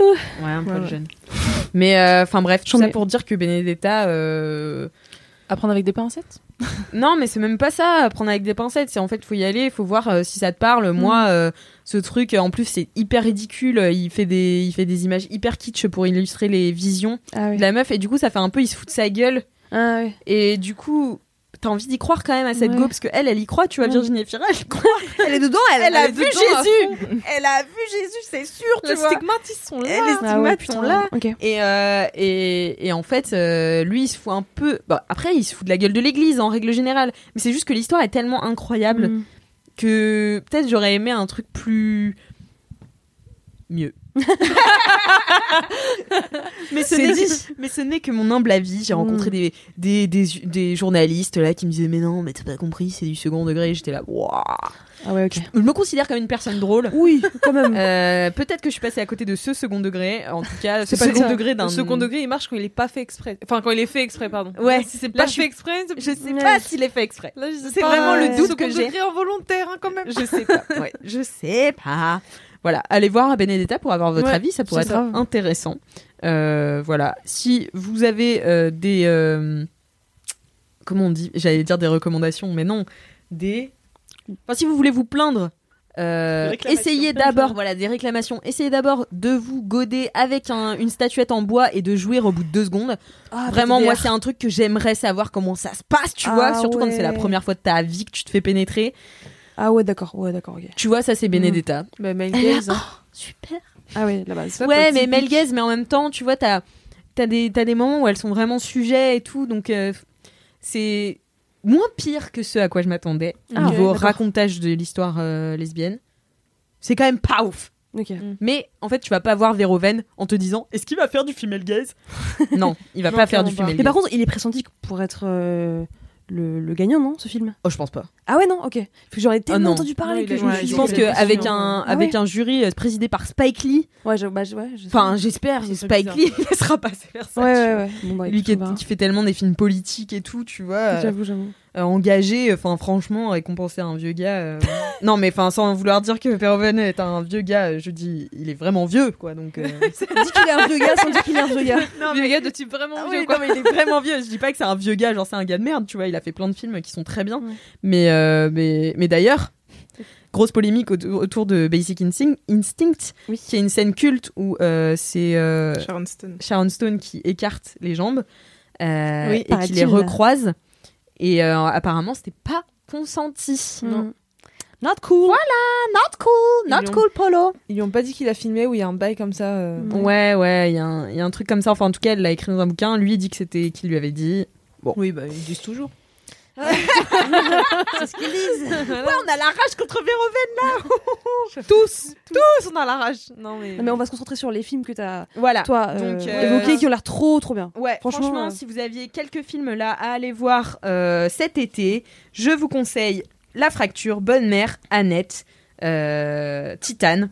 Ouais, un peu Ouais, ouais. jeune. Mais euh, enfin bref, tout ça pour dire que Benedetta. euh, Apprendre avec des pincettes? [laughs] Non, mais c'est même pas ça, prendre avec des pincettes. C'est en fait, faut y aller, faut voir euh, si ça te parle. Moi, euh, ce truc, en plus, c'est hyper ridicule. Il fait des, il fait des images hyper kitsch pour illustrer les visions Ah de la meuf, et du coup, ça fait un peu, il se fout de sa gueule. Ah ouais. Et du coup, t'as envie d'y croire quand même à cette Ouais. go, parce que elle, elle y croit. Tu vois, Ouais. Virginie Efira, elle croit. [laughs] Elle est dedans, Elle, a vu Jésus. Elle a vu Jésus, c'est sûr, tu Les vois. stigmates, ils sont là. Et les Ah ouais, stigmates putain. sont là. Et, euh, et, et en fait, euh, lui, il se fout un peu. Bah, après, il se fout de la gueule de l'église en règle générale. Mais c'est juste que l'histoire est tellement incroyable Mm. que peut-être j'aurais aimé un truc plus. mieux. [laughs] mais ce n'est dit. mais ce n'est que mon humble avis. J'ai rencontré Mm. des, des, des, des journalistes là qui me disaient mais non mais t'as pas compris c'est du second degré. J'étais là waouh. Ah ouais, ok. Je me considère comme une personne drôle. Oui, quand même. Euh, peut-être que je suis passée à côté de ce second degré. En tout cas, ce pas second ça. degré d'un Le second degré, il marche quand il est pas fait exprès. Enfin, quand il est fait exprès, pardon. Ouais, si c'est là, pas je suis- fait exprès, c'est- Je sais Ouais. pas s'il est fait exprès. Là, je C'est pas, vraiment le doute second que j'ai. degré involontaire, hein, quand même. Je sais pas. Ouais, je sais pas. Voilà, allez voir à Benedetta pour avoir votre Ouais, avis, ça pourrait être ça. intéressant. Euh, voilà, si vous avez euh, des euh, comment on dit? J'allais dire des recommandations, mais non, des. Enfin, si vous voulez vous plaindre. euh, essayez d'abord, voilà, des réclamations. Essayez d'abord de vous goder avec un- une statuette en bois et de jouir au bout de deux secondes. Ah, Vraiment, moi, c'est un truc que j'aimerais savoir comment ça se passe, tu Ah vois. Surtout quand c'est la première fois de ta vie que tu te fais pénétrer. Ah ouais, d'accord, ouais, d'accord, ok. Tu vois, ça, c'est Benedetta. Bah, Mel Gaze, hein. Super. Ah ouais, la base. Ouais, mais Mel Gaze, mais en même temps, tu vois, t'as as des, t'as des moments où elles sont vraiment sujets et tout, donc euh, c'est moins pire que ce à quoi je m'attendais Ah, niveau d'accord. racontage de l'histoire euh, lesbienne. C'est quand même pas ouf. Ok. Mais en fait, tu vas pas voir Véroven en te disant est-ce qu'il va faire du female gaze? [laughs] Non, il va Non, pas faire du clairement female Mais par gaze. contre, il est pressenti pour être euh, le, le gagnant, non, ce film? Oh, je pense pas. Ah ouais, non, ok. J'en ai tellement non. entendu parler Ouais, que je ouais, Je pense qu'avec un, Ah avec ouais. un jury euh, présidé par Spike Lee, Ouais, je- bah, je- enfin, j'espère, Spike bizarre. Lee [laughs] ne laissera pas faire ça. Ouais, ouais, ouais. Bon, bah, Lui qui, est- qui fait tellement des films politiques et tout, tu vois. euh, J'avoue, j'avoue. Euh, engagé, enfin franchement, récompenser un vieux gars. euh, [laughs] non, mais enfin, sans vouloir dire que Verhoeven est un vieux gars, euh, je dis, il est vraiment vieux, quoi. Donc. euh, [laughs] Dis qu'il est un vieux gars sans dire qu'il est un vieux gars. [laughs] non, Vieux gars de type vraiment Ah vieux, oui, quoi. non, mais il est vraiment vieux. Je dis pas que c'est un vieux gars, genre c'est un gars de merde, tu vois. Il a fait plein de films qui sont très bien. Ouais. Mais, euh, mais, mais d'ailleurs, grosse polémique au- autour de Basic Instinct, Instinct Oui. qui est une scène culte où euh, c'est euh, Sharon Stone. Sharon Stone qui écarte les jambes euh, Oui, et qui paraît-il. les recroise. Et euh, apparemment, c'était pas consenti. Non. Not cool. Not cool, not cool, Polo. Ils lui ont pas dit qu'il a filmé ou il y a un bail comme ça. euh, Mm. Ouais, ouais, il y, a un- il y a un truc comme ça. Enfin, en tout cas, elle l'a écrit dans un bouquin. Lui, il dit que c'était qu'il lui avait dit. Oui, bah, ils disent toujours. C'est ce qu'ils disent. [laughs] Ouais, on a la rage contre Véroven. [laughs] tous, tous, on a la rage. Non, mais. Non, mais on va se concentrer sur les films que t'as, Voilà. toi, euh, Donc, euh, évoqués qui ont l'air trop, trop bien. Ouais, Franchement, franchement, euh, si vous aviez quelques films là à aller voir euh, cet été, je vous conseille La Fracture, Bonne Mère, Annette, euh, Titane.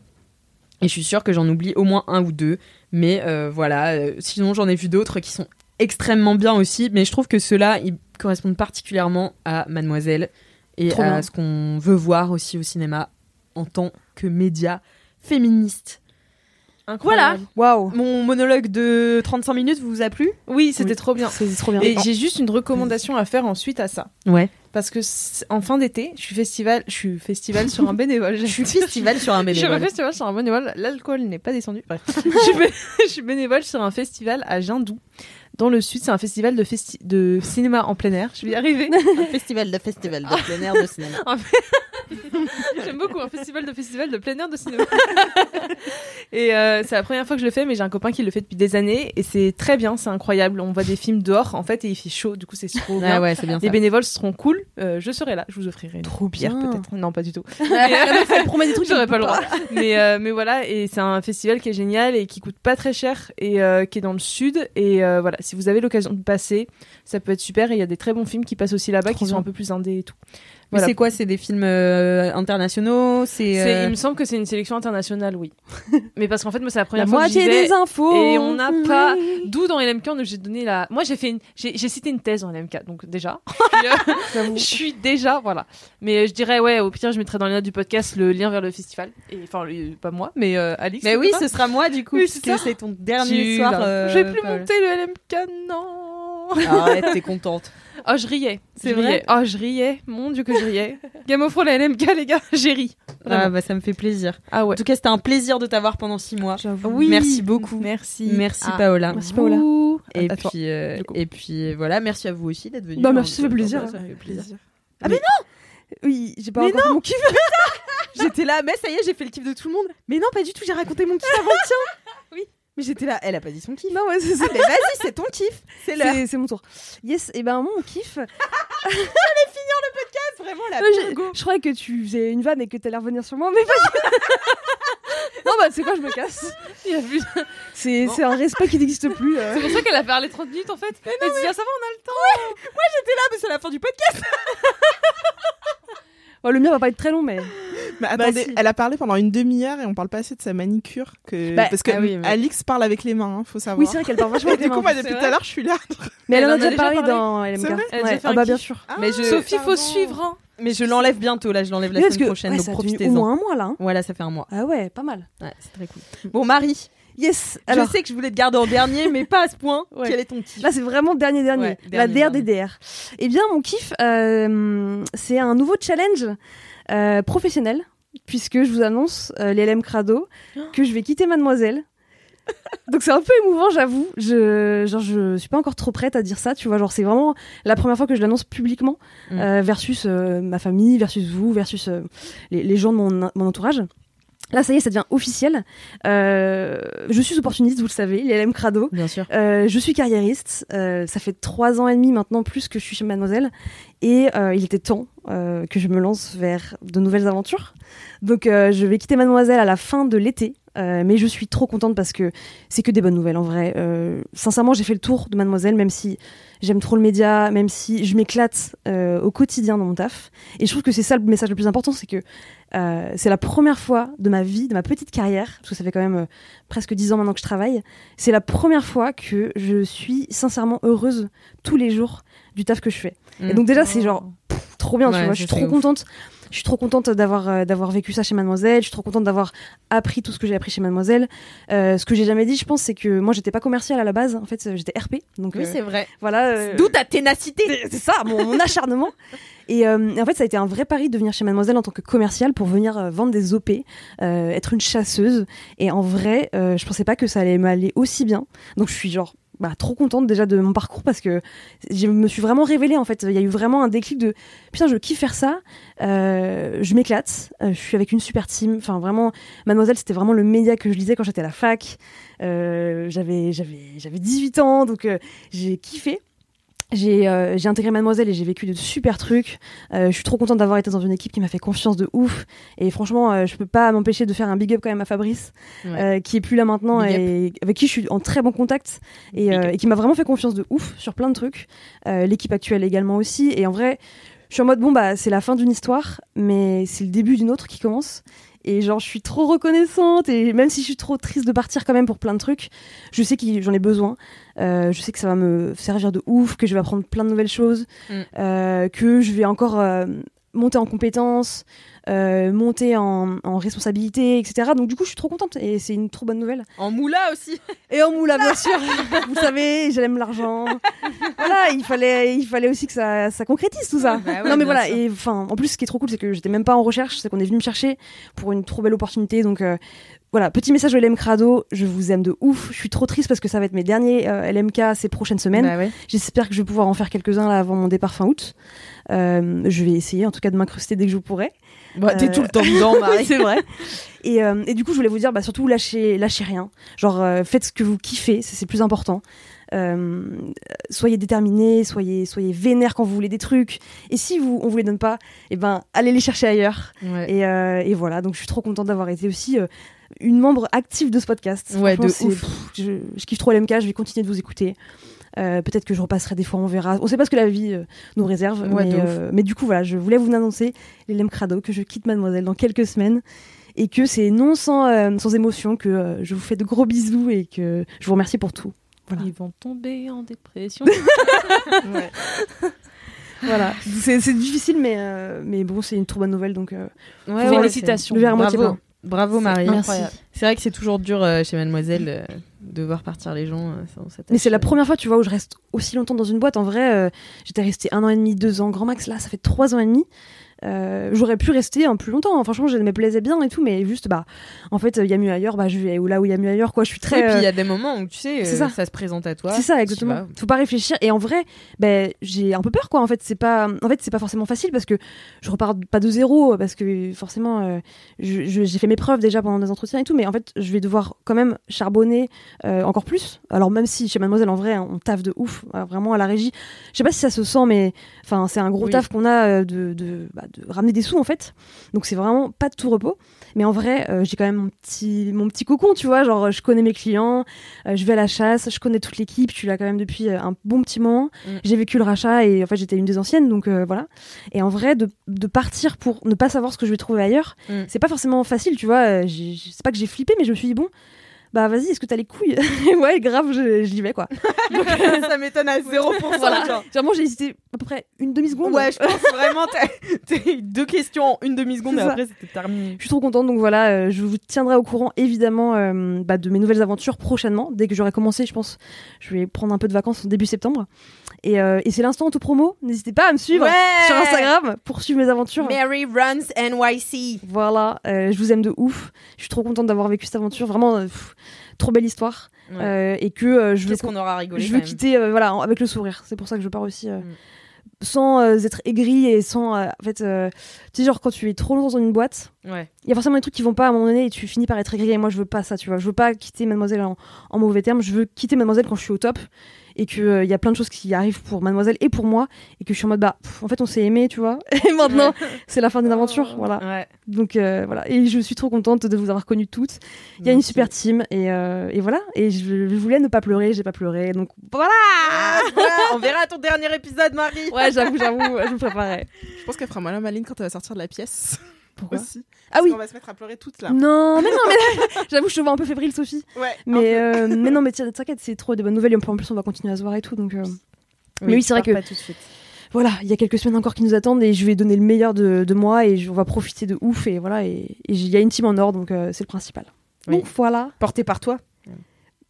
Et je suis sûre que j'en oublie au moins un ou deux. Mais euh, voilà, euh, sinon j'en ai vu d'autres qui sont extrêmement bien aussi. Mais je trouve que ceux-là, ils correspondent particulièrement à Mademoiselle et Trop à bien. ce qu'on veut voir aussi au cinéma en tant que média féministe. Incroyable. Waouh. Mon monologue de 35 minutes vous a plu? Oui, c'était Oui. trop bien. C'est trop bien. Et j'ai juste une recommandation à faire ensuite à ça. Ouais. Parce que en fin d'été, je suis festival, je suis festival sur un [laughs] bénévole. Je suis festival sur un Je suis bénévole. festival sur un bénévole. L'alcool n'est pas descendu. [laughs] [laughs] Je suis bénévole sur un festival à Jindou. Dans le sud, c'est un festival de, festi- de cinéma en plein air. Je vais y arriver. [laughs] un festival de festival de plein air de cinéma. [laughs] J'aime beaucoup un festival de festival de plein air de cinéma. [laughs] et euh, c'est la première fois que je le fais, mais j'ai un copain qui le fait depuis des années et c'est très bien, c'est incroyable. On voit des films dehors en fait et il fait chaud, du coup c'est trop bien. Ah ouais, c'est bien Les ça. bénévoles seront cool. Euh, je serai là, je vous offrirai une Trop bière bien. peut-être. Non, pas du tout. Elle promet des trucs, J'aurais pas le droit. mais, euh, mais voilà, et c'est un festival qui est génial et qui coûte pas très cher et euh, qui est dans le sud. Et euh, voilà, si vous avez l'occasion de passer, ça peut être super. Et il y a des très bons films qui passent aussi là-bas qui sont un peu plus indés et tout. Mais c'est quoi C'est des films euh, internationaux? C'est. Euh, Il me semble que c'est une sélection internationale, oui. [laughs] mais parce qu'en fait, moi, c'est la La première fois que j'y vais. des infos. Et on n'a pas. D'où dans LMK, on- j'ai donné la. Moi, j'ai fait une. J'ai cité une thèse dans LMK, donc déjà. [laughs] Euh, je suis déjà. Voilà. Mais je dirais, ouais, au pire, je mettrai dans les notes du podcast le lien vers le festival. Et enfin, le- pas moi, mais euh, Alix. Mais oui, ce sera moi du coup, Oui, puisque c'est ton dernier Tu soir. je vais plus monter le LMK, non. Arrête, t'es contente. [laughs] Oh, je riais. C'est vrai. Oh, je riais. Mon dieu que je riais. [laughs] Game of Thrones, la LMK, les gars, [laughs] j'ai ri. Vraiment. Ah bah ça me fait plaisir. Ah ouais. En tout cas, c'était un plaisir de t'avoir pendant six mois. J'avoue. Oui. Merci beaucoup. Merci. Merci Ah, Paola. Merci, Paola. Et À puis, euh, et puis voilà, merci à vous aussi d'être venus. Bah, merci, ça fait Euh, plaisir. ça fait plaisir. Oui, j'ai pas Mais encore fait mon kiff. J'étais là, mais ça y est, j'ai fait le kiff de tout le monde. Mais non, pas du tout, j'ai raconté mon kiff avant le tien. Mais j'étais là, elle a pas dit son kiff. Non, ouais, c'est ça. Ah, mais vas-y, c'est ton kiff. C'est l'heure. C'est mon tour. Yes, et ben mon kiff. [laughs] Vraiment la Ouais, j'ai- je croyais que tu faisais une vanne et que t'allais revenir sur moi, mais pas. [laughs] Non, bah c'est quoi, je me casse. Plus- C'est un respect qui n'existe plus. euh. C'est pour ça qu'elle a parlé 30 minutes en fait. Elle se dit, ah, ça va, on a le temps. J'étais là, mais c'est la fin du podcast. [laughs] Bon, le mien va pas être très long, mais. [laughs] Mais attendez, si. elle a parlé pendant une demi-heure et on parle pas assez de sa manicure. Que... Bah, Parce que ah oui, mais- Alix parle avec les mains, hein, faut savoir. Oui, c'est vrai qu'elle parle vachement avec [laughs] les du coup, mains. moi, depuis tout à l'heure, je suis là. Mais elle en Elle a en a déjà parlé parlé dans LMK. Elle a déjà Ouais. fait Ah bah bien sûr. Mais je- Sophie, faut suivre. Hein. Mais je l'enlève bientôt, là, je l'enlève la semaine que prochaine, ouais, donc ça a tenu au profitez-en. moins un mois là. hein. Voilà, ça fait un mois. Ah ouais, pas mal. Ouais, c'est très cool. Bon, Marie, Yes. Alors je sais que je voulais te garder en dernier, mais pas à ce point. [laughs] Ouais. Quel est ton kiff Là, c'est vraiment dernier dernier. Ouais, la dernier, DRDDR. Eh bien, mon kiff, euh, c'est un nouveau challenge euh, professionnel, puisque je vous annonce euh, les LM Crado [gasps] que je vais quitter Mademoiselle. Donc c'est un peu émouvant, j'avoue. Je, genre, je suis pas encore trop prête à dire ça, tu vois. Genre, c'est vraiment la première fois que je l'annonce publiquement, Mm. euh, versus ma famille, versus vous, versus les, les gens de mon, mon entourage. Là, ça y est, ça devient officiel. Euh, je suis opportuniste, vous le savez, les LM Crado. Bien sûr. Euh, je suis carriériste. Euh, ça fait trois ans et demi maintenant plus que je suis chez Mademoiselle. Et il était temps que je me lance vers de nouvelles aventures. Donc je vais quitter Mademoiselle à la fin de l'été. Euh, mais je suis trop contente parce que c'est que des bonnes nouvelles en vrai. Euh, sincèrement, j'ai fait le tour de Mademoiselle, même si j'aime trop le média, même si je m'éclate euh, au quotidien dans mon taf. Et je trouve que c'est ça le message le plus important, c'est que c'est la première fois de ma vie, de ma petite carrière, parce que ça fait quand même presque dix ans maintenant que je travaille, c'est la première fois que je suis sincèrement heureuse tous les jours du taf que je fais. Et donc déjà, c'est genre pff, trop bien, tu vois. Je suis trop ouf. contente. Je suis trop contente d'avoir euh, d'avoir vécu ça chez Mademoiselle. Je suis trop contente d'avoir appris tout ce que j'ai appris chez Mademoiselle. Euh, ce que j'ai jamais dit, je pense, c'est que moi, j'étais pas commerciale à la base. En fait, euh, j'étais RP. Donc Oui, euh, c'est vrai. voilà. euh, D'où ta ténacité. c'est c'est ça, mon, mon acharnement. [laughs] Et euh, en fait, ça a été un vrai pari de venir chez Mademoiselle en tant que commerciale pour venir euh, vendre des OP, euh, être une chasseuse. Et en vrai, euh, je pensais pas que ça allait m'aller aussi bien. Donc je suis genre bah, trop contente déjà de mon parcours parce que je me suis vraiment révélée en fait. Il y a eu vraiment un déclic de putain, je kiffe faire ça. Euh, je m'éclate. Euh, je suis avec une super team. Enfin vraiment, Mademoiselle, c'était vraiment le média que je lisais quand j'étais à la fac. Euh, j'avais j'avais j'avais 18 ans, donc j'ai kiffé. J'ai euh, j'ai intégré Mademoiselle et j'ai vécu de super trucs. Euh, je suis trop contente d'avoir été dans une équipe qui m'a fait confiance de ouf. Et franchement, euh, je peux pas m'empêcher de faire un big up quand même à Fabrice, Ouais. euh, qui est plus là maintenant Big et avec qui je suis en très bon contact et, et qui m'a vraiment fait confiance de ouf sur plein de trucs. L'équipe actuelle également aussi. Et en vrai, je suis en mode bon bah c'est la fin d'une histoire, mais c'est le début d'une autre qui commence. Et genre, je suis trop reconnaissante. Et même si je suis trop triste de partir quand même pour plein de trucs, je sais que j'en ai besoin. Euh, je sais que ça va me servir de ouf, que je vais apprendre plein de nouvelles choses, Mm. euh, que je vais encore euh, monter en compétences, euh, monter en, en responsabilité, etc. Donc du coup, je suis trop contente et c'est une trop bonne nouvelle. En moula aussi. Et en moula, bien sûr. [laughs] Vous savez, j'aime l'argent. voilà, il fallait, il fallait aussi que ça, ça concrétise tout ça. Bah ouais, non mais voilà. sûr. Et enfin, en plus, ce qui est trop cool, c'est que j'étais même pas en recherche, c'est qu'on est venu me chercher pour une trop belle opportunité. Donc euh, voilà, petit message au LM Crado, je vous aime de ouf. Je suis trop triste parce que ça va être mes derniers euh, LMK ces prochaines semaines. Bah ouais. J'espère que je vais pouvoir en faire quelques-uns là avant mon départ fin août. Euh, je vais essayer en tout cas de m'incruster dès que je pourrai. Bah, T'es Euh, tout le temps dedans, [laughs] Marie. Oui, c'est vrai. Et, euh, et du coup, je voulais vous dire, bah, surtout lâchez, lâchez rien. Genre, euh, faites ce que vous kiffez, c'est plus important. Euh, soyez déterminés, soyez, soyez vénères quand vous voulez des trucs. Et si vous, on vous les donne pas, eh ben, allez les chercher ailleurs. Ouais. Et, euh, et voilà, donc je suis trop contente d'avoir été aussi euh, une membre active de ce podcast. Ouais, de ouf. pff, je, je kiffe trop LMK, je vais continuer de vous écouter. Euh, Peut-être que je repasserai des fois, on verra. On sait pas ce que la vie euh, nous réserve. Ouais, mais, euh, mais du coup, voilà, je voulais vous annoncer, les Lem Crado, que je quitte Mademoiselle dans quelques semaines. Et que c'est non sans, euh, sans émotion que euh, je vous fais de gros bisous et que je vous remercie pour tout. Voilà. Ils vont tomber en dépression. [laughs] Voilà. C'est difficile, mais, euh, mais bon, c'est une trop bonne nouvelle. Donc, euh, Ouais, Faut voir ouais, les citations. le verre à moitié plein. Bravo Marie. C'est vrai que c'est toujours dur euh, chez Mademoiselle euh, de voir partir les gens. euh. Mais c'est la première fois, tu vois, où je reste aussi longtemps dans une boîte. En vrai, j'étais restée un an et demi, deux ans, grand max. Là, ça fait trois ans et demi. Euh, J'aurais pu rester un plus longtemps. hein. Franchement, je me plaisais bien et tout, mais juste, bah, en fait, il y a mieux ailleurs. Bah, je vais là où il y a mieux ailleurs, quoi. Je suis très. puis il y euh, a des moments où tu sais, euh, ça. ça. se présente à toi. c'est ça, exactement. Faut pas réfléchir. Et en vrai, ben, j'ai un peu peur, quoi. En fait, c'est pas, en fait, c'est pas forcément facile parce que je repars pas de zéro, parce que forcément, euh, j'ai fait mes preuves déjà pendant des entretiens et tout, mais en fait, je vais devoir quand même charbonner euh, encore plus. Alors même si chez Mademoiselle, en vrai, hein, on taffe de ouf, euh, vraiment à la régie. Je sais pas si ça se sent, mais enfin, c'est un gros Oui. taf qu'on a euh, de, de, bah, de ramener des sous en fait. Donc c'est vraiment pas de tout repos. Mais en vrai, euh, j'ai quand même mon petit, mon petit cocon, tu vois. Genre, je connais mes clients, euh, je vais à la chasse, je connais toute l'équipe, je suis là quand même depuis euh, un bon petit moment. Mm. J'ai vécu le rachat et en fait, j'étais une des anciennes, donc euh, voilà. Et en vrai, de, de partir pour ne pas savoir ce que je vais trouver ailleurs, Mm. c'est pas forcément facile, tu vois. C'est pas que j'ai flippé, mais je me suis dit, bon, bah vas-y, est-ce que t'as les couilles [laughs] Ouais, grave, je- j'y vais quoi. [laughs] ça m'étonne à 0%. Voilà. genre. Vraiment, j'ai hésité à peu près une demi-seconde. Ouais, je pense [laughs] vraiment, t'as t'as eu deux questions en une demi-seconde et ça. après c'était terminé. Je suis trop contente, donc voilà, euh, je vous tiendrai au courant évidemment euh, bah, de mes nouvelles aventures prochainement. Dès que j'aurai commencé, je pense, je vais prendre un peu de vacances en début septembre. Et, euh, et c'est l'instant tout promo. N'hésitez pas à me suivre Ouais sur Instagram pour suivre mes aventures. Mary runs NYC. Voilà, euh, je vous aime de ouf. Je suis trop contente d'avoir vécu cette aventure, vraiment euh, pff, trop belle histoire. Ouais. Et que je veux, qu'on aura rigolé je veux quitter voilà, avec le sourire. C'est pour ça que je pars aussi. Mm. Sans euh, être aigrie et sans. euh, en fait, euh, tu sais, genre quand tu es trop longtemps dans une boîte, Ouais. il y a forcément des trucs qui vont pas à un moment donné et tu finis par être aigri et moi je veux pas ça tu vois je veux pas quitter mademoiselle en, en mauvais termes je veux quitter mademoiselle quand je suis au top et que euh, il y a plein de choses qui arrivent pour mademoiselle et pour moi et que je suis en mode bah pff, en fait on s'est aimé tu vois. [laughs] Et maintenant c'est la fin d'une aventure voilà. Ouais. donc euh, voilà. Et je suis trop contente de vous avoir connues toutes. Il y a une super team et, euh, et voilà. Et je, je voulais ne pas pleurer j'ai pas pleuré. Donc voilà. Ah, voilà, on verra ton dernier épisode, Marie. ouais j'avoue j'avoue je me préparais Je pense qu'elle fera mal à Maline quand elle va sortir de la pièce. Pourquoi Aussi. ah oui On va se mettre à pleurer toutes là. non mais non mais [laughs] [laughs] j'avoue je te vois un peu fébrile Sophie Ouais. Mais, euh, mais non, [laughs] mais tiens, t'inquiète, c'est trop de bonnes nouvelles. Et en plus, on va continuer à se voir et tout. Donc euh, Mais oui, c'est vrai que- Pas tout de suite. voilà, il y a quelques semaines encore qui nous attendent et je vais donner le meilleur de, de moi et je- on va profiter de ouf. Et voilà, et il y a une team en or, donc euh, c'est le principal. Oui. Donc voilà, Porté par toi.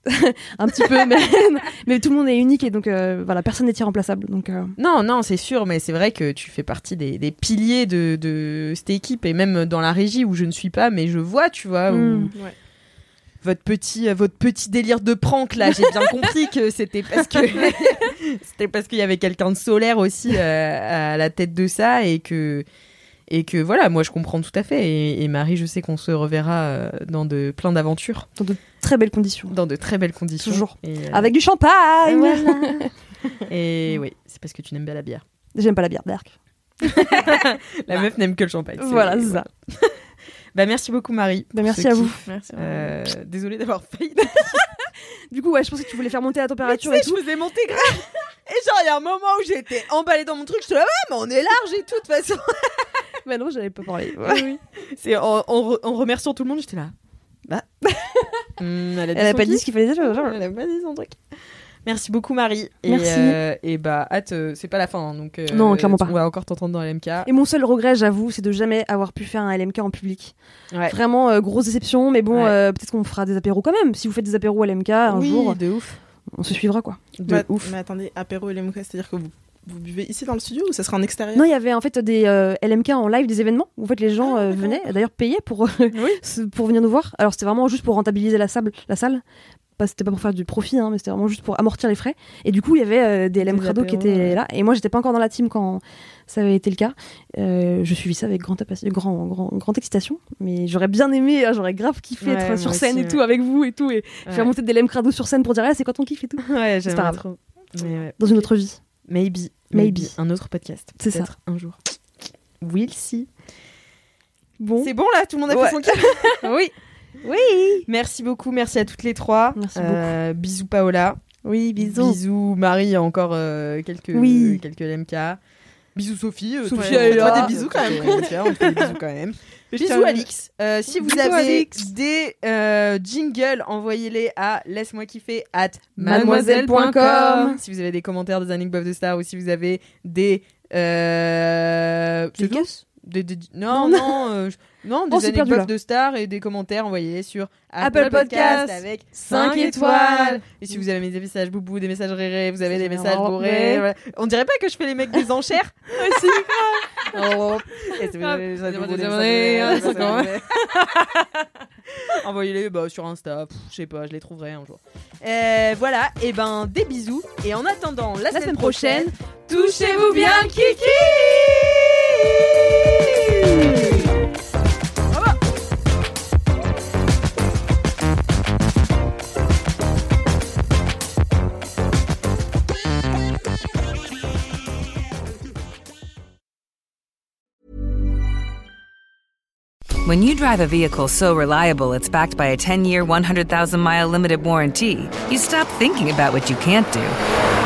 [laughs] un petit peu, mais, [laughs] mais tout le monde est unique et donc euh, voilà, personne n'est irremplaçable. Donc euh, Non, non, c'est sûr, mais c'est vrai que tu fais partie des, des piliers de, de cette équipe et même dans la régie où je ne suis pas, mais je vois, tu vois, où Mm. Ouais. votre petit, euh, votre petit délire de prank là, j'ai bien compris que c'était parce que [laughs] c'était parce qu'il y avait quelqu'un de solaire aussi euh, à la tête de ça et que et que voilà, moi je comprends tout à fait et, et Marie, je sais qu'on se reverra euh, dans de plein d'aventures, dans de très belles conditions. dans de très belles conditions, Toujours. Et, euh, Avec du champagne [laughs] et oui, c'est parce que tu n'aimes pas la bière. J'aime pas la bière d'Arc. [laughs] La meuf n'aime que le champagne. Voilà, c'est ça. [laughs] Bah merci beaucoup Marie. Bah, merci à vous. Merci. Euh, désolée d'avoir failli. Du coup, ouais, je pensais que tu voulais faire monter la température Tu et tout. je vous ai monté grave. Et genre, il y a un moment où j'étais emballée dans mon truc, je te là, ouais, mais on est large et tout, de toute façon. Mais non, j'avais pas parlé. [laughs] [laughs] C'est en, en re- en remerciant tout le monde, j'étais là. Bah. [laughs] Hmm, elle a dit, Elle a son pas dit ce qu'il fallait dire. Elle a pas dit son truc. Merci beaucoup Marie. Et, Merci. euh, et bah hâte, euh, c'est pas la fin, hein, donc. euh, Non, clairement pas. On va encore t'entendre dans LMK. Et mon seul regret, j'avoue, c'est de jamais avoir pu faire un LMK en public. Ouais. Vraiment euh, grosse déception, mais bon, Ouais. peut-être qu'on fera des apéros quand même. Si vous faites des apéros LMK un oui, jour, de ouf. on se suivra quoi. De Ouais, ouf. Mais attendez, apéro moukas, c'est-à-dire que vous vous buvez ici dans le studio ou ça sera en extérieur Non, il y avait en fait des euh, LMK en live, des événements où en fait les gens euh, venaient, d'ailleurs payaient pour [laughs] ce- pour venir nous voir. Alors c'était vraiment juste pour rentabiliser la salle, la salle. Pas c'était pas pour faire du profit, hein, mais c'était vraiment juste pour amortir les frais. Et du coup, il y avait euh, des LM Crado qui étaient là. Et moi, j'étais pas encore dans la team quand ça avait été le cas. Euh, je suivis ça avec grand, grand, grande excitation. Mais j'aurais bien aimé, hein, j'aurais grave kiffé Ouais, être sur scène aussi, et ouais. tout avec vous et tout et faire monter des LM Crado sur scène pour dire ah, c'est quoi ton kiff et tout? Ouais, C'est pas grave. trop. Dans une autre vie. Maybe. Maybe. Un autre podcast. C'est ça. Un jour. We'll see. Bon. C'est bon là, tout le monde a Ouais. fait son kiff [laughs] Oui. Oui. Merci beaucoup, merci à toutes les trois. Merci Euh, Bisous Paola. Oui, bisous. Bisous Marie, encore euh, quelques, Oui. quelques LMK. Bisous Sophie. euh, Sophie, toi, elle toi, des bisous quand même. [laughs] on te fait des bisous quand même. Bisous Alix. Euh, si vous Bisous, avez Alix. des euh, jingles, envoyez-les à laisse-moi kiffer at Mademoiselle.com. Si vous avez des commentaires des anecdotes de stars ou si vous avez des euh, tout des, des- non non euh, non Oh, des anecdotes de stars et des commentaires envoyez-les sur Apple Podcast avec 5 5 étoiles. et si vous avez des messages boubou des messages rérés vous avez des messages bourrés voilà. on dirait pas que je fais les mecs des enchères [laughs] Aussi. Oh. [laughs] [laughs] Envoyez-les bah, sur Insta je sais pas je les trouverai un jour Euh, voilà et ben des bisous et en attendant la, semaine, semaine prochaine prochaine, touchez-vous bien Kiki When you drive a vehicle so reliable it's backed by a 10 year, 100,000 mile limited warranty, you stop thinking about what you can't do